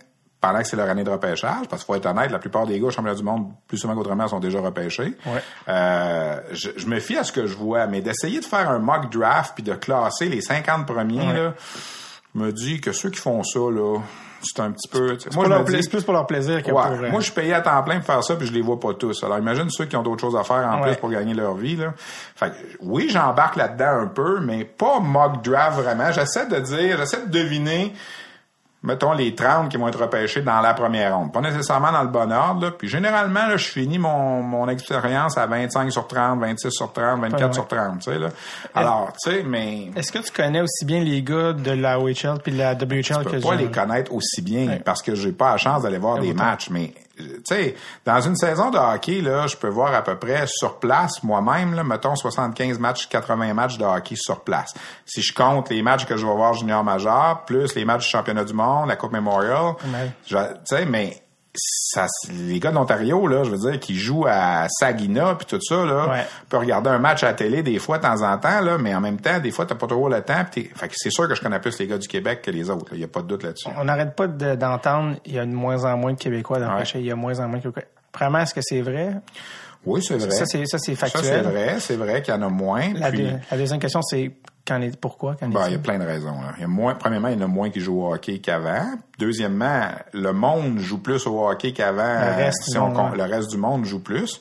pendant que c'est leur année de repêchage, parce qu'il faut être honnête, la plupart des gars au championnat du monde, plus souvent qu'autrement, sont déjà repêchés. Ouais. Euh, je, je me fie à ce que je vois, mais d'essayer de faire un mock draft puis de classer les 50 premiers, Ouais. là, me dit que ceux qui font ça, là, c'est un petit peu... sais, Pour je dis- C'est plus pour leur plaisir que Ouais. pour... euh, Moi, je suis payé à temps plein pour faire ça, puis je les vois pas tous. Alors, imagine ceux qui ont d'autres choses à faire en Ouais. plus pour gagner leur vie. Là. Fait que, oui, j'embarque là-dedans un peu, mais pas mock draft vraiment. J'essaie de dire, j'essaie de deviner, mettons, les 30 qui vont être repêchés dans la première ronde. Pas nécessairement dans le bon ordre. Là. Puis généralement, là, je finis mon, mon expérience à 25 sur 30, 26 sur 30, 24 Ouais, ouais. sur 30. Tu sais, là. Alors, tu sais, mais... Est-ce que tu connais aussi bien les gars de la OHL puis de la WHL Je que peux pas je- les connaître aussi bien Ouais. parce que j'ai pas la chance d'aller voir des autant. matchs. Mais tu sais, dans une saison de hockey, là, je peux voir à peu près sur place, moi-même, là, mettons 75 matchs, 80 matchs de hockey sur place. Si je compte les matchs que je vais voir junior majeur, plus les matchs du championnat du monde, la Coupe Memorial, tu sais, mais ça, les gars d'Ontario, là, je veux dire, qui jouent à Saginaw puis tout ça, là, Ouais. peut regarder un match à la télé des fois de temps en temps, là, mais en même temps, des fois, t'as pas toujours le temps. pis Fait que c'est sûr que je connais plus les gars du Québec que les autres. Il y a pas de doute là-dessus. On n'arrête pas de- d'entendre, il y a de moins en moins de Québécois dans le Ouais. pêcher, il y a de moins en moins de Québécois. Premièrement, est-ce que c'est vrai? Oui, c'est vrai. Ça, c'est, ça, c'est Ça, c'est factuel. vrai. C'est vrai qu'il y en a moins. La, puis- deux- la deuxième question, c'est quand pourquoi? Quand Ben, il y a plein de raisons. Là. Il y a moins, premièrement, il y en a moins qui jouent au hockey qu'avant. Deuxièmement, le monde joue plus au hockey qu'avant. Le reste si. Le reste du monde joue plus.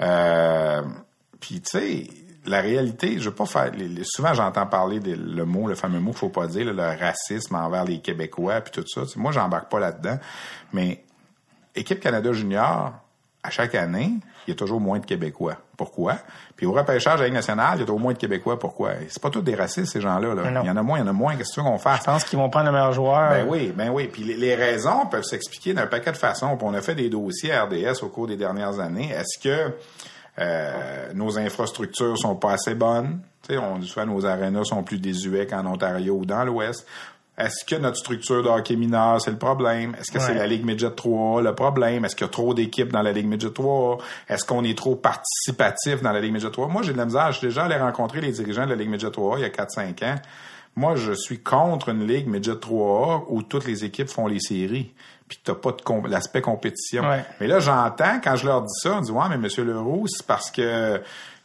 Euh, Puis, tu sais, la réalité, je veux pas faire... les- souvent, j'entends parler de, le mot, le fameux mot qu'il faut pas dire, le racisme envers les Québécois, puis tout ça. Tu sais, moi, j'embarque pas là-dedans. Mais Équipe Canada Junior, à chaque année, il y a toujours moins de Québécois. Pourquoi? Puis au repêchage à Ligue nationale, il y a toujours moins de Québécois. Pourquoi? C'est pas tous des racistes, ces gens-là. là. Il y en a moins, il y en a moins. Qu'est-ce que tu veux qu'on fasse? Je pense qu'ils vont prendre le meilleur joueur. Ben oui, ben oui. Puis les, les raisons peuvent s'expliquer d'un paquet de façons. Puis on a fait des dossiers à RDS au cours des dernières années. Est-ce que euh, nos infrastructures sont pas assez bonnes? On dit souvent nos arénas sont plus désuets qu'en Ontario ou dans l'Ouest. Est-ce que notre structure de hockey mineur, c'est le problème? Est-ce que c'est la Ligue Midget 3 le problème? Est-ce qu'il y a trop d'équipes dans la Ligue Midget 3 Est-ce qu'on est trop participatif dans la Ligue Midget 3 Moi, j'ai de la misère. Je suis déjà allé rencontrer les dirigeants de la Ligue Midget 3 il y a 4-5 ans. Moi, je suis contre une Ligue Midget 3 où toutes les équipes font les séries puis t'as pas de l'aspect compétition. Ouais. Mais là, j'entends, quand je leur dis ça, on dit, ouais, mais Monsieur Leroux, c'est parce que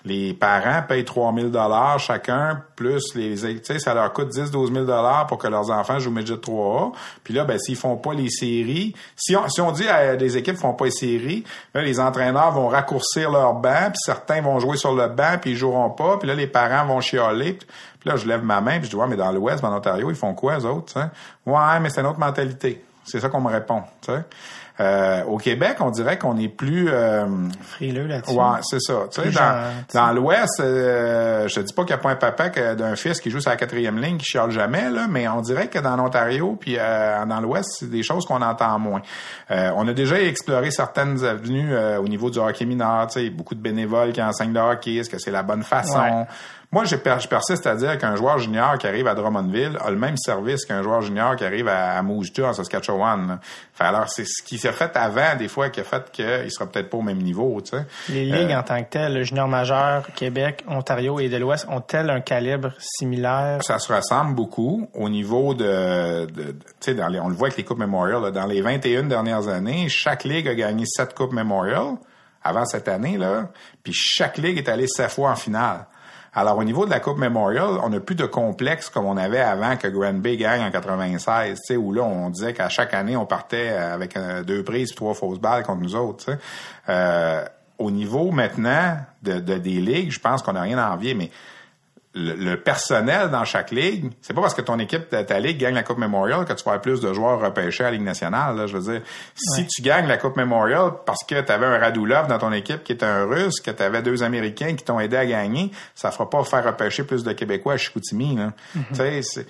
les parents payent 3000 dollars chacun, plus les, tu sais, ça leur coûte 10, 12 000 dollars pour que leurs enfants jouent Midget 3A. Puis là, ben, s'ils font pas les séries, si on, si on dit à des équipes font pas les séries, là, les entraîneurs vont raccourcir leur banc, puis certains vont jouer sur le banc, puis ils joueront pas, puis là, les parents vont chialer. Puis, là, je lève ma main, puis je dis, ouais, mais dans l'Ouest, en Ontario, ils font quoi, eux autres, sais? Ouais, mais c'est une autre mentalité. C'est ça qu'on me répond, tu sais. Euh, au Québec, on dirait qu'on est plus euh, Frileux là-dessus. Ouais, c'est ça. Tu sais, Plus dans, gentil. dans l'Ouest, euh, je te dis pas qu'il n'y a pas un papa d'un fils qui joue sur la quatrième ligne qui chiale jamais, là, mais on dirait que dans l'Ontario puis euh, dans l'Ouest, c'est des choses qu'on entend moins. Euh, on a déjà exploré certaines avenues euh, au niveau du hockey mineur, tu sais, beaucoup de bénévoles qui enseignent le hockey, est-ce que c'est la bonne façon? Ouais. Moi, je, per- je persiste à dire qu'un joueur junior qui arrive à Drummondville a le même service qu'un joueur junior qui arrive à, à Moose Jaw, en Saskatchewan. Fait alors, c'est ce qui s'est fait avant, des fois, qui a fait qu'il sera peut-être pas au même niveau, tu sais. Les ligues Euh, en tant que telles, le junior majeur, Québec, Ontario et de l'Ouest, ont-elles un calibre similaire? Ça se ressemble beaucoup au niveau de, de- de- dans les- on le voit avec les coupes Memorial. là. dans les 21 dernières années, chaque ligue a gagné sept coupes Memorial avant cette année là, puis chaque ligue est allée sept fois en finale. Alors au niveau de la coupe Memorial, on n'a plus de complexe comme on avait avant que Grand Bay gagne en 96, tu sais, où là on disait qu'à chaque année on partait avec euh, deux prises, trois fausses balles contre nous autres. Euh, au niveau maintenant de, de- des ligues, je pense qu'on n'a rien à envier, mais le, le personnel dans chaque ligue, c'est pas parce que ton équipe de ta ligue gagne la Coupe Memorial que tu vas avoir plus de joueurs repêchés à la Ligue nationale. Là, je veux dire, si tu gagnes la Coupe Memorial parce que tu avais un Radulov dans ton équipe qui était un Russe, que tu avais deux Américains qui t'ont aidé à gagner, ça fera pas faire repêcher plus de Québécois à Chicoutimi. là. Tu sais,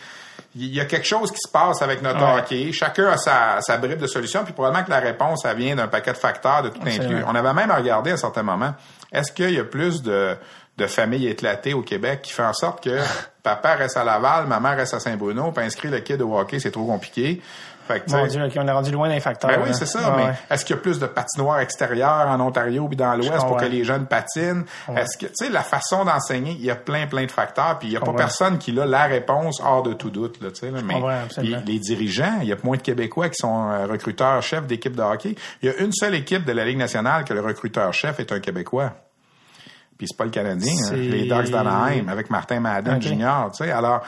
il y a quelque chose qui se passe avec notre Ouais. hockey. Chacun a sa, sa bribe de solution, puis probablement que la réponse, ça vient d'un paquet de facteurs de tout inclus. On avait même regardé à un certain moment, est-ce qu'il y a plus de, de familles éclatées au Québec qui fait en sorte que papa reste à Laval, maman reste à Saint-Bruno, puis inscrire le kid au hockey, c'est trop compliqué. Fait que, Mon Dieu, on est rendu loin d'un facteur. ben oui, c'est ça, mais ouais. est-ce qu'il y a plus de patinoires extérieures en Ontario puis dans l'Ouest pour que les jeunes patinent? Est-ce que, tu sais, la façon d'enseigner, il y a plein, plein de facteurs, puis il y a pas personne qui a la réponse hors de tout doute, là, tu sais, là. Mais les, les dirigeants, il y a moins de Québécois qui sont euh, recruteurs chefs d'équipe de hockey. Il y a une seule équipe de la Ligue nationale que le recruteur chef est un Québécois. Puis c'est pas le Canadien, hein, les Ducks d'Anaheim avec Martin Madden Ok. Junior, tu sais. Alors,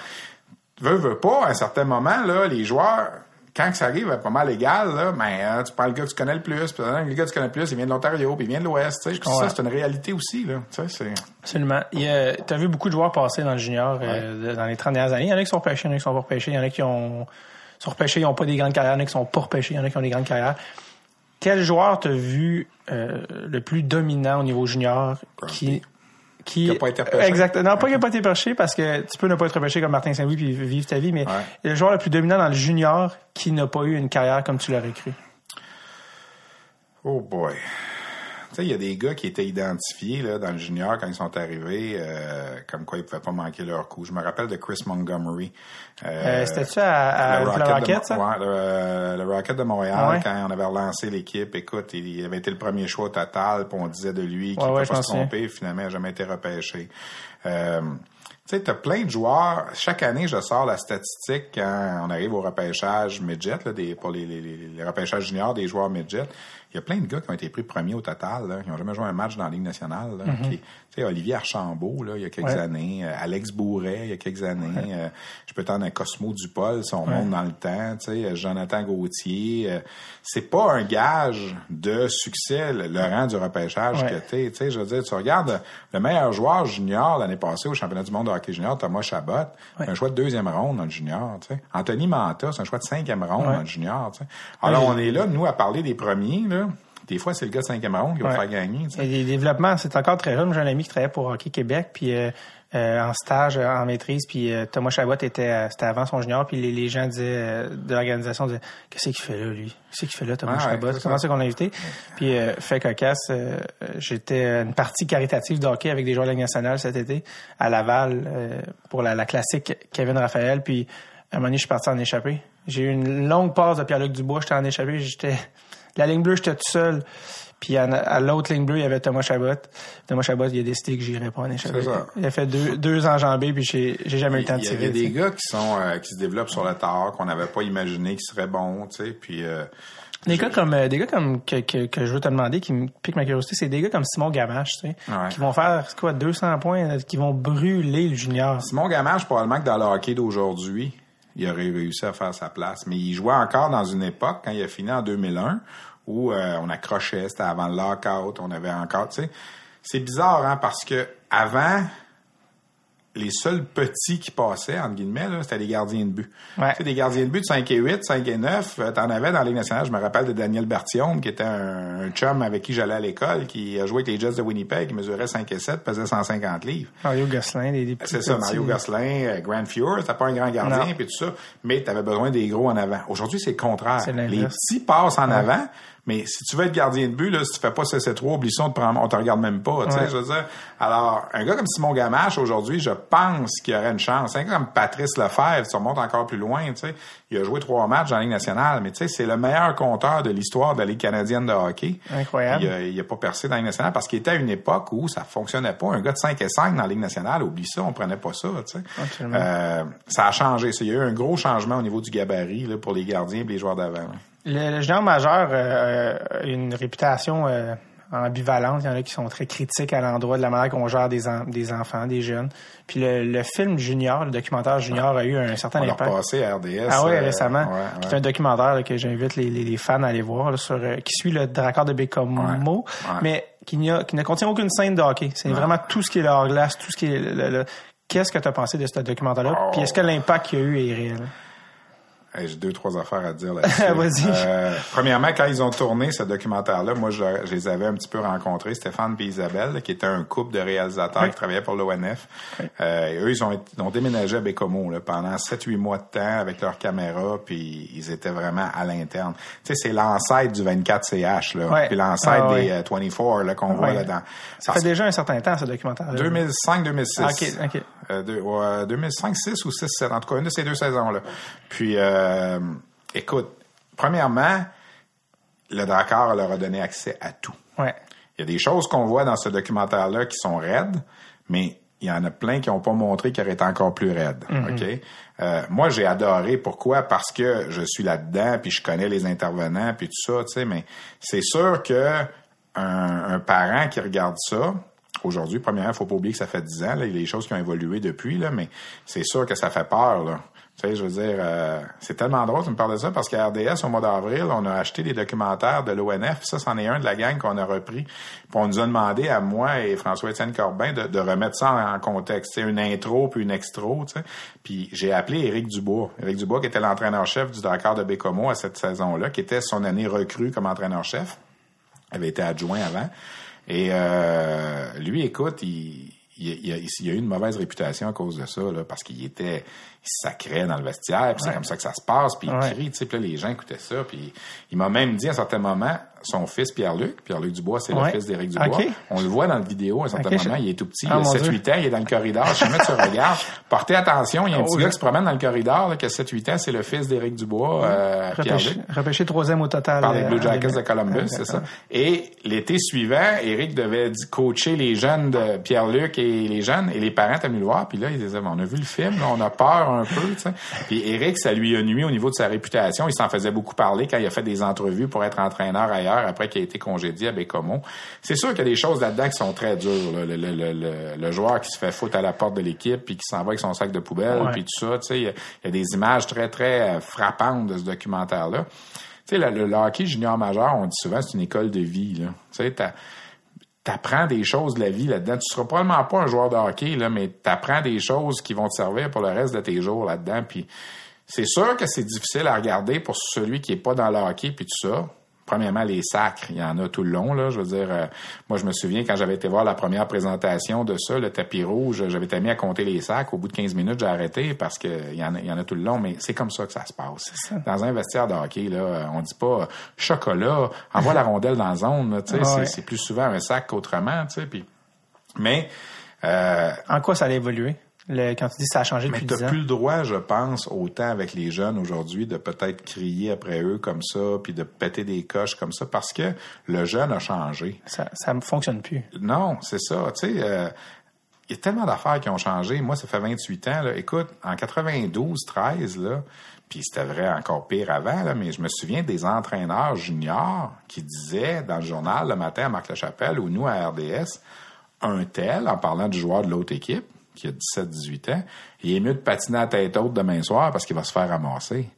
veux, veux pas, à un certain moment, là, les joueurs, quand ça arrive à pas mal égal, là, ben, euh, tu prends le gars que tu connais le plus, puis euh, le gars que tu connais le plus, il vient de l'Ontario, puis il vient de l'Ouest, tu sais. Ça, c'est une réalité aussi, là. Tu sais, c'est... Absolument. Tu as vu beaucoup de joueurs passer dans le junior euh, dans les 30 dernières années. Il y en a qui sont repêchés, il y en a qui sont pas repêchés, il y en a qui ont, sont repêchés, ils n'ont pas des grandes carrières, il y en a qui sont pas repêchés, il y en a qui ont des grandes carrières. Quel joueur t'as vu euh, le plus dominant au niveau junior qui qui Qui a pas été repêché. Exactement. Non, pas qu'il n'a pas été repêché parce que tu peux ne pas être repêché comme Martin Saint-Louis puis vivre ta vie, mais Ouais. le joueur le plus dominant dans le junior qui n'a pas eu une carrière comme tu l'aurais cru? Oh boy. Il y a des gars qui étaient identifiés là, dans le junior quand ils sont arrivés, euh, comme quoi ils pouvaient pas manquer leur coup. Je me rappelle de Chris Montgomery. Euh, C'était-tu à, à le le Rocket, de, ça? Ouais, le, euh, le Rocket de Montréal, Ouais? quand on avait relancé l'équipe, écoute, il, il avait été le premier choix au total, puis on disait de lui qu'il ne ouais, pouvait pas se tromper, finalement, il n'a jamais été repêché. Euh, tu sais, t'as plein de joueurs. Chaque année, je sors la statistique quand on arrive au repêchage midget, là, des, pour les, les repêchages juniors des joueurs midget. Il y a plein de gars qui ont été pris premiers au total, là, qui n'ont jamais joué un match dans la Ligue nationale. Là, sais, Olivier Archambault, là, il y a quelques Ouais. années, euh, Alex Bourret, il y a quelques années, euh, je peux t'en un Cosmo Dupol, si on monte dans le temps, euh, Jonathan Gauthier. euh, c'est pas un gage de succès, le, le rang du repêchage que. Tu sais, je veux dire, tu regardes le meilleur joueur junior l'année passée au championnat du monde de hockey junior, Thomas Chabot, un choix de deuxième ronde dans le junior. Tu sais. Anthony Manta, c'est un choix de cinquième ronde dans le junior. Tu sais. Alors, on est là, nous, à parler des premiers. Là. Des fois, c'est le gars de ronde qui va Ouais. faire gagner. les développements, c'est encore très jeune. J'ai un ami qui travaillait pour Hockey Québec, puis euh, euh, en stage, euh, en maîtrise, puis euh, Thomas Chabot était, c'était avant son junior, puis les, les gens disaient de l'organisation disaient qu'est-ce qu'il fait là, lui? Qu'est-ce qu'il fait là, Thomas Ah ouais, Chabot? c'est Comment ça. c'est qu'on l'a invité Puis fait cocasse, j'étais une partie caritative de hockey avec des joueurs de la Ligue nationale cet été à Laval pour la, la classique Kevin Raphaël, puis à un moment donné, je suis parti en échappée. J'ai eu une longue passe de Pierre-Luc Dubois, j'étais en échappée, j'étais la ligne bleue, j'étais tout seul. Puis à, à l'autre ligne bleue, il y avait Thomas Chabot. Thomas Chabot, il a décidé que j'irais pas en échappée. Il a fait deux, deux enjambées, puis j'ai j'ai jamais eu le temps de tirer. il y a des gars qui sont euh, qui se développent sur le tard, qu'on n'avait pas imaginé qui seraient bons, tu sais, puis euh, Des gars comme euh, des gars comme que, que, que je veux te demander qui me piquent ma curiosité, c'est des gars comme Simon Gamache, tu sais, Ouais. qui vont faire quoi 200 points, euh, qui vont brûler le junior. Simon Gamache, probablement que dans le hockey d'aujourd'hui, il aurait réussi à faire sa place. Mais il jouait encore dans une époque, quand il a fini en 2001, où euh, on accrochait, c'était avant le lockout, on avait encore, tu sais. C'est bizarre, hein, parce que avant, les seuls petits qui passaient, entre guillemets, c'était les gardiens de but. Ouais. Tu sais, des gardiens de but de 5 et 8, 5 et 9, euh, t'en avais dans la Ligue nationale. Je me rappelle de Daniel Berthiaume, qui était un, un chum avec qui j'allais à l'école, qui a joué avec les Jets de Winnipeg, qui mesurait 5 et 7, pesait 150 livres. Mario Gosselin, des, des petits C'est ça. Mario Gosselin, euh, Grant Fuhr, c'était pas un grand gardien, puis tout ça, mais t'avais besoin des gros en avant. Aujourd'hui, c'est le contraire. Les petits passent en avant, mais si tu veux être gardien de but, là, si tu fais pas CC3, oublie ça, on te, prend- on te regarde même pas, Ouais. je veux dire. Alors, un gars comme Simon Gamache, aujourd'hui, je pense qu'il aurait une chance. Un gars comme Patrice Lefebvre, tu remontes encore plus loin, tu sais. Il a joué trois matchs dans la Ligue nationale, mais tu sais, c'est le meilleur compteur de l'histoire de la Ligue canadienne de hockey. Incroyable. Il a, il a pas percé dans la Ligue nationale parce qu'il était à une époque où ça fonctionnait pas. Un gars de 5 et 5 dans la Ligue nationale, oublie ça, on prenait pas ça, tu sais. Absolument. Euh, ça a changé. Il y a eu un gros changement au niveau du gabarit là, pour les gardiens et les joueurs d'avant. Le, le junior majeur euh, a une réputation euh, ambivalente. Il y en a qui sont très critiques à l'endroit de la manière qu'on gère des, en- des enfants, des jeunes. Puis le, le film Junior, le documentaire Junior, a eu un certain On impact. à RDS. Ah oui, euh, récemment. ouais, ouais. C'est un documentaire là, que j'invite les, les, les fans à aller voir, là, sur, euh, qui suit le Dracard de Bécomo, Ouais, mais qui, a- qui ne contient aucune scène de hockey. C'est vraiment tout ce qui est le hors-glace, tout ce qui est... le- le- le- Qu'est-ce que tu as pensé de ce documentaire-là? Oh. Puis est-ce que l'impact qu'il y a eu est réel? Hey, J'ai deux, trois affaires à dire là-dessus. Vas-y. Euh, premièrement, quand ils ont tourné ce documentaire-là, moi, je, je les avais un petit peu rencontrés, Stéphane et Isabelle, qui étaient un couple de réalisateurs qui travaillaient pour l'ONF. Euh, eux, ils ont, ils ont déménagé à Bécomo là, pendant 7-8 mois de temps avec leur caméra, puis ils étaient vraiment à l'interne. Tu sais, c'est l'ancêtre du 24CH, là, puis l'ancêtre Ah, des ouais. euh, 24 là, qu'on voit Ouais. là-dedans. Ça Parce fait déjà un certain temps, ce documentaire-là. 2005-2006. Ah, ok, ok. Euh, deux- ouais, 2005, 6 ou 6, 7. En tout cas, une de ces deux saisons-là. Puis, euh, écoute, premièrement, le Dakar leur a donné accès à tout. Ouais. Il y a des choses qu'on voit dans ce documentaire-là qui sont raides, mais il y en a plein qui n'ont pas montré qu'elles étaient encore plus raides. OK? Euh, moi, j'ai adoré. Pourquoi? Parce que je suis là-dedans, puis je connais les intervenants, puis tout ça, tu sais, mais c'est sûr que un, un parent qui regarde ça, aujourd'hui, premièrement, il faut pas oublier que ça fait 10 ans, là, il y a des choses qui ont évolué depuis, là, mais c'est sûr que ça fait peur, là. Je veux dire, euh, c'est tellement drôle, tu me parles de ça, parce qu'à RDS, au mois d'avril, on a acheté des documentaires de l'ONF. Ça, c'en est un de la gang qu'on a repris. Puis on nous a demandé, à moi et François-Étienne Corbin, de, remettre ça en, contexte. C'est une intro puis une extro. Puis j'ai appelé Éric Dubois. Éric Dubois, qui était l'entraîneur-chef du Dakar de Bécomo à cette saison-là, qui était son année recrue comme entraîneur-chef. Il avait été adjoint avant. Et euh, lui, écoute, il, il, a, a eu une mauvaise réputation à cause de ça, là, parce qu'il était sacrait dans le vestiaire, puis c'est comme ça que ça se passe, puis il Ouais. crie, tu sais, puis là, les gens écoutaient ça, puis il m'a même dit à un certain moment, son fils Pierre-Luc, Pierre-Luc Dubois, c'est Ouais. le fils d'Éric Dubois, Ok. on le voit dans la vidéo à un certain moment, il est tout petit, Ah, il a mon 7-8 ans, il est dans le corridor, je sais tu regardes, portez attention, il y a un Oh, petit gars qui se promène dans le corridor, là, qui a 7-8 ans, c'est le fils d'Éric Dubois, euh, Pierre-Luc Repêché, troisième au total. par les euh, Blue Jackets de 2000. Columbus, c'est ça. Et l'été suivant, Eric devait coacher les jeunes de Pierre-Luc et les jeunes, et les parents étaient venus le voir, puis là, ils disaient, on a vu le film, là, on a peur un peu, tu sais. Puis Eric, ça lui a nuit au niveau de sa réputation. Il s'en faisait beaucoup parler quand il a fait des entrevues pour être entraîneur ailleurs après qu'il a été congédié à Bécomo. C'est sûr qu'il y a des choses là-dedans qui sont très dures, là. Le, le- le- le- le joueur qui se fait foutre à la porte de l'équipe, puis qui s'en va avec son sac de poubelle, puis tout ça, tu sais. Il y a- il y a des images très, très euh, frappantes de ce documentaire-là. Tu sais, le, hockey junior majeur, on dit souvent, c'est une école de vie. Là. Tu sais, t'as- t'apprends des choses de la vie là-dedans. Tu seras probablement pas un joueur de hockey, là, mais t'apprends des choses qui vont te servir pour le reste de tes jours là-dedans. Puis c'est sûr que c'est difficile à regarder pour celui qui est pas dans le hockey puis tout ça. Premièrement, les sacres, il y en a tout le long. Là, je veux dire, euh, moi, je me souviens quand j'avais été voir la première présentation de ça, le tapis rouge, j'avais été mis à compter les sacs. Au bout de 15 minutes, j'ai arrêté parce que il y en a, il y en a tout le long. Mais c'est comme ça que ça se passe. Dans un vestiaire de hockey, là, euh, on dit pas euh, chocolat, envoie la rondelle dans la zone. là, tu sais, Ah c'est- ouais. plus souvent un sac qu'autrement. Tu sais, puis, mais euh, En quoi ça a évolué? Le, quand tu dis que ça a changé mais depuis t'as 10 ans. plus le droit, je pense, autant avec les jeunes aujourd'hui, de peut-être crier après eux comme ça, puis de péter des coches comme ça, parce que le jeune a changé. Ça, ne fonctionne plus. Non, c'est ça. Tu sais, euh, il y a tellement d'affaires qui ont changé. Moi, ça fait 28 ans. Là. Écoute, en 92, 13, là, puis c'était vrai encore pire avant, là, mais je me souviens des entraîneurs juniors qui disaient dans le journal le matin à Marc Lachapelle ou nous à RDS, un tel, en parlant du joueur de l'autre équipe, qui a 17-18 ans, il est mieux de patiner à tête haute demain soir parce qu'il va se faire ramasser.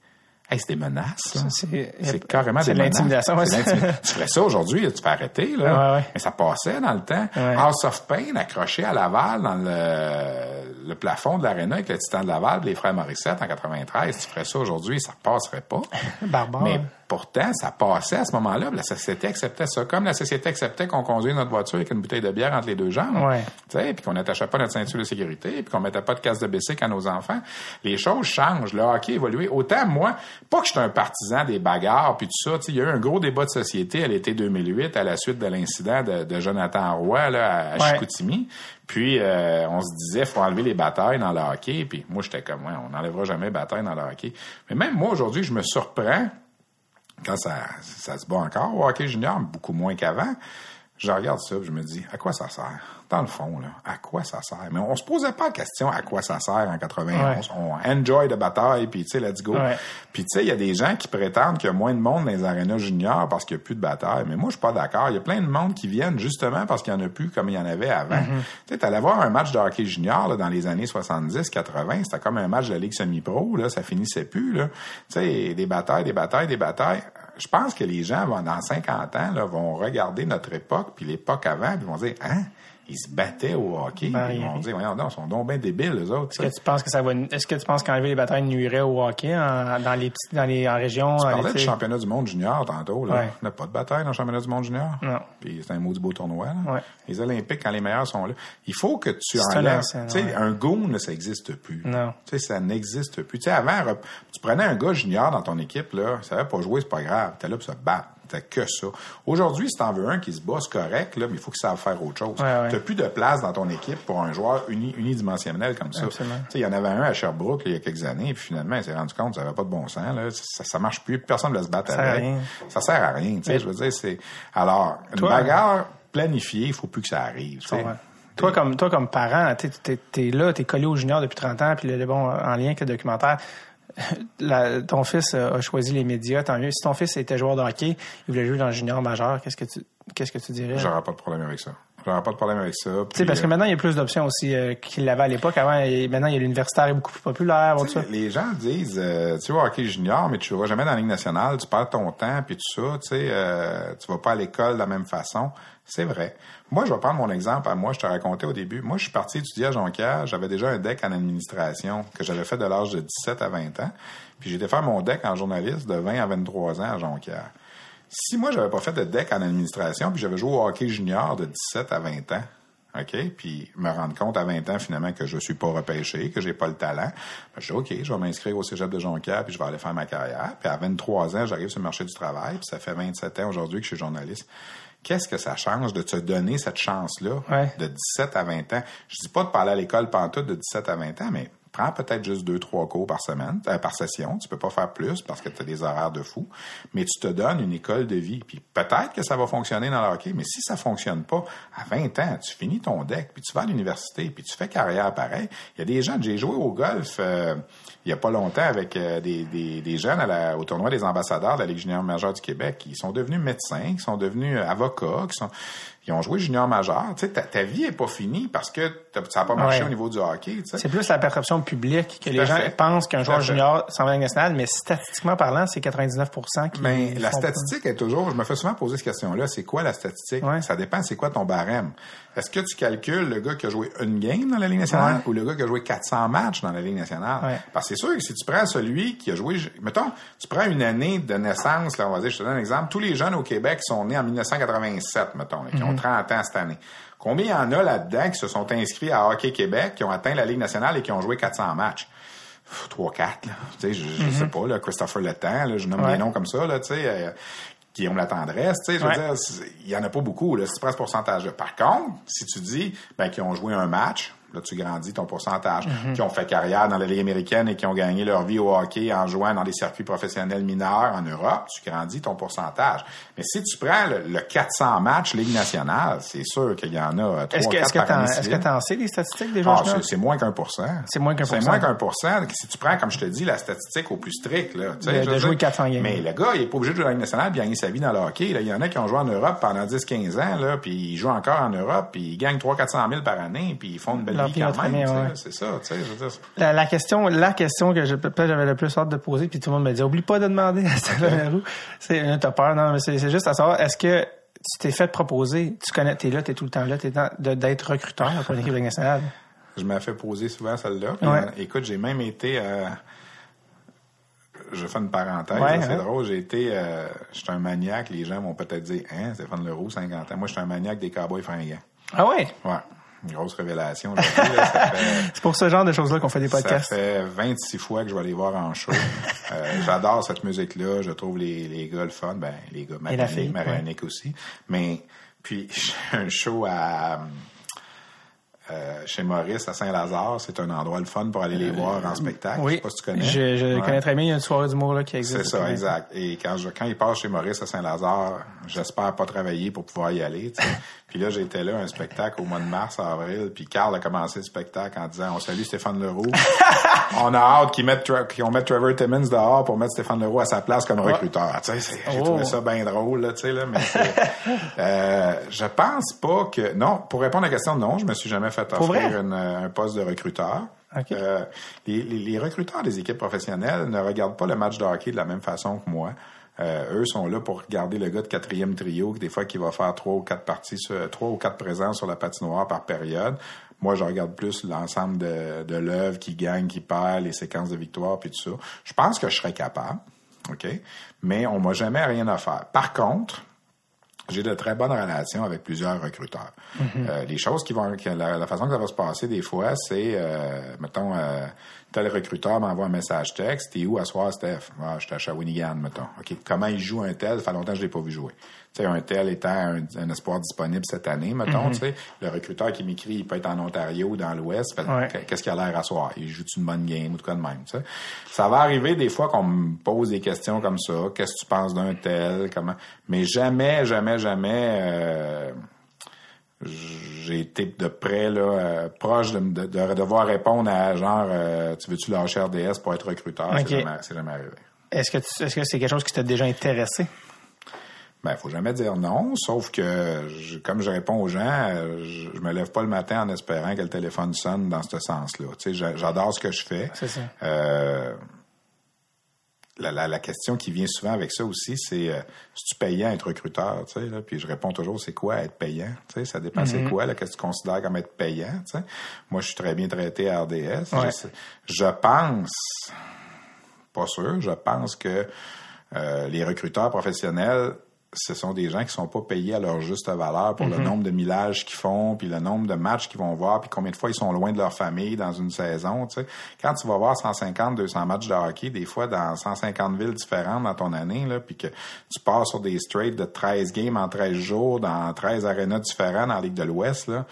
Hey, c'est des menaces. là. c'est- carrément des de menaces. l'intimidation, ouais, tu ferais ça aujourd'hui, tu fais arrêter. Là. Ouais, ouais. Mais ça passait dans le temps. House of Pain accroché à Laval dans le, le plafond de l'aréna avec le Titan de Laval, les frères Morissette en 93. Tu ferais ça aujourd'hui, ça passerait pas. Barbare. Mais pourtant, ça passait à ce moment-là. La société acceptait ça. Comme la société acceptait qu'on conduise notre voiture avec une bouteille de bière entre les deux jambes. Ouais. Puis qu'on n'attachait pas notre ceinture de sécurité, puis qu'on mettait pas de casse de bicycle à nos enfants. Les choses changent. Le hockey évolue. Autant moi, pas que je suis un partisan des bagarres puis tout ça. Il y a eu un gros débat de société à l'été 2008 à la suite de l'incident de, de Jonathan Roy là, à, Ouais. Chicoutimi. Puis euh, on se disait faut enlever les batailles dans le hockey. Puis moi j'étais comme ouais, on n'enlèvera jamais les batailles dans le hockey. Mais même moi aujourd'hui, je me surprends quand ça, ça se bat encore au hockey junior, beaucoup moins qu'avant. Je regarde ça, je me dis, à quoi ça sert? Dans le fond, là, à quoi ça sert? Mais on se posait pas la question à quoi ça sert en 91. On enjoy de bataille, puis tu sais, let's go. Ouais. Puis tu sais, il y a des gens qui prétendent qu'il y a moins de monde dans les arénas juniors parce qu'il n'y a plus de bataille. Mais moi, je suis pas d'accord. Il y a plein de monde qui viennent justement parce qu'il y en a plus comme il y en avait avant. Tu sais, t'allais voir un match de hockey junior là, dans les années 70, 80, c'était comme un match de la Ligue semi-pro, là, ça finissait plus. Là. Tu sais, des batailles, des batailles, des batailles. Je pense que les gens, vont, dans 50 ans, là, vont regarder notre époque, puis l'époque avant, puis vont dire, hein, ils se battaient au hockey. Ben, ils vont dire, voyons donc, ils sont donc bien débiles, eux autres. Est-ce que tu penses que ça va, est-ce que tu penses qu'enlever les batailles nuirait au hockey en- dans les petits, dans les, en région? Tu parlais les- du championnat du monde junior tantôt. Là. Ouais. Il n'y a pas de bataille dans le championnat du monde junior. Non. Puis c'est un maudit beau tournoi. Là. Ouais. Les Olympiques, quand les meilleurs sont là, il faut que tu enlèves. Tu sais, ouais. un goon, ça n'existe plus. Non. Tu sais, ça n'existe plus. Tu sais, avant, tu prenais un gars junior dans ton équipe, là, il savait pas jouer, c'est pas grave. T'es là pour se battre. T'as que ça. Aujourd'hui, si t'en veux un qui se bat, c'est correct, là, mais il faut qu'il sache faire autre chose. Ouais, ouais. T'as plus de place dans ton équipe pour un joueur uni- unidimensionnel comme ça. Tu il y en avait un à Sherbrooke là, il y a quelques années, puis finalement, il s'est rendu compte que ça n'avait pas de bon sens. Là. Ça, ça marche plus, personne ne veut se battre Ça avec. rien. Ça sert à rien. tu Mais- Je veux dire, c'est. Alors, une Toi, bagarre planifiée, il faut plus que ça arrive. tu. Toi, comme, toi, comme parent, t'es, t'es, t'es là, t'es collé au junior depuis 30 ans, puis le, le bon, en lien avec le documentaire, la- ton fils a choisi les médias, tant mieux. Si ton fils était joueur de hockey, il voulait jouer dans le junior majeur, qu'est-ce que tu, qu'est-ce que tu dirais? J'aurais pas de problème avec ça. J'aurais pas de problème avec ça. Tu sais, parce que maintenant, il y a plus d'options aussi euh, qu'il l'avait à l'époque. Avant, maintenant, il y a l'universitaire est beaucoup plus populaire. bon, tout ça. Les gens disent, euh, tu vas au hockey junior, mais tu joueras jamais dans la Ligue nationale, tu perds ton temps, puis tout ça, tu sais, euh, tu vas pas à l'école de la même façon. C'est vrai. Moi, je vais prendre mon exemple à moi, je te racontais au début. Moi, je suis parti étudier à Jonquière, j'avais déjà un deck en administration que j'avais fait de l'âge de 17 à 20 ans, puis été faire mon deck en journaliste de 20 à 23 ans à Jonquière. Si moi, j'avais pas fait de deck en administration, puis j'avais joué au hockey junior de 17 à 20 ans, OK? Puis me rendre compte à 20 ans, finalement, que je suis pas repêché, que j'ai pas le talent. Ben, je dis, OK, je vais m'inscrire au cégep de Jonquière, puis je vais aller faire ma carrière. Puis à 23 ans, j'arrive sur le marché du travail, puis ça fait 27 ans aujourd'hui que je suis journaliste. Qu'est-ce que ça change de te donner cette chance-là Ouais. de 17 à 20 ans? Je dis pas de parler à l'école pantoute de 17 à 20 ans, mais prends peut-être juste deux, trois cours par semaine, euh, par session. Tu peux pas faire plus parce que tu as des horaires de fou. Mais tu te donnes une école de vie. Puis peut-être que ça va fonctionner dans le hockey, mais si ça fonctionne pas, à 20 ans, tu finis ton deck, puis tu vas à l'université, puis tu fais carrière pareil. Il y a des gens, j'ai joué au golf euh, il y a pas longtemps avec euh, des, des, des jeunes à la- au tournoi des ambassadeurs de la Ligue junior majeure du Québec qui sont devenus médecins, qui sont devenus euh, avocats, qui sont ils ont joué junior majeur. Tu sais, ta, ta vie est pas finie parce que ça n'a pas marché Ouais. au niveau du hockey. tu sais. C'est plus la perception publique que les gens fait. pensent qu'un joueur junior s'en va la nationale, mais statistiquement parlant, c'est 99% qui Mais la font pas. statistique est toujours, je me fais souvent poser cette question-là, c'est quoi la statistique? Ouais. Ça dépend, c'est quoi ton barème? Est-ce que tu calcules le gars qui a joué une game dans la Ligue nationale Ouais. ou le gars qui a joué 400 matchs dans la Ligue nationale? Ouais. Parce que c'est sûr que si tu prends celui qui a joué, mettons, tu prends une année de naissance, là, on va dire, je te donne un exemple, tous les jeunes au Québec qui sont nés en 1987, mettons, là, qui Mhm. ont 30 ans cette année. Combien il y en a là-dedans qui se sont inscrits à Hockey Québec, qui ont atteint la Ligue nationale et qui ont joué 400 matchs? 3-4, là. Tu sais, je, je sais pas, là, Christopher Le Temps, là, je nomme Mhm. Ouais. des noms comme ça, là, tu sais, euh, Guillaume La Tendresse, tu sais, je veux Ouais. dire, il y en a pas beaucoup, là, si tu prends ce pourcentage-là. Par contre, si tu dis, ben, qu'ils ont joué un match, là, tu grandis ton pourcentage, Mhm. qui ont fait carrière dans la Ligue américaine et qui ont gagné leur vie au hockey en jouant dans des circuits professionnels mineurs en Europe, tu grandis ton pourcentage. Mais si tu prends le, le 400 matchs Ligue nationale, c'est sûr qu'il y en a 3 Est-ce que, 4 est-ce que est-ce que civile. t'en sais les statistiques des joueurs Ah, c'est, c'est moins qu'un pour cent. C'est moins qu'un C'est pour cent. moins qu'un pour cent. Si tu prends, comme je te dis, la statistique au plus strict, là, tu sais, De- jouer dire, 400 games. Mais le gars, il est pas obligé de jouer dans la Ligue nationale puis gagner sa vie dans le hockey. Là. Il y en a qui ont joué en Europe pendant 10-15 ans, là, puis ils jouent encore en Europe, puis ils gagnent 300-400 000 par année, puis ils font une belle Quand même. ouais. C'est ça, tu sais, je veux dire. La, la question, la question que je, peut-être j'avais le plus hâte de poser, puis tout le monde me dit, oublie pas de demander à Stéphane Leroux. C'est, t'as peur, non, mais c'est, c'est juste à savoir, est-ce que tu t'es fait proposer, tu connais, t'es là, t'es tout le temps là, t'es dans, de, d'être recruteur pour une équipe de Ligue nationale? Je m'ai fait poser souvent celle-là. Puis, Ouais. euh, écoute, j'ai même été... euh, je fais une parenthèse, Ouais, c'est hein. drôle. J'ai été... Euh, j'étais un maniaque. Les gens vont peut-être dire, hein, Stéphane Leroux, 50 ans. Moi, j'étais un maniaque des cowboys fringants. Ah ouais? Ouais. Une grosse révélation. C'est pour ce genre de choses-là qu'on fait des podcasts. Ça fait 26 fois que je vais les voir en show. Euh, J'adore cette musique-là. Je trouve les, les gars le fun. Ben, les gars, fille, Marianique aussi. Mais, puis, j'ai un show à... euh, chez Maurice à Saint-Lazare, c'est un endroit le fun pour aller les voir en spectacle. Je Oui. sais pas si tu connais. Je, je Ouais. connais très bien. Il y a une soirée d'humour là qui existe. C'est ça, exact. Et quand je quand il passe chez Maurice à Saint-Lazare, j'espère pas travailler pour pouvoir y aller. Puis là, j'étais là un spectacle au mois de mars, avril, puis Carl a commencé le spectacle en disant On salue Stéphane Leroux. On a hâte qu'ils mettent qu'ils mettent Trevor Timmons dehors pour mettre Stéphane Leroux à sa place comme recruteur. Tu sais, c'est- J'ai Oh. trouvé ça bien drôle, là, tu sais, là, mais c'est- euh, je pense pas que. Non, pour répondre à la question, non, je me suis jamais fait offrir une- un poste de recruteur. Euh, les, les- les recruteurs des équipes professionnelles ne regardent pas le match de hockey de la même façon que moi. Euh, eux sont là pour regarder le gars de quatrième trio, des fois qui va faire trois ou quatre parties, sur- trois ou quatre présences sur la patinoire par période. Moi, je regarde plus l'ensemble de, de l'œuvre, qui gagne, qui perd, les séquences de victoire, puis tout ça. Je pense que je serais capable, ok, mais on m'a jamais rien à faire. Par contre, j'ai de très bonnes relations avec plusieurs recruteurs. Euh, les choses qui vont, que la, la façon que ça va se passer des fois, c'est, euh, mettons, euh, tel recruteur m'envoie un message texte, t'es où à soir, Steph? Ah, je suis à Shawinigan, mettons. OK, comment il joue un tel? Ça fait longtemps que je l'ai pas vu jouer. Tu sais, un tel étant un, un espoir disponible cette année, mettons, tu sais, le recruteur qui m'écrit, il peut être en Ontario ou dans l'Ouest, Ouais. qu'est-ce qu'il a l'air à soir? Il joue-tu une bonne game ou de quoi de même? Ça va arriver des fois qu'on me pose des questions comme ça. Qu'est-ce que tu penses d'un tel? Comment? Mais jamais, jamais, jamais, euh, j'ai été de près, là, euh, proche de, de, de devoir répondre à genre, euh, tu veux-tu lâcher RDS pour être recruteur? C'est jamais, jamais arrivé. Est-ce que est-ce que c'est quelque chose qui t'a déjà intéressé? Ben, faut jamais dire non, sauf que, je- comme je réponds aux gens, je, je me lève pas le matin en espérant que le téléphone sonne dans ce sens-là. Tu sais, j'a- j'adore ce que je fais. C'est ça. Euh, la, la, la question qui vient souvent avec ça aussi, c'est euh, si tu payant être recruteur, tu sais, là, puis je réponds toujours, c'est quoi être payant? Tu sais, ça dépend Mm-hmm. c'est quoi, là, qu'est-ce que tu considères comme être payant, tu sais? Moi, je suis très bien traité à RDS. Ouais. Je, je pense, pas sûr, je pense que euh, les recruteurs professionnels, ce sont des gens qui sont pas payés à leur juste valeur pour le nombre de millages qu'ils font, puis le nombre de matchs qu'ils vont voir, puis combien de fois ils sont loin de leur famille dans une saison. Tu sais. Quand tu vas voir 150, 200 matchs de hockey, des fois dans 150 villes différentes dans ton année, là, puis que tu pars sur des straights de 13 games en 13 jours dans 13 arénas différents dans la Ligue de l'Ouest, là.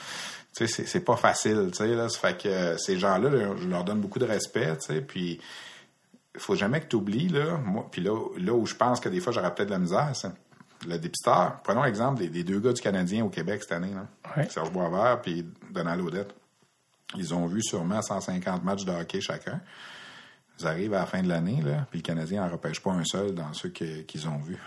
Tu sais, c'est- pas facile, tu sais, là. Ça fait que ces gens-là, là, je leur donne beaucoup de respect, tu sais, puis faut jamais que tu oublies, là, moi, puis là, là où je pense que des fois j'aurais peut-être de la misère, c'est le dépisteur. Prenons l'exemple des, des deux gars du Canadien au Québec cette année, là. Ouais. Serge Boisvert puis Donald Audette. Ils ont vu sûrement 150 matchs de hockey chacun. Ils arrivent à la fin de l'année, puis le Canadien n'en repêche pas un seul dans ceux qu'ils ont vus.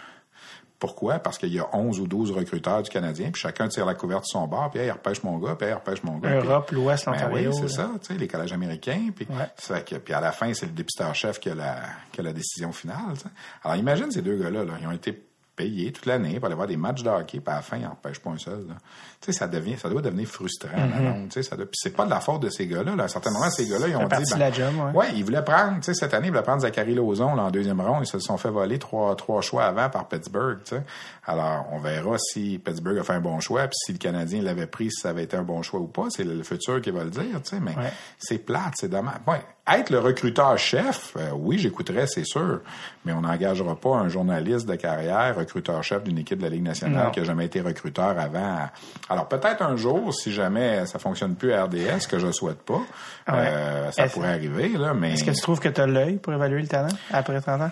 Pourquoi? Parce qu'il y a 11 ou 12 recruteurs du Canadien, puis chacun tire la couverte de son bord, puis hey, il repêche mon gars, puis hey, il repêche mon gars. puis- Europe, l'Ouest, ben l'Ontario. oui, c'est ça, tu sais, les collèges américains. Puis, Ouais. ça fait que- puis à la fin, c'est le dépisteur-chef qui, a la- qui a la décision finale. Alors imagine ces deux gars-là, là, ils ont été payés toute l'année pour aller voir des matchs de hockey, puis à la fin, ils n'en pas un seul. là. Tu sais, ça devient, ça doit devenir frustrant. la longue, tu sais, ça doit- Puis c'est pas de la faute de ces gars-là. Là. À un certain moment, ces gars-là, ils ont dit... la job, ouais. ouais, ils voulaient prendre, tu sais, cette année, ils voulaient prendre Zachary Lauzon là, en deuxième ronde. Ils se sont fait voler trois, trois choix avant par Pittsburgh. tu sais. Alors, on verra si Pittsburgh a fait un bon choix, puis si le Canadien l'avait pris, si ça avait été un bon choix ou pas. C'est le, le futur qui va le dire, tu sais. Mais Ouais. c'est plate, c'est dommage. Ouais, être le recruteur-chef, euh, oui, j'écouterais, c'est sûr, mais on n'engagera pas un journaliste de carrière, recruteur-chef d'une équipe de la Ligue nationale Non. qui a jamais été recruteur avant. Alors, peut-être un jour, si jamais ça fonctionne plus à RDS, que je souhaite pas, euh, ça pourrait arriver, là, mais... Est-ce que tu trouves que tu as l'œil pour évaluer le talent après 30 ans?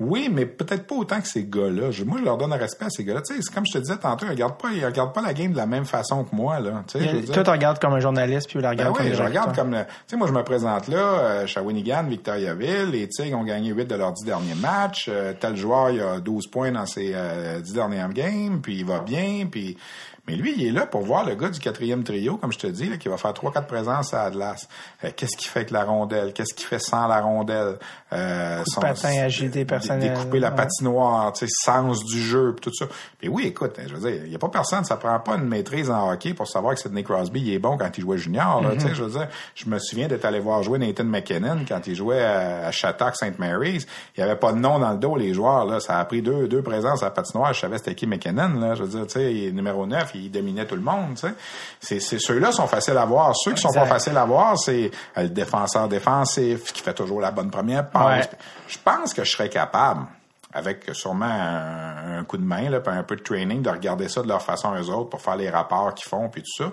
Oui, mais peut-être pas autant que ces gars-là. Je- moi, je leur donne un respect à ces gars-là. Tu sais, c'est comme je te disais tantôt, ils regardent pas, ils regardent pas la game de la même façon que moi, là. Tu sais, Toi, tu regardes comme un journaliste, puis tu la Ben regardes comme oui, un je regarde comme le- tu sais moi je me présente là euh, Shawinigan, Victoriaville, les Tigres ont gagné 8 de leurs 10 derniers matchs, euh, tel joueur il a 12 points dans ses euh, 10 dernières games, puis il va bien, puis Mais lui, il est là pour voir le gars du quatrième trio, comme je te dis, là, qui va faire trois, quatre présences à Atlas. Euh, qu'est-ce qu'il fait avec la rondelle? Qu'est-ce qu'il fait sans la rondelle? Euh, son, patin, agilité personnelle. Découper la patinoire, tu sais, sens du jeu, puis tout ça. Puis oui, écoute, je veux dire, il y a pas personne, ça prend pas une maîtrise en hockey pour savoir que Sidney Crosby, il est bon quand il jouait junior, là, tu sais, mm-hmm. je veux dire. Je me souviens d'être allé voir jouer Nathan McKinnon quand il jouait à, à Shattuck St. Mary's. Il y avait pas de nom dans le dos, les joueurs, là. Ça a pris deux, deux présences à la patinoire. Je savais c'était qui McKinnon, là. Je veux dire, tu sais, il est numéro 9, il dominait tout le monde. C'est, ceux-là sont faciles à voir. Ceux qui sont pas faciles à voir, c'est euh, le défenseur défensif qui fait toujours la bonne première passe. Je pense que je serais capable avec sûrement un, coup de main, là, un peu de training, de regarder ça de leur façon eux autres pour faire les rapports qu'ils font puis tout ça.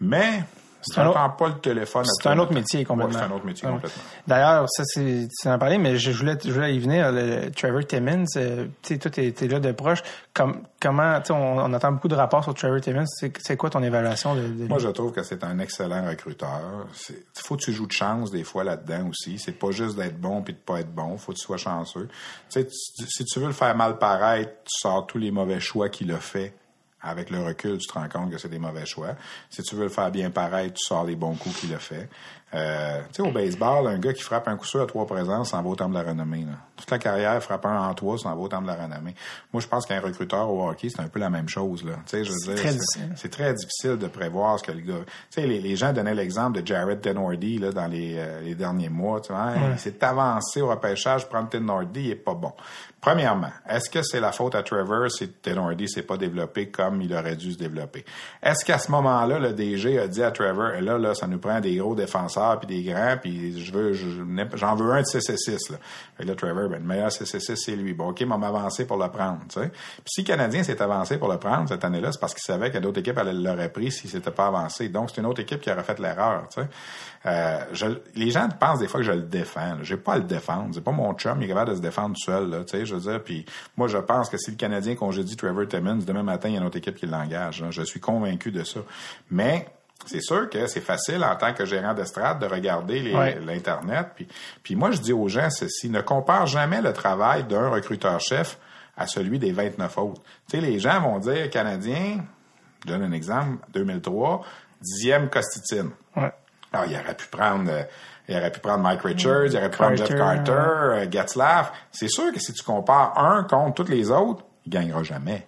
Mais ça ne prend pas le téléphone. C'est un autre métier complètement. c'est un autre métier complètement. D'ailleurs, ça c'est, tu en parlais, mais je voulais, je voulais y venir. Le, Trevor Timmons, euh, tu sais, toi t'es, là de proche. Comme, comment, tu on, on, entend beaucoup de rapports sur Trevor Timmons. C'est, quoi ton évaluation de, Moi, je trouve que c'est un excellent recruteur. Il faut que tu joues de chance des fois là-dedans aussi. C'est pas juste d'être bon puis de pas être bon. Faut que tu sois chanceux. Tu sais, si tu veux le faire mal paraître, tu sors tous les mauvais choix qu'il a fait avec le recul, tu te rends compte que c'est des mauvais choix. Si tu veux le faire bien pareil, tu sors les bons coups qu'il a fait. Euh, tu sais, au baseball, un gars qui frappe un coup sûr à trois présences s'en va au temps de la renommée. Là. Toute la carrière, frappe un en trois, s'en va au temps de la renommée. Moi, je pense qu'un recruteur au hockey, c'est un peu la même chose. Là. Tu sais, je veux dire, c'est très difficile de prévoir ce que le gars... Tu sais, les, les gens donnaient l'exemple de Jared Tenordi là, dans les, euh, les derniers mois. Tu vois, Il s'est avancé au repêchage, prendre Tenordi, il est pas bon. Premièrement, est-ce que c'est la faute à Trevor si Tenordi s'est pas développé comme il aurait dû se développer? Est-ce qu'à ce, moment-là, le DG a dit à Trevor, là, là, ça nous prend des gros défenseurs puis des grands, puis je veux, j'en veux un de CC6, là. Fait là, Trevor, ben, le meilleur CC6, c'est lui. Bon, OK, m'a avancé pour le prendre. Puis si le Canadien s'est avancé pour le prendre cette année-là, c'est parce qu'il savait que d'autres équipes l'auraient pris s'il s'était pas avancé. Donc, c'est une autre équipe qui aurait fait l'erreur. Euh, les gens pensent des fois que je le défends. J'ai pas à le défendre. C'est pas mon chum, il est capable de se défendre seul. Là, je puis moi, je pense que si le Canadien congédie Trevor Timmons, demain matin, il y a une autre équipe qui l'engage. Je suis convaincu de ça. Mais c'est sûr que c'est facile en tant que gérant d'estrade de regarder l'Internet. Puis, puis moi, je dis aux gens ceci, ne compare jamais le travail d'un recruteur-chef à celui des 29 autres. Tu sais, les gens vont dire, Canadien, je donne un exemple, 2003, dixième Costitine. Ouais. Alors, il aurait pu prendre, euh, il aurait pu prendre Mike Richards, il aurait pu prendre Jeff Carter, euh, Getzlaff. C'est sûr que si tu compares un contre tous les autres, il gagnera jamais.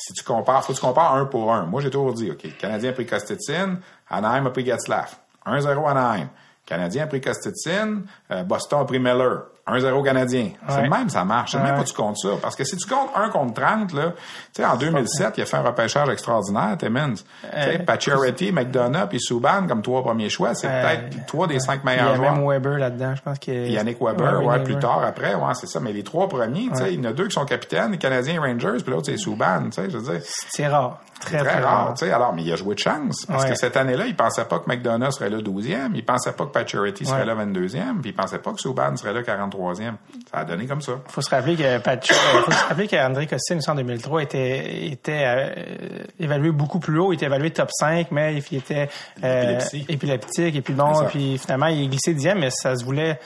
Si tu compares, faut que tu compares un pour un. Moi, j'ai toujours dit, OK, Canadien a pris Kostetsin, Anaheim a pris Getzlaff. 1-0 Anaheim. Canadien a pris Kostetsin, euh, Boston a pris Miller. 1-0 Canadien. C'est le même, ça marche. C'est même pas tu comptes ça. Parce que si tu comptes 1 contre 30, là, tu sais, en 2007, il a fait un repêchage extraordinaire, Timmins. Euh, Pacioretty, McDonough puis Subban comme trois premiers choix. C'est euh, peut-être trois des cinq meilleurs joueurs. Il y a même Weber là-dedans, je pense qu'il Yannick Weber, ouais, plus tard après, ouais, c'est ça. Mais les trois premiers, tu sais, il y en a deux qui sont capitaines, les Canadiens Rangers, puis l'autre c'est Subban, tu sais, je veux dire. C'est rare. Très, très, rare. Tu sais, alors, mais il a joué de chance. Parce que cette année-là, il pensait pas que McDonough serait là 12e, il pensait pas que Pacioretty serait là 22e, puis il pensait pas que Subban serait là 43e. Ça a donné comme ça. Faut se rappeler que Patch, euh, faut se rappeler qu'André Costin, en 2003, était, était euh, évalué beaucoup plus haut. Il était évalué top 5, mais il était euh, épileptique. Et puis bon, puis finalement, il est glissé dixième, mais ça se voulait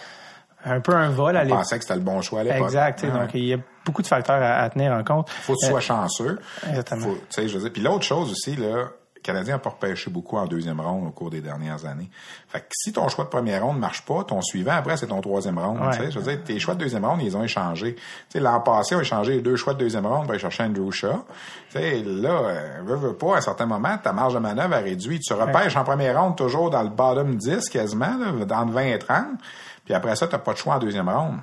un peu un vol à l'époque. pensait que c'était le bon choix à l'époque. Exact. Donc, il y a beaucoup de facteurs à, tenir en compte. Faut que tu sois chanceux. Exactement. Faut, je veux dire. Puis l'autre chose aussi, là, Canadien n'a pas repêché beaucoup en deuxième ronde au cours des dernières années. Fait que si ton choix de première ronde ne marche pas, ton suivant après, c'est ton troisième ronde. Je veux dire, tes choix de deuxième ronde, ils ont échangé. L'an passé, on a échangé les deux choix de deuxième ronde pour aller chercher Andrew Shaw. sais, là, euh, veux, veux pas, à un certain moment, ta marge de manœuvre a réduit. Tu repêches en première ronde toujours dans le bottom 10 quasiment, là, dans le 20 et 30. Puis après ça, tu n'as pas de choix en deuxième ronde.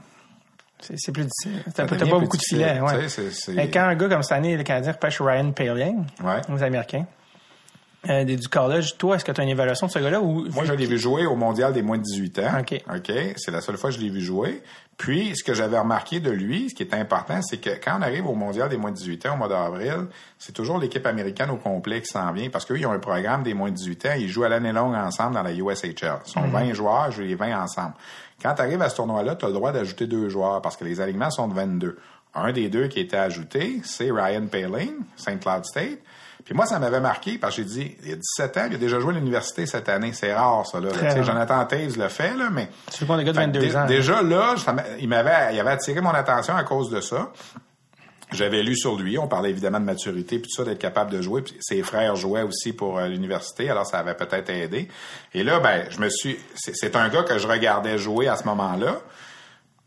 C'est plus difficile. T'as pas beaucoup de filets. Ouais. quand un gars comme cette année, le Canadien repêche Ryan Paling, ouais. aux Américains, euh, du collège, toi, est-ce que tu as une évaluation de ce gars-là? Ou... Moi, je l'ai vu jouer au mondial des moins de 18 ans. OK. OK. C'est la seule fois que je l'ai vu jouer. Puis, ce que j'avais remarqué de lui, ce qui est important, c'est que quand on arrive au mondial des moins de 18 ans au mois d'avril, c'est toujours l'équipe américaine au complet qui s'en vient parce qu'eux, ils ont un programme des moins de 18 ans. Ils jouent à l'année longue ensemble dans la USHL. Ils sont 20 mhm. joueurs, ils jouent les 20 ensemble. Quand tu arrives à ce tournoi-là, tu as le droit d'ajouter deux joueurs parce que les alignements sont de 22. Un des deux qui était ajouté, c'est Ryan Paling, St. Cloud State. Puis moi, ça m'avait marqué parce que j'ai dit, il y a 17 ans, il a déjà joué à l'université cette année. C'est rare, ça. Là. Jonathan Taves le fait, là, mais... C'est pas des gars de 22 ans. Déjà là, il m'avait il avait attiré mon attention à cause de ça. J'avais lu sur lui, on parlait évidemment de maturité puis tout ça, d'être capable de jouer. Puis ses frères jouaient aussi pour euh, l'université, alors ça avait peut-être aidé. Et là, ben, je me suis, c'est c'est un gars que je regardais jouer à ce moment-là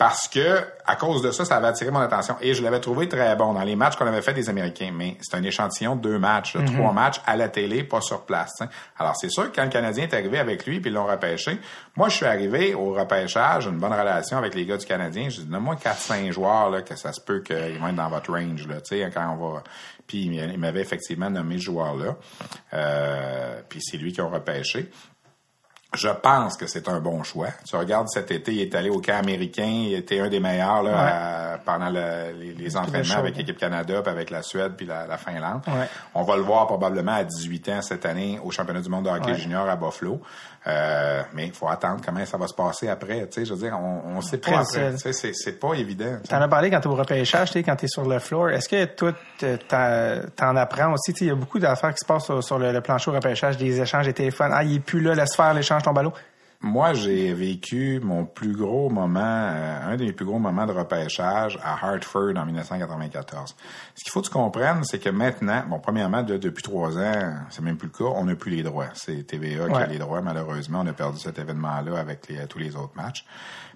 parce que à cause de ça, ça avait attiré mon attention et je l'avais trouvé très bon dans les matchs qu'on avait fait des Américains. Mais c'est un échantillon de deux matchs, là, trois matchs à la télé, pas sur place. t'sais. Alors c'est sûr que quand le Canadien est arrivé avec lui puis ils l'ont repêché, moi je suis arrivé au repêchage, une bonne relation avec les gars du Canadien. Je dis donne-moi quatre cinq joueurs là que ça se peut qu'ils vont être dans votre range là, tu sais quand on va. Puis il m'avait effectivement nommé ce joueur là. Euh, puis c'est lui qui ont repêché. Je pense que c'est un bon choix. Tu regardes cet été, il est allé au camp américain, il était un des meilleurs là, à- pendant le- les, les entraînements chaud, avec l'équipe Canada, puis avec la Suède, puis la, la Finlande. Ouais. On va le voir probablement à 18 ans cette année au championnat du monde de hockey Ouais. junior à Buffalo. Euh, mais il faut attendre comment ça va se passer après. Tu sais, je veux dire, on, on sait pas après. Tu sais, c'est, c'est pas évident. tu. T'en as parlé quand t'es au repêchage, tu sais, quand t'es sur le floor. Est-ce que toi, t- t'en t'en apprends aussi? Tu sais, Il y a beaucoup d'affaires qui se passent sur, sur le, le plancher au repêchage, des échanges, des téléphones. Ah, il est plus là, laisse faire l'échange, ton ballon. Moi, j'ai vécu mon plus gros moment, euh, un des plus gros moments de repêchage à Hartford en 1994. Ce qu'il faut que tu comprennes, c'est que maintenant, bon, premièrement, de- depuis trois ans, c'est même plus le cas, on n'a plus les droits. C'est TVA qui a les droits. Malheureusement, on a perdu cet événement-là avec les- tous les autres matchs.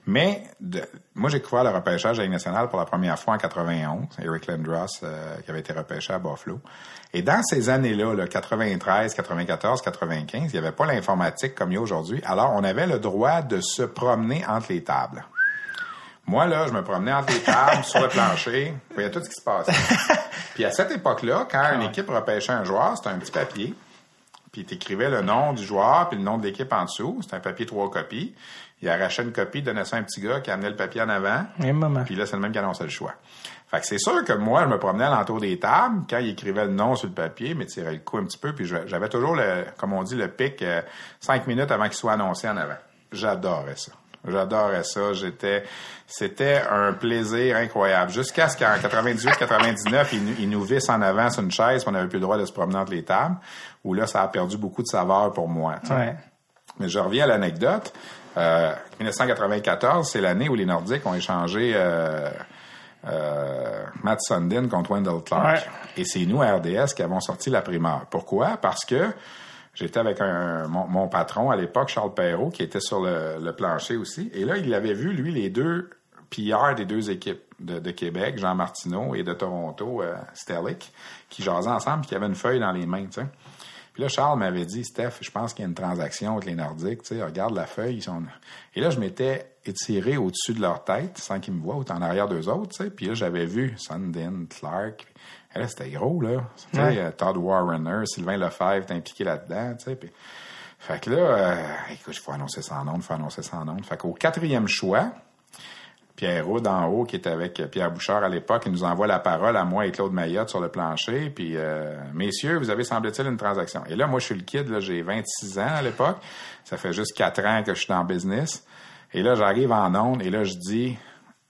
Mais de- moi, j'ai couvert le repêchage à la nationale pour la première fois en 91. Eric Lindros, euh, qui avait été repêché à Buffalo. Et dans ces années-là, là, 93, 94, 95, il n'y avait pas l'informatique comme il y a aujourd'hui. Alors, on avait le droit de se promener entre les tables. Moi, là, je me promenais entre les tables, sur le plancher, je voyais tout ce qui se passait. Puis à cette époque-là, quand une équipe repêchait un joueur, c'était un petit papier. Puis tu écrivais le nom du joueur puis le nom de l'équipe en dessous. C'était un papier trois copies. Il arrachait une copie, donnait ça à un petit gars qui amenait le papier en avant. Moment. Puis là, c'est le même qui annonçait le choix. Fait que c'est sûr que moi, je me promenais à l'entour des tables quand il écrivait le nom sur le papier, mais tirait le coup un petit peu, puis j'avais toujours, le, comme on dit, le pic euh, cinq minutes avant qu'il soit annoncé en avant. J'adorais ça. J'adorais ça. J'étais, c'était un plaisir incroyable. Jusqu'à ce qu'en 98-99, ils, nous- ils nous vissent en avant sur une chaise, puis on n'avait plus le droit de se promener entre les tables, où là, ça a perdu beaucoup de saveur pour moi. Ouais. Mais je reviens à l'anecdote. Euh, 1994, c'est l'année où les Nordiques ont échangé euh, euh, Matt Sundin contre Wendell Clark. Ouais. Et c'est nous, à RDS, qui avons sorti la primeur. Pourquoi? Parce que j'étais avec un, mon, mon patron à l'époque, Charles Perrault, qui était sur le, le plancher aussi. Et là, il avait vu, lui, les deux PR des deux équipes de, de Québec, Jean Martineau, et de Toronto, euh, Sterlick, qui jasaient ensemble et qui avaient une feuille dans les mains, tu sais. Puis là, Charles m'avait dit, Steph, je pense qu'il y a une transaction avec les Nordiques, tu sais, regarde la feuille. Ils sont... Et là, je m'étais étiré au-dessus de leur tête, sans qu'ils me voient, ou en arrière d'eux autres, tu sais. Puis là, j'avais vu Sundin, Clark. Et là, c'était gros, là. Tu sais, Ouais. euh, Todd Warrener, Sylvain Lefebvre, t'es impliqué là-dedans, tu sais. Puis... Fait que là, euh, écoute, il faut annoncer en nom, il faut annoncer en nom. Fait qu'au quatrième choix, Pierre Roud en haut, qui était avec euh, Pierre Bouchard à l'époque, il nous envoie la parole à moi et Claude Mayotte sur le plancher. Puis, euh, messieurs, vous avez semble-t-il une transaction. Et là, moi, je suis le kid, là, j'ai 26 ans à l'époque. Ça fait juste 4 ans que je suis dans business. Et là, j'arrive en onde et là, je dis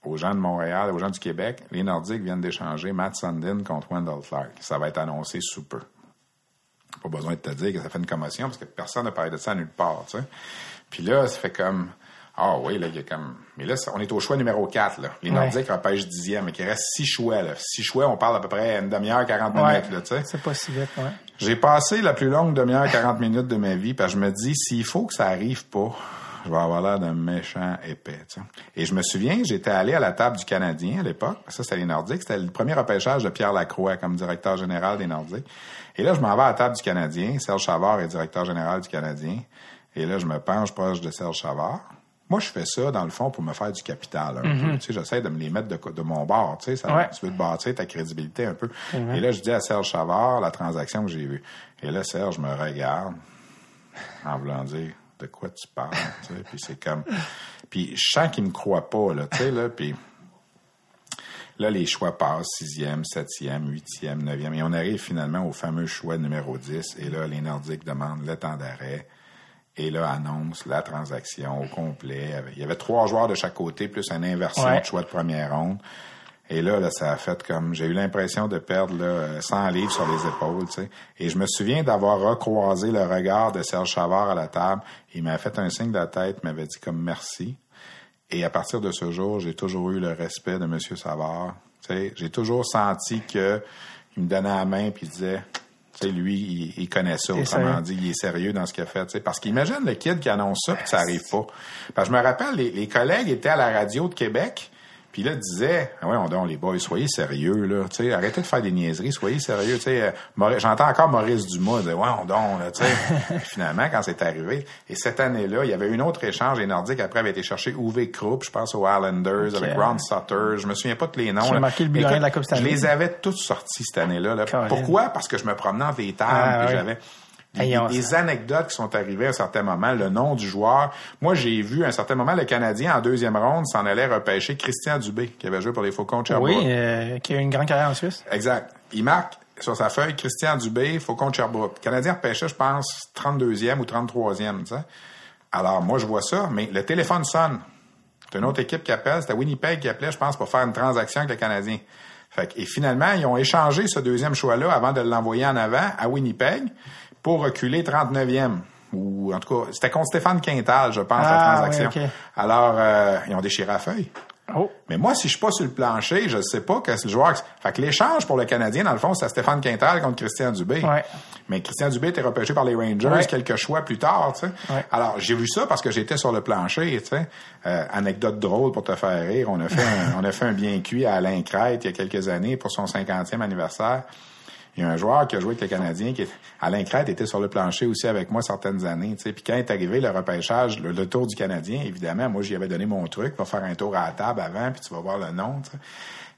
aux gens de Montréal, aux gens du Québec, les Nordiques viennent d'échanger Matt Sundin contre Wendell Clark. Ça va être annoncé sous peu. Pas besoin de te dire que ça fait une commotion parce que personne n'a parlé de ça nulle part, tu sais. Puis là, ça fait comme, ah oui, là, il y a comme, mais là, on est au choix numéro 4, là. Les Ouais. Nordiques repêchent dixième, mais qu'il reste six choix, là. Six choix, on parle à peu près une demi-heure, 40 Ouais. minutes, là, tu sais. C'est pas si vite, ouais. J'ai passé la plus longue demi-heure, 40 minutes de ma vie, parce que je me dis, s'il faut que ça arrive pas, je vais avoir l'air d'un méchant épais, tu sais. Et je me souviens, j'étais allé à la table du Canadien à l'époque. Ça, c'était les Nordiques. C'était le premier repêchage de Pierre Lacroix comme directeur général des Nordiques. Et là, je m'en vais à la table du Canadien. Serge Chavard est directeur général du Canadien. Et là, je me penche proche de Serge Chavard. Moi, je fais ça, dans le fond, pour me faire du capital un sais, j'essaie de me les mettre de, de mon bord. Tu sais, ça, Ouais. tu veux te bâtir ta crédibilité un peu. Et là, je dis à Serge Chavard la transaction que j'ai vue. Et là, Serge me regarde en voulant dire de quoi tu parles. tu sais. Puis c'est comme. Puis je sens qu'il me croit pas, là, tu sais, là. Puis là, les choix passent, sixième, septième, huitième, neuvième. Et on arrive finalement au fameux choix numéro 10. Et là, les Nordiques demandent le temps d'arrêt. Et là, annonce la transaction au complet. Il y avait trois joueurs de chaque côté, plus une inversion Ouais. de choix de première ronde. Et là, là, ça a fait comme j'ai eu l'impression de perdre là, euh, 100 livres sur les épaules, tu sais. Et je me souviens d'avoir recroisé le regard de Serge Chavard à la table. Il m'a fait un signe de la tête, m'avait dit comme merci. Et à partir de ce jour, j'ai toujours eu le respect de M. Savard Tu sais, J'ai toujours senti que il me donnait la main puis il disait, tu sais, lui, il, il connaît ça. Autrement dit, il est sérieux dans ce qu'il a fait. tu sais. Parce qu'imagine le kid qui annonce ça puis ça arrive pas. Parce que je me rappelle, les, les collègues étaient à la radio de Québec. Puis là, disaient, ah ouais, on donc, les boys, soyez sérieux, là, tu sais, arrêtez de faire des niaiseries, soyez sérieux, tu sais. euh, J'entends encore Maurice Dumas dire, ouais, on donc, là, tu sais. Finalement, quand c'est arrivé, et cette année-là, il y avait eu un autre échange, les Nordiques, après, avaient été chercher Uwe Krupp, je pense aux Islanders, Ok. avec Ron Sutter, je me souviens pas de les noms. Là. marqué le Écoute, de la Coupe Je les avais tous sortis cette année-là. là. Pourquoi? Parce que je me promenais entre les tables, Ah, j'avais Hey, on- des anecdotes qui sont arrivées à un certain moment, le nom du joueur. Moi, j'ai vu à un certain moment le Canadien en deuxième ronde s'en allait repêcher Christian Dubé, qui avait joué pour les Faucons de Sherbrooke. Oui, euh, qui a eu une grande carrière en Suisse. Exact. Il marque sur sa feuille Christian Dubé, Faucon de Sherbrooke. Le Canadien repêchait, je pense, 32e ou 33e, tu sais. Alors, moi, je vois ça, mais le téléphone sonne. C'est une autre équipe qui appelle. C'était Winnipeg qui appelait, je pense, pour faire une transaction avec le Canadien. Fait que- et finalement, ils ont échangé ce deuxième choix-là avant de l'envoyer en avant à Winnipeg pour reculer 39e. Ou, en tout cas, c'était contre Stéphane Quintal, je pense, Ah, la transaction. oui, ok. Alors, euh, ils ont déchiré la feuille. Oh. Mais moi, si je suis pas sur le plancher, je sais pas que c'est le joueur. Fait que l'échange pour le Canadien, dans le fond, c'était Stéphane Quintal contre Christian Dubé. Ouais. Mais Christian Dubé était repêché par les Rangers Ouais. quelques choix plus tard, tu sais. Ouais. Alors, j'ai vu ça parce que j'étais sur le plancher, tu sais. Euh, anecdote drôle pour te faire rire. On a fait un, on a fait un bien cuit à Alain Crête il y a quelques années pour son 50e anniversaire. Il y a un joueur qui a joué avec le Canadien, qui Alain Crête était sur le plancher aussi avec moi certaines années. Puis quand est arrivé le repêchage, le, tour du Canadien, évidemment, moi j'y avais donné mon truc, va faire un tour à la table avant, puis tu vas voir le nom.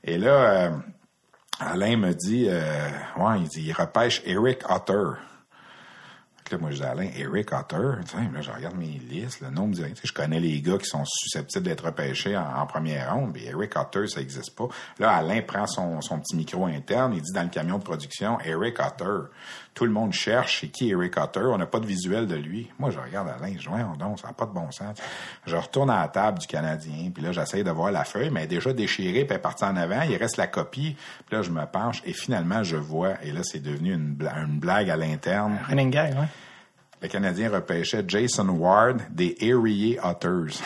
Et là, euh, Alain me dit, euh, ouais, il dit, il repêche Eric Otter. Moi, je dis, Alain, Eric Otter, là, je regarde mes listes, le nom me dit, tu sais, je connais les gars qui sont susceptibles d'être repêchés en, en première ronde, mais Eric Otter, ça n'existe pas. Là, Alain prend son, son petit micro interne, il dit dans le camion de production, Eric Otter. Tout le monde cherche, c'est qui Eric Otter? On n'a pas de visuel de lui. Moi, je regarde Alain, ouais, donc, ça n'a pas de bon sens. Je retourne à la table du Canadien, puis là, j'essaye de voir la feuille, mais elle est déjà déchirée, puis elle est partie en avant, il reste la copie, puis là, je me penche, et finalement, je vois, et là, c'est devenu une blague à l'interne. Running gag, ouais. Le Canadien repêchait Jason Ward des Erie Otters.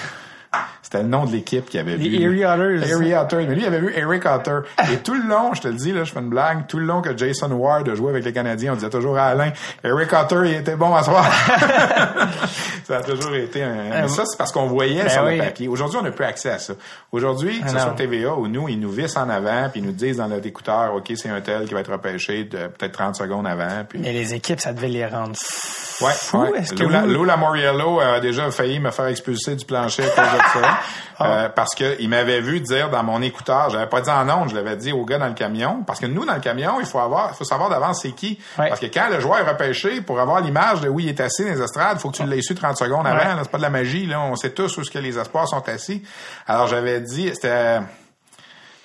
C'était le nom de l'équipe qui avait Les vu. Erie Otters. Erie Otters. Mais lui, il avait vu Eric Otter. Et tout le long, je te le dis, là, je fais une blague, tout le long que Jason Ward a joué avec les Canadiens, on disait toujours à Alain, Eric Otter, il était bon à soir. ça a toujours été un... Mais ça, c'est parce qu'on voyait Ben sur oui. le papier. Aujourd'hui, on n'a plus accès à ça. Aujourd'hui, que ce Ah soit TVA ou nous, ils nous vissent en avant, puis ils nous disent dans notre écouteur, OK, c'est un tel qui va être repêché de peut-être 30 secondes avant, puis... Mais les équipes, ça devait les rendre fous. Ouais, ouais. Lou, vous- Lou Lamoriello a déjà failli me faire expulser du plancher à cause de ça. Ah. Euh, parce que il m'avait vu dire dans mon écouteur, j'avais pas dit en ondes, je l'avais dit au gars dans le camion. Parce que nous, dans le camion, il faut avoir, il faut savoir d'avance c'est qui. Ouais. Parce que quand le joueur est repêché, pour avoir l'image de où il est assis dans les estrades, il faut que tu l'aies su 30 secondes avant. Ouais. C'est pas de la magie, là. On sait tous où ce que les espoirs sont assis. Alors j'avais dit, c'était.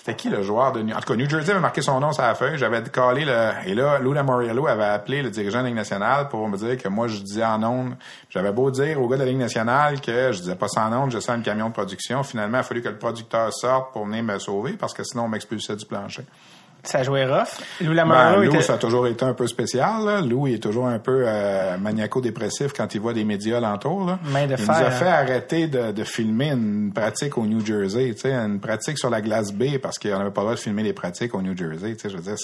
C'était qui le joueur de New... En tout cas, New Jersey avait marqué son nom sur la feuille. J'avais calé le... Et là, Lou Lamoriello avait appelé le dirigeant de la Ligue nationale pour me dire que moi, je disais en ondes... J'avais beau dire au gars de la Ligue nationale que je disais pas ça en je sens un camion de production. Finalement, il a fallu que le producteur sorte pour venir me sauver parce que sinon, on m'expulsait du plancher. Ça jouait rough. Lou Ben, Lamoriello Lou, était... ça a toujours été un peu spécial. Là. Lou, il est toujours un peu euh, maniaco-dépressif quand il voit des médias alentour. Là. Main de il fer, nous a hein. fait arrêter de, de filmer une pratique au New Jersey, une pratique sur la glace B parce qu'on n'avait pas le droit de filmer les pratiques au New Jersey. Je veux dire,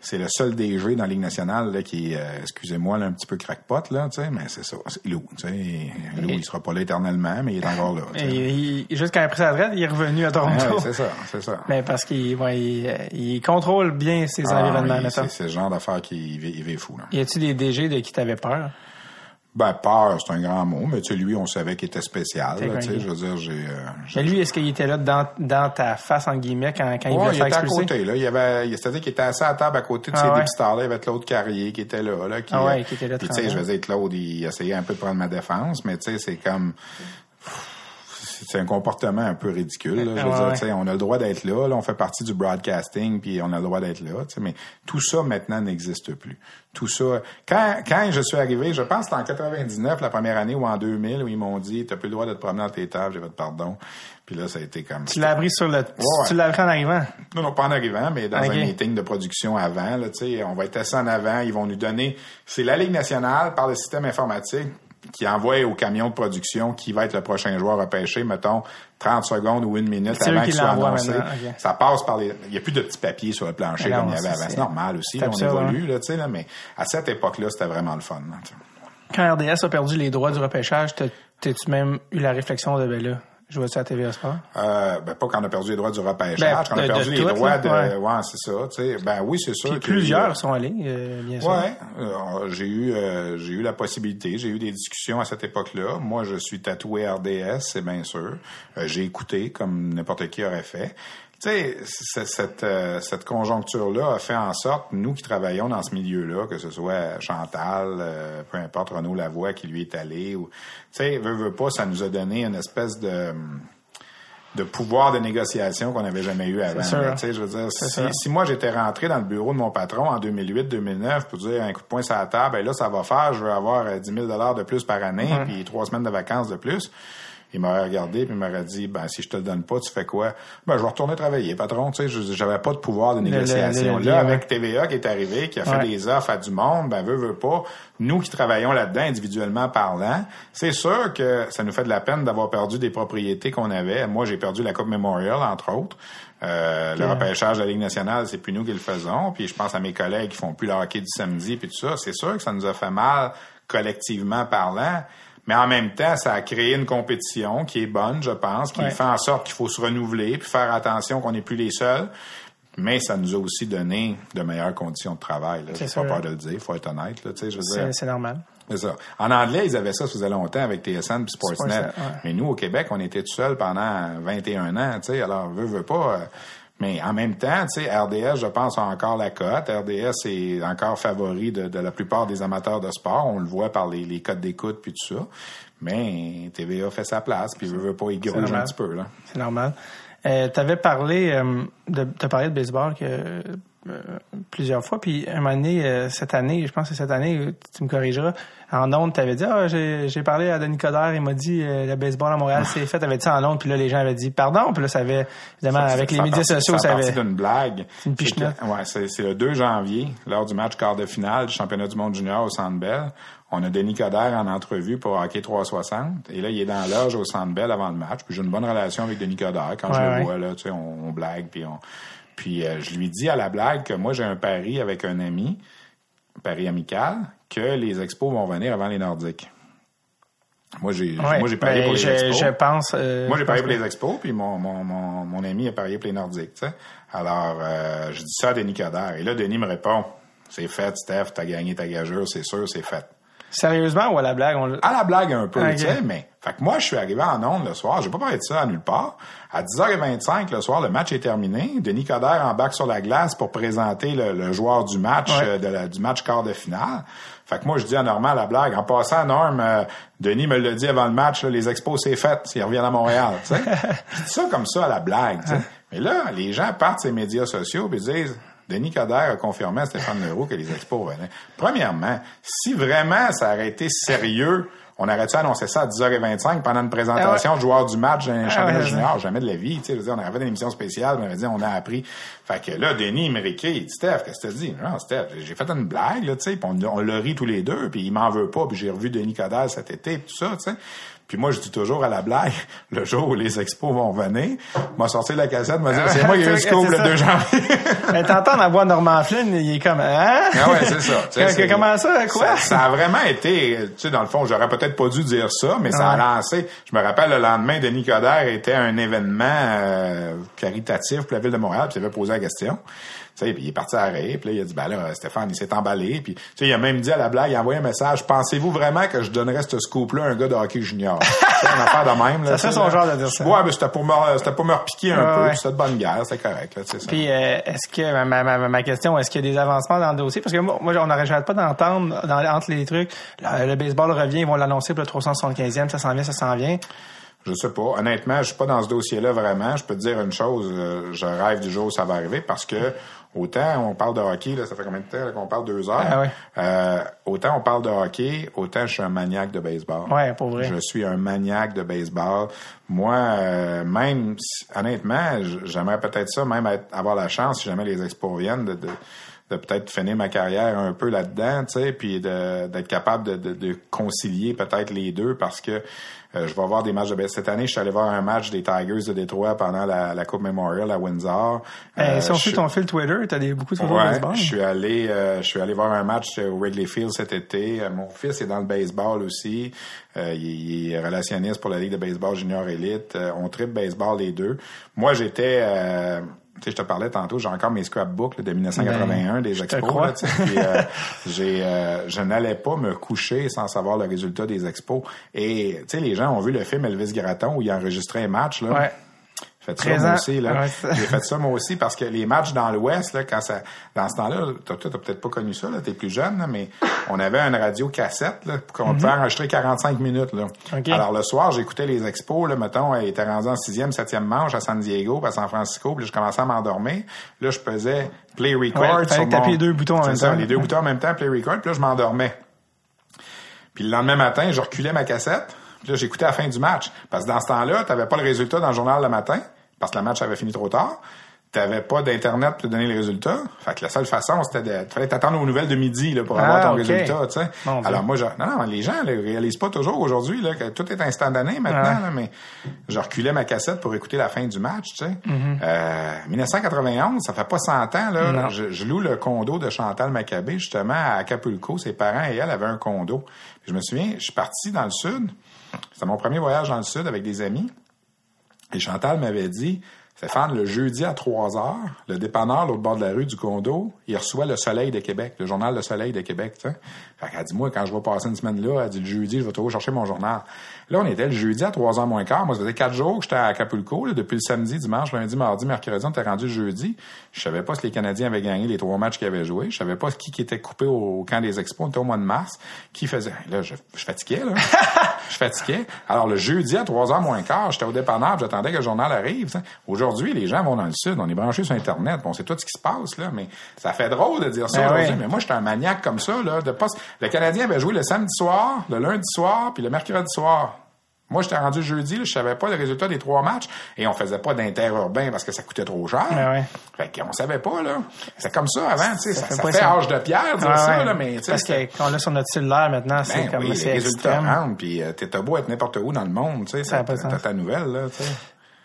c'est, le seul DG dans la Ligue nationale là, qui, euh, excusez-moi, un petit peu crackpot, là, mais c'est ça. C'est Lou. sais. Lou, il sera pas là éternellement, mais il est encore là. Et il- il- juste quand il a pris sa retraite, il est revenu à Toronto. Ah ouais, c'est ça, c'est ça. Mais parce qu'il ouais, il, il contrôle bien ses Ah, environnements, c'est, le genre d'affaire qui vit fou. Là. Y a-tu des DG de qui t'avais peur? Ben, peur, c'est un grand mot, mais tu sais, lui, on savait qu'il était spécial. Là, tu sais, craqué. je veux dire, j'ai... euh, Mais lui, est-ce qu'il était là dans, dans ta face, en guillemets, quand, quand il voulait il faire était à côté, là. Il y avait, c'est-à-dire qu'il était assis à la table à côté de Ah ces ouais. dépisteurs-là. Il y avait Claude Carrier qui était là, là. Qui, Ah ouais, euh, qui était là tu sais, je veux dire, Claude, il essayait un peu de prendre ma défense, mais tu sais, c'est comme, c'est un comportement un peu ridicule. Là. Je veux dire, on a le droit d'être là, là, on fait partie du broadcasting, puis on a le droit d'être là. Mais tout ça maintenant n'existe plus. Tout ça. Quand, quand je suis arrivé, je pense que en 99, la première année, ou en 2000, où ils m'ont dit, t'as plus le droit de te promener dans tes tables, j'ai fait pardon. Puis là, ça a été comme. Tu l'as appris sur le... ouais. Tu l'as appris en arrivant? Non, non, pas en arrivant, mais dans Ok. un meeting de production avant, là, tu sais, on va être assis en avant, ils vont nous donner, c'est la Ligue nationale par le système informatique. Qui envoie au camion de production qui va être le prochain joueur à pêcher, mettons, 30 secondes ou une minute avant qui qu'il soit annoncé. Ça passe par les... Il n'y a plus de petits papiers sur le plancher non, comme il y avait avant. c'est- normal aussi, là, on évolue, là, tu sais, là, mais à cette époque-là, c'était vraiment le fun. là. Quand RDS a perdu les droits du repêchage, t'as- t'as-tu même eu la réflexion de, ben là, je vois ça à TVA Sport? Euh, ben, pas quand on a perdu les droits du repêchage, Ben, quand on a de- perdu de les tout, droits de... ouais. Ouais, c'est ça, tu sais. Ben oui, c'est sûr. Puis eu- plusieurs sont allés, euh, bien sûr. Ouais, euh, j'ai eu euh, j'ai eu la possibilité, j'ai eu des discussions à cette époque-là. Moi, je suis tatoué RDS, c'est bien sûr. Euh, j'ai écouté comme n'importe qui aurait fait. Tu sais, cette euh, cette conjoncture-là a fait en sorte nous qui travaillons dans ce milieu-là, que ce soit Chantal, euh, peu importe Renaud Lavoie qui lui est allé, ou tu sais, veut veut pas, ça nous a donné une espèce de de pouvoir de négociation qu'on n'avait jamais eu avant. sûr. sais, je veux dire, si, si moi j'étais rentré dans le bureau de mon patron en 2008-2009 pour dire un coup de poing sur la table, ben là ça va faire, je veux avoir euh, 10 000 dollars de plus par année, puis trois semaines de vacances de plus. Il m'aurait regardé puis il m'aurait dit, ben si je te le donne pas, tu fais quoi? Ben je vais retourner travailler, patron. Tu sais, j'avais pas de pouvoir de le- négociation. le- là, avec TVA qui est arrivé, qui a fait Ouais. des offres à du monde, ben veut veut pas. Nous qui travaillons là-dedans individuellement parlant, c'est sûr que ça nous fait de la peine d'avoir perdu des propriétés qu'on avait. Moi, j'ai perdu la Coupe Memorial entre autres. Euh, le repêchage de la Ligue nationale, c'est plus nous qui le faisons. Puis je pense à mes collègues qui font plus le hockey du samedi puis tout ça. C'est sûr que ça nous a fait mal collectivement parlant. Mais en même temps, ça a créé une compétition qui est bonne, je pense, qui Ouais. fait en sorte qu'il faut se renouveler puis faire attention qu'on n'est plus les seuls. Mais ça nous a aussi donné de meilleures conditions de travail. J'ai pas peur de le dire, faut être honnête. C'est c'est normal. C'est ça. En anglais, ils avaient ça, ça faisait longtemps avec TSN puis Sportsnet. Sportsnet, ouais. Mais nous, au Québec, on était tout seuls pendant 21 ans, tu sais. Alors, veut, veut pas. Mais en même temps, tu sais, RDS, je pense, a encore la cote. RDS est encore favori de, de la plupart des amateurs de sport. On le voit par les, les cotes d'écoute puis tout ça. Mais TVA fait sa place, puis veut, veut pas, il un petit peu, là. C'est normal. Euh, tu avais parlé euh, de t'as parlé de baseball que euh, plusieurs fois puis un moment donné euh, cette année je pense que c'est cette année tu me corrigeras en ondes tu avais dit ah j'ai j'ai parlé à Denis Coderre il m'a dit euh, le baseball à Montréal c'est fait t'avais dit ça en ondes puis là les gens avaient dit pardon puis là ça avait évidemment avec les médias sociaux ça avait partie d'une blague. une pichenote. C'est Ouais, c'est c'est le 2 janvier, lors du match quart de finale du championnat du monde junior au Centre Bell. On a Denis Coderre en entrevue pour Hockey 360. Et là, il est dans l'âge au Centre Bell avant le match. Puis j'ai une bonne relation avec Denis Coderre. Quand je Ouais, le vois, là, tu sais, on, on blague. Puis, on... puis euh, je lui dis à la blague que moi, j'ai un pari avec un ami, un pari amical, que les expos vont venir avant les Nordiques. Moi, j'ai Ouais, moi j'ai parié ben, pour les je, expos. je pense euh, Moi, j'ai parié pense pour les expos, puis mon, mon, mon, mon ami a parié pour les Nordiques. Alors, euh, je dis ça à Denis Coderre. Et là, Denis me répond, c'est fait, Steph, t'as gagné ta gageure, c'est sûr, c'est fait. Sérieusement ou à la blague on... À la blague un peu, Ok. tu sais, mais... Fait que moi, je suis arrivé en onde le soir, j'ai pas parlé de ça à nulle part. À 10h25 le soir, le match est terminé. Denis Coderre embarque sur la glace pour présenter le, le joueur du match, Ouais. euh, de la- du match quart de finale. Fait que moi, je dis à Normand la blague. En passant, Norm, euh, Denis me l'a dit avant le match, là, les expos, c'est fait. Ils reviennent à Montréal, tu sais. je dis ça comme ça à la blague, sais. Mais là, les gens partent ces médias sociaux et disent... Denis Coderre a confirmé à Stéphane Leroux que les expos venaient. Premièrement, si vraiment ça aurait été sérieux, on aurait-tu annoncé ça à 10h25 pendant une présentation de joueur du match d'un championnat ouais, junior? Jamais de la vie. Tu sais, on fait une émission spéciale, on aurait dit, on a appris. Fait que là, Denis, il me dit, Steph, qu'est-ce que tu dis? Non, Steph, j'ai fait une blague, là, tu sais, on, on l'a ri tous les deux, puis il m'en veut pas, puis j'ai revu Denis Coderre cet été, tout ça, tu sais. Puis moi, je dis toujours à la blague, le jour où les expos vont venir, m'a sorti la cassette, m'a dit, c'est moi qui ai eu scoop le ça. 2 janvier. mais t'entends la voix de Norman Flynn il est comme hein? Ah ouais, c'est ça. Comment ça quoi? Ça, ça a vraiment été, tu sais, dans le fond, j'aurais peut-être pas dû dire ça, mais ça a lancé. Je me rappelle le lendemain, Denis Coderre était à un événement euh, caritatif pour la ville de Montréal, puis il avait posé la question. Sais, puis il est parti à puis là, il a dit, ben là, Stéphane, il s'est emballé, puis tu sais, il a même dit à la blague, il a envoyé un message, pensez-vous vraiment que je donnerais ce scoop-là à un gars de hockey junior? C'est une affaire de même, là. Ça sais, son là. genre de dire ça. Ouais, mais c'était pour me, c'était pour me repiquer un Ouais, peu, ouais. c'était de bonne guerre, c'était correct, là, tu sais, ça. Puis euh, est-ce que ma, ma, ma- ma question, est-ce qu'il y a des avancements dans le dossier? Parce que moi, moi on n'arrête pas d'entendre dans, entre les trucs. Le, le baseball revient, ils vont l'annoncer pour le 375e, ça s'en vient, ça s'en vient. Je sais pas. Honnêtement, je suis pas dans ce dossier-là vraiment. Je peux te dire une chose, euh, je rêve du jour où ça va arriver parce que autant on parle de hockey, là, ça fait combien de temps qu'on parle? Deux heures? Ah ouais. Euh, autant on parle de hockey, autant je suis un maniaque de baseball. Ouais, pour vrai. Je suis un maniaque de baseball. Moi, euh, même honnêtement, j'aimerais peut-être ça, même être- avoir la chance, si jamais les expos viennent, de, de, de peut-être finir ma carrière un peu là-dedans, tu sais, puis d'être capable de, de, de, concilier peut-être les deux parce que je vais voir des matchs de baseball. Cette année, je suis allé voir un match des Tigers de Détroit pendant la, la Coupe Memorial à Windsor. Euh, si on suit ton fil Twitter, t'as des beaucoup de photos ouais, de baseball. Je suis allé, euh, je suis allé voir un match au Wrigley Field cet été. Euh, mon fils est dans le baseball aussi. Euh, il, est relationniste pour la Ligue de baseball junior élite. on tripe baseball les deux. Moi, j'étais sais, je te parlais tantôt, j'ai encore mes scrapbooks de 1981 ben, des expos. Là, euh, j'ai, euh, je n'allais pas me coucher sans savoir le résultat des expos. Et tu sais, les gens ont vu le film Elvis Gratton où il enregistrait un match. Là. Ouais fait ça moi aussi là. j'ai fait ça moi aussi parce que les matchs dans l'Ouest là, quand ça, dans ce temps-là, toi t'as peut-être pas connu ça là, t'es plus jeune là, mais on avait une radio cassette là, qu'on pouvait mhm. enregistrer 45 minutes là. Alors le soir, j'écoutais les expos là, mettons, il était rendu en sixième, septième manche à San Diego, à San Francisco, puis je commençais à m'endormir. Là, je faisais play record. Ouais, sur mon... les deux boutons en même ça, temps. Les deux boutons en même temps, play record, puis là je m'endormais. Puis le lendemain matin, je reculais ma cassette. Puis là, j'écoutais la fin du match. Parce que dans ce temps-là, tu n'avais pas le résultat dans le journal le matin parce que le match avait fini trop tard. T'avais pas d'internet pour te donner les résultats. Fait que la seule façon, c'était de, fallait t'attendre aux nouvelles de midi là, pour avoir ton ah, résultat. Tu sais. Alors moi, je, non, non, les gens ne réalisent pas toujours aujourd'hui là, que tout est instantané maintenant. Là, mais je reculais ma cassette pour écouter la fin du match. Tu sais. 1991, mm-hmm. euh, ça fait pas 100 ans. Là, je, loue le condo de Chantal Maccabé justement à Acapulco. Ses parents et elle avaient un condo. je me souviens, je suis parti dans le sud. C'était mon premier voyage dans le sud avec des amis. Et Chantal m'avait dit, Stéphane, le jeudi à 3 heures, le dépanneur, l'autre bord de la rue du condo, il reçoit le Soleil de Québec, le journal Le Soleil de Québec, tu sais. Fait qu'elle dit, moi, quand je vais passer une semaine là, elle dit, le jeudi, je vais toujours chercher mon journal. Là, on était le jeudi à 3 h moins quart. Moi, ça faisait quatre jours que j'étais à Acapulco, là, depuis le samedi, dimanche, lundi, mardi, mercredi, on était rendu le jeudi. Je savais pas si les Canadiens avaient gagné les trois matchs qu'ils avaient joués. Je savais pas qui, qui était coupé au, camp des expos. On était au mois de mars. Qui faisait, là, je, je fatiguais, là. je fatiguais. Alors, le jeudi à 3 h moins quart, j'étais au dépanneur, j'attendais que le journal arrive. Aujourd'hui, les gens vont dans le sud, on est branchés sur Internet, on sait tout ce qui se passe, là, mais ça fait drôle de dire ça ben aujourd'hui. Mais moi, j'étais un maniaque comme ça, là, de pas, le Canadien avait joué le samedi soir, le lundi soir, puis le mercredi soir. Moi, j'étais rendu jeudi, je savais pas le résultat des trois matchs et on faisait pas d'interurbain parce que ça coûtait trop cher. Ben ouais. Fait qu'on savait pas, là. C'est comme ça avant, tu sais. Ça, ça, fait, âge de pierre, dire ça, là, mais Parce que quand on l'a sur notre cellulaire maintenant, c'est ben comme oui, les résultats rentrent, puis euh, t'es beau être n'importe où dans le monde, tu sais. T'as ta nouvelle, là, tu sais.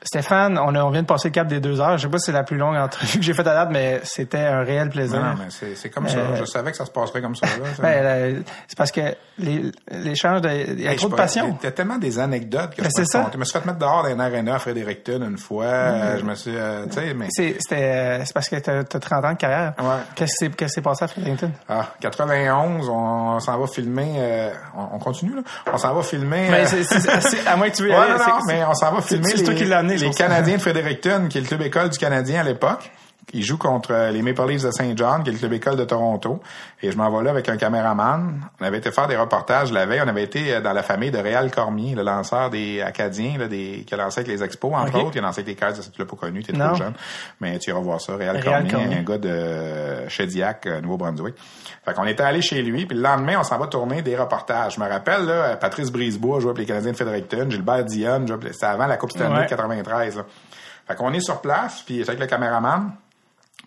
Stéphane, on, on, vient de passer le cap des deux heures. Je sais pas si c'est la plus longue entrevue que j'ai faite à date, mais c'était un réel plaisir. Non, mais c'est comme ça. Euh, je savais que ça se passerait comme ça. ben, c'est parce que l'échange, il y a trop de passion. Il y a tellement des anecdotes que ben, je ça. Je me suis fait mettre dehors dans un aréna à Fredericton une fois. Je me suis, euh, tu sais, mais. C'est c'est parce que tu as, 30 ans de carrière. Ouais. Qu'est-ce qui s'est passé à Fredericton? Ah, 91, on, s'en va filmer. Euh, on, continue là. On s'en va filmer. Mais c'est à moins que tu veux ouais, aller. Non, mais on s'en va filmer. C'est toi qui l'as les Canadiens de Fredericton, qui est le club école du Canadien à l'époque. Il joue contre euh, les Maple Leafs de Saint John, qui est le club école de Toronto. Et je m'en vais là avec un caméraman. On avait été faire des reportages la veille. On avait été euh, dans la famille de Réal Cormier, le lanceur des Acadiens, là, des, qui a lancé avec les Expos, entre autres. Il a lancé avec les Cars, tu l'as pas connu, t'es trop jeune. Mais tu iras voir ça. Réal, Cormier, un gars de Chediac, euh, Nouveau-Brunswick. Fait qu'on était allé chez lui, puis le lendemain, on s'en va tourner des reportages. Je me rappelle, là, Patrice Brisebois jouait pour les Canadiens de Fredericton, Gilbert Dionne, c'était avant la Coupe Stanley de 93. Là. Fait qu'on est sur place, puis avec le caméraman.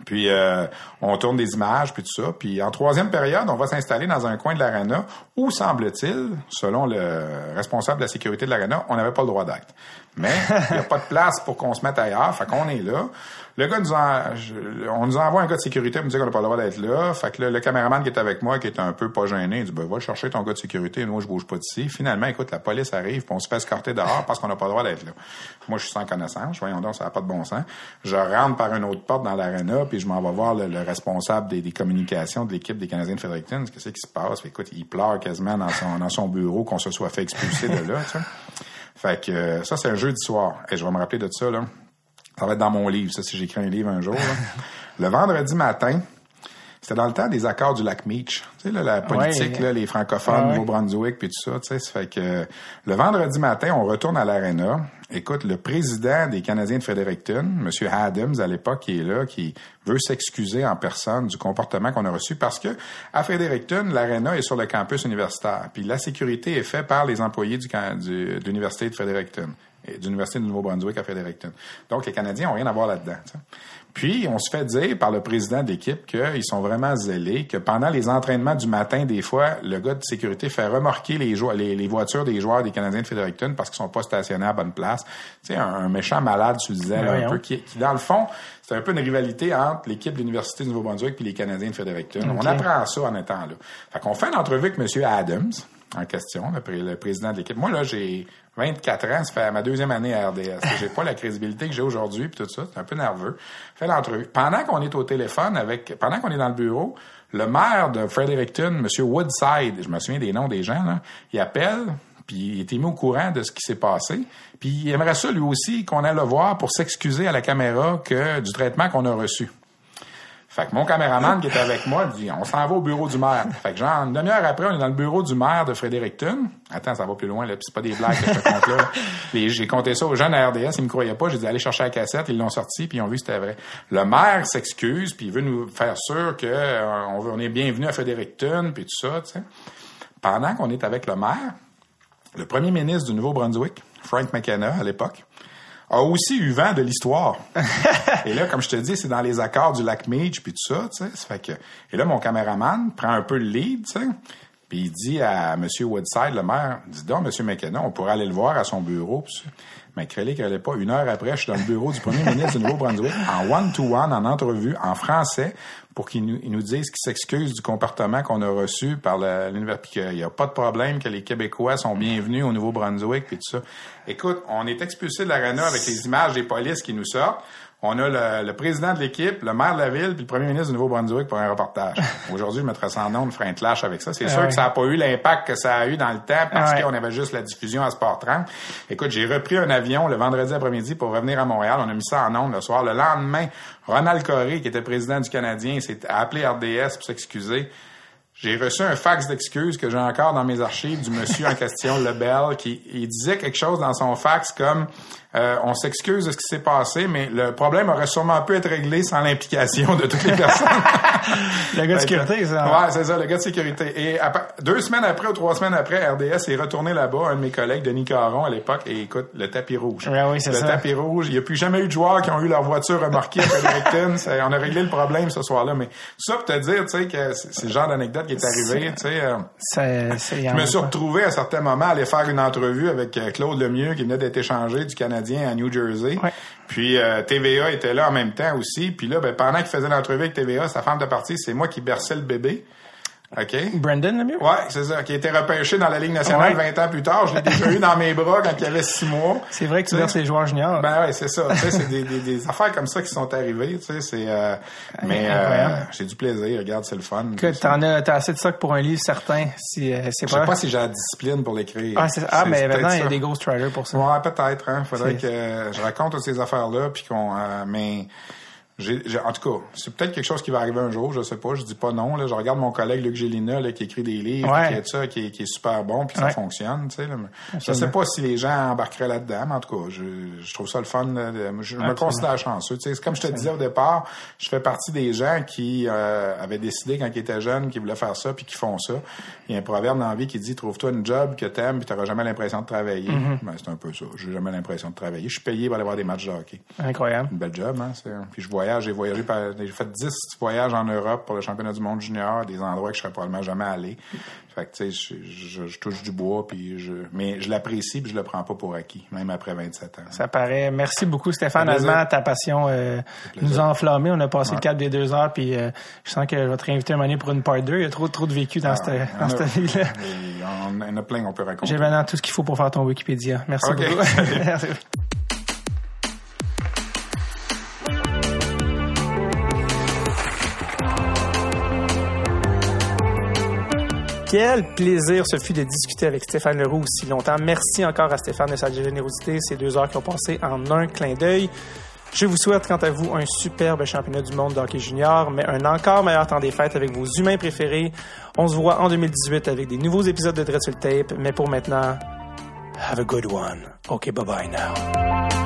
Puis euh, on tourne des images, puis tout ça. Puis en troisième période, on va s'installer dans un coin de l'arena où, semble-t-il, selon le responsable de la sécurité de l'arena, on n'avait pas le droit d'être. Mais il n'y a pas de place pour qu'on se mette ailleurs. Fait qu'on est là. Le gars nous on nous envoie un gars de sécurité pour nous dire qu'on n'a pas le droit d'être là. Fait que le caméraman qui est avec moi, qui est un peu pas gêné, il dit, ben, va chercher ton gars de sécurité. Moi, je bouge pas d'ici. Finalement, écoute, la police arrive, puis on se fait escorter dehors parce qu'on n'a pas le droit d'être là. Moi, je suis sans connaissance. Voyons donc, ça n'a pas de bon sens. Je rentre par une autre porte dans l'aréna, puis je m'en vais voir le, responsable des, communications de l'équipe des Canadiens de Fredericton. Qu'est-ce qui se passe? écoute, il pleure quasiment dans son, dans son bureau qu'on se soit fait expulser de là, tu Fait que, euh, ça, c'est un jeudi soir. Et je vais me rappeler de ça, là. Ça va être dans mon livre, ça, si j'écris un livre un jour. le vendredi matin, c'était dans le temps des accords du lac Meach. Tu sais, là, la politique, là, les francophones, Nouveau-Brunswick, puis tout ça. Tu sais, ça fait que le vendredi matin, on retourne à l'aréna. Écoute, le président des Canadiens de Fredericton, M. Adams, à l'époque, qui est là, qui veut s'excuser en personne du comportement qu'on a reçu parce que à Fredericton, l'aréna est sur le campus universitaire. Puis la sécurité est faite par les employés du, du de l'Université de Fredericton. d'Université du Nouveau-Brunswick à Fredericton. Donc, les Canadiens ont rien à voir là-dedans. Puis, on se fait dire par le président d'équipe qu'ils sont vraiment zélés, que pendant les entraînements du matin, des fois, le gars de sécurité fait remorquer les, jou- les, les voitures des joueurs des Canadiens de Fredericton parce qu'ils sont pas stationnés à bonne place. Tu sais, un, un méchant malade, tu disais, là, un peu, qui, qui, dans le fond, c'est un peu une rivalité entre l'équipe de l'Université du Nouveau-Brunswick et les Canadiens de Fredericton. On apprend ça en étant là. Fait qu'on fait une entrevue avec M. Adams, en question, le, pré- le président de l'équipe. Moi, là, j'ai 24 ans, ça fait ma deuxième année à RDS. J'ai pas la crédibilité que j'ai aujourd'hui, puis tout ça, c'est un peu nerveux. Fait l'entrevue. Pendant qu'on est au téléphone avec, pendant qu'on est dans le bureau, le maire de Fredericton, M. Woodside, je me souviens des noms des gens, là, il appelle, puis il était mis au courant de ce qui s'est passé. Puis il aimerait ça, lui aussi, qu'on aille le voir pour s'excuser à la caméra que du traitement qu'on a reçu. Fait que mon caméraman qui était avec moi dit on s'en va au bureau du maire. Fait que genre une demi-heure après, on est dans le bureau du maire de Fredericton. Attends, ça va plus loin là, puis c'est pas des blagues que je te compte là. J'ai compté ça aux jeunes à RDS, ils me croyaient pas, j'ai dit allez chercher la cassette, ils l'ont sorti puis ils ont vu que c'était vrai. Le maire s'excuse puis il veut nous faire sûr que euh, on, veut- on est bienvenu à Fredericton puis tout ça, tu sais. Pendant qu'on est avec le maire, le premier ministre du Nouveau-Brunswick, Frank McKenna à l'époque, a aussi eu vent de l'histoire. et là, comme je te dis, c'est dans les accords du lac Meach puis tout ça, tu sais. Fait que et là mon caméraman prend un peu le lead, tu sais. Puis il dit à M. Woodside, le maire, dis donc, M. McKenna, on pourrait aller le voir à son bureau. Mais créez qu'il allait pas. Une heure après, je suis dans le bureau du premier ministre du Nouveau-Brunswick, en one-to-one, en entrevue, en français, pour qu'il nous, nous dise qu'il s'excuse du comportement qu'on a reçu par l'université, puis qu'il n'y a pas de problème, que les Québécois sont bienvenus au Nouveau-Brunswick, puis tout ça. Écoute, on est expulsé de l'aréna avec les images des polices qui nous sortent. On a le, le président de l'équipe, le maire de la ville, puis le premier ministre du Nouveau-Brunswick pour un reportage. Aujourd'hui, je mettrais sans nom de frein clash avec ça. C'est sûr ouais. que ça n'a pas eu l'impact que ça a eu dans le temps parce Ouais. qu'on avait juste la diffusion à Sport 30. Écoute, j'ai repris un avion le vendredi après-midi pour revenir à Montréal. On a mis ça en ondes le soir. Le lendemain, Ronald Coré, qui était président du Canadien, s'est appelé RDS pour s'excuser. J'ai reçu un fax d'excuses que j'ai encore dans mes archives du monsieur en question, Lebel, qui il disait quelque chose dans son fax comme euh, on s'excuse de ce qui s'est passé, mais le problème aurait sûrement pu être réglé sans l'implication de toutes les personnes. Le gars de sécurité, ça. Ouais, c'est ça, le gars de sécurité. Et après- deux semaines après ou trois semaines après, RDS est retourné là-bas, un de mes collègues, Denis Caron, à l'époque, et écoute, le tapis rouge. Ouais, oui, c'est le ça. tapis rouge. Il n'y a plus jamais eu de joueurs qui ont eu leur voiture remorquée à Fredericton. On a réglé le problème ce soir-là. Mais ça pour te dire, tu sais, que c'est le genre d'anecdote qui est arrivé, tu sais. euh, je me suis retrouvé à un certain moment à aller faire une entrevue avec euh, Claude Lemieux qui venait d'être échangé du Canadien à New Jersey. Ouais. Puis euh, TVA était là en même temps aussi. Puis là, ben, pendant qu'il faisait l'entrevue avec TVA, sa femme de partie, c'est moi qui berçais le bébé. OK? Brandon, le mieux? Ouais, c'est ça, qui a été repêché dans la Ligue nationale Ouais. 20 ans plus tard. Je l'ai déjà eu dans mes bras quand il avait six mois. C'est vrai que tu verses les joueurs juniors. Ben ouais, c'est ça. Tu sais, c'est des, des, des affaires comme ça qui sont arrivées. Tu sais, c'est. euh, mais euh, j'ai du plaisir. Regarde, c'est le fun. Que t'en as, t'as assez de stock pour un livre certain, si euh, c'est Je sais pas. pas si j'ai la discipline pour l'écrire. Ah, c'est- ah, mais maintenant, il y a ça. des ghostwriters pour ça. Ouais, peut-être. Hein. Faudrait que je raconte toutes ces affaires-là, puis qu'on. euh, mais j'ai, j'ai- en tout cas, c'est peut-être quelque chose qui va arriver un jour. Je sais pas. Je dis pas non. Là, je regarde mon collègue Luc Gélina là, qui écrit des livres, Ouais. qui est ça, qui est, qui est super bon, puis Ouais. ça fonctionne. Tu sais. Là, je sais pas si les gens embarqueraient là-dedans, mais en tout cas, je, je trouve ça le fun. là, de- je me considère chanceux. Tu sais, c'est comme je te disais au départ, je fais partie des gens qui euh, avaient décidé quand ils étaient jeunes qu'ils voulaient faire ça, puis qui font ça. Il y a un proverbe dans la vie qui dit trouve-toi une job que t'aimes, puis t'auras jamais l'impression de travailler. Mm-hmm. Ben, c'est un peu ça. J'ai jamais l'impression de travailler. Je suis payé pour aller voir des matchs de hockey. Incroyable. Une belle job, hein. c'est- Puis je j'ai voyagé par, j'ai fait 10 voyages en Europe pour le championnat du monde junior, des endroits que je serais probablement jamais allé. Fait que, tu sais, je, je- je touche du bois, puis je, mais je l'apprécie, puis je le prends pas pour acquis, même après 27 ans. Ça paraît. Merci beaucoup, Stéphane. Allemand, ta passion euh, nous a enflammés. On a passé le cap des deux heures, puis euh, je sens que je vais te réinviter un moment pour une part 2. Il y a trop, trop de vécu dans cette, y en dans a- cette vie-là. On, il y en a plein qu'on peut raconter. J'ai maintenant tout ce qu'il faut pour faire ton Wikipédia. Merci beaucoup. Quel plaisir ce fut de discuter avec Stéphane Leroux aussi longtemps. Merci encore à Stéphane de sa générosité, ces deux heures qui ont passé en un clin d'œil. Je vous souhaite, quant à vous, un superbe championnat du monde de hockey junior, mais un encore meilleur temps des fêtes avec vos humains préférés. On se voit en 2018 avec des nouveaux épisodes de Dread sur le Tape, mais pour maintenant, have a good one. OK, bye bye now.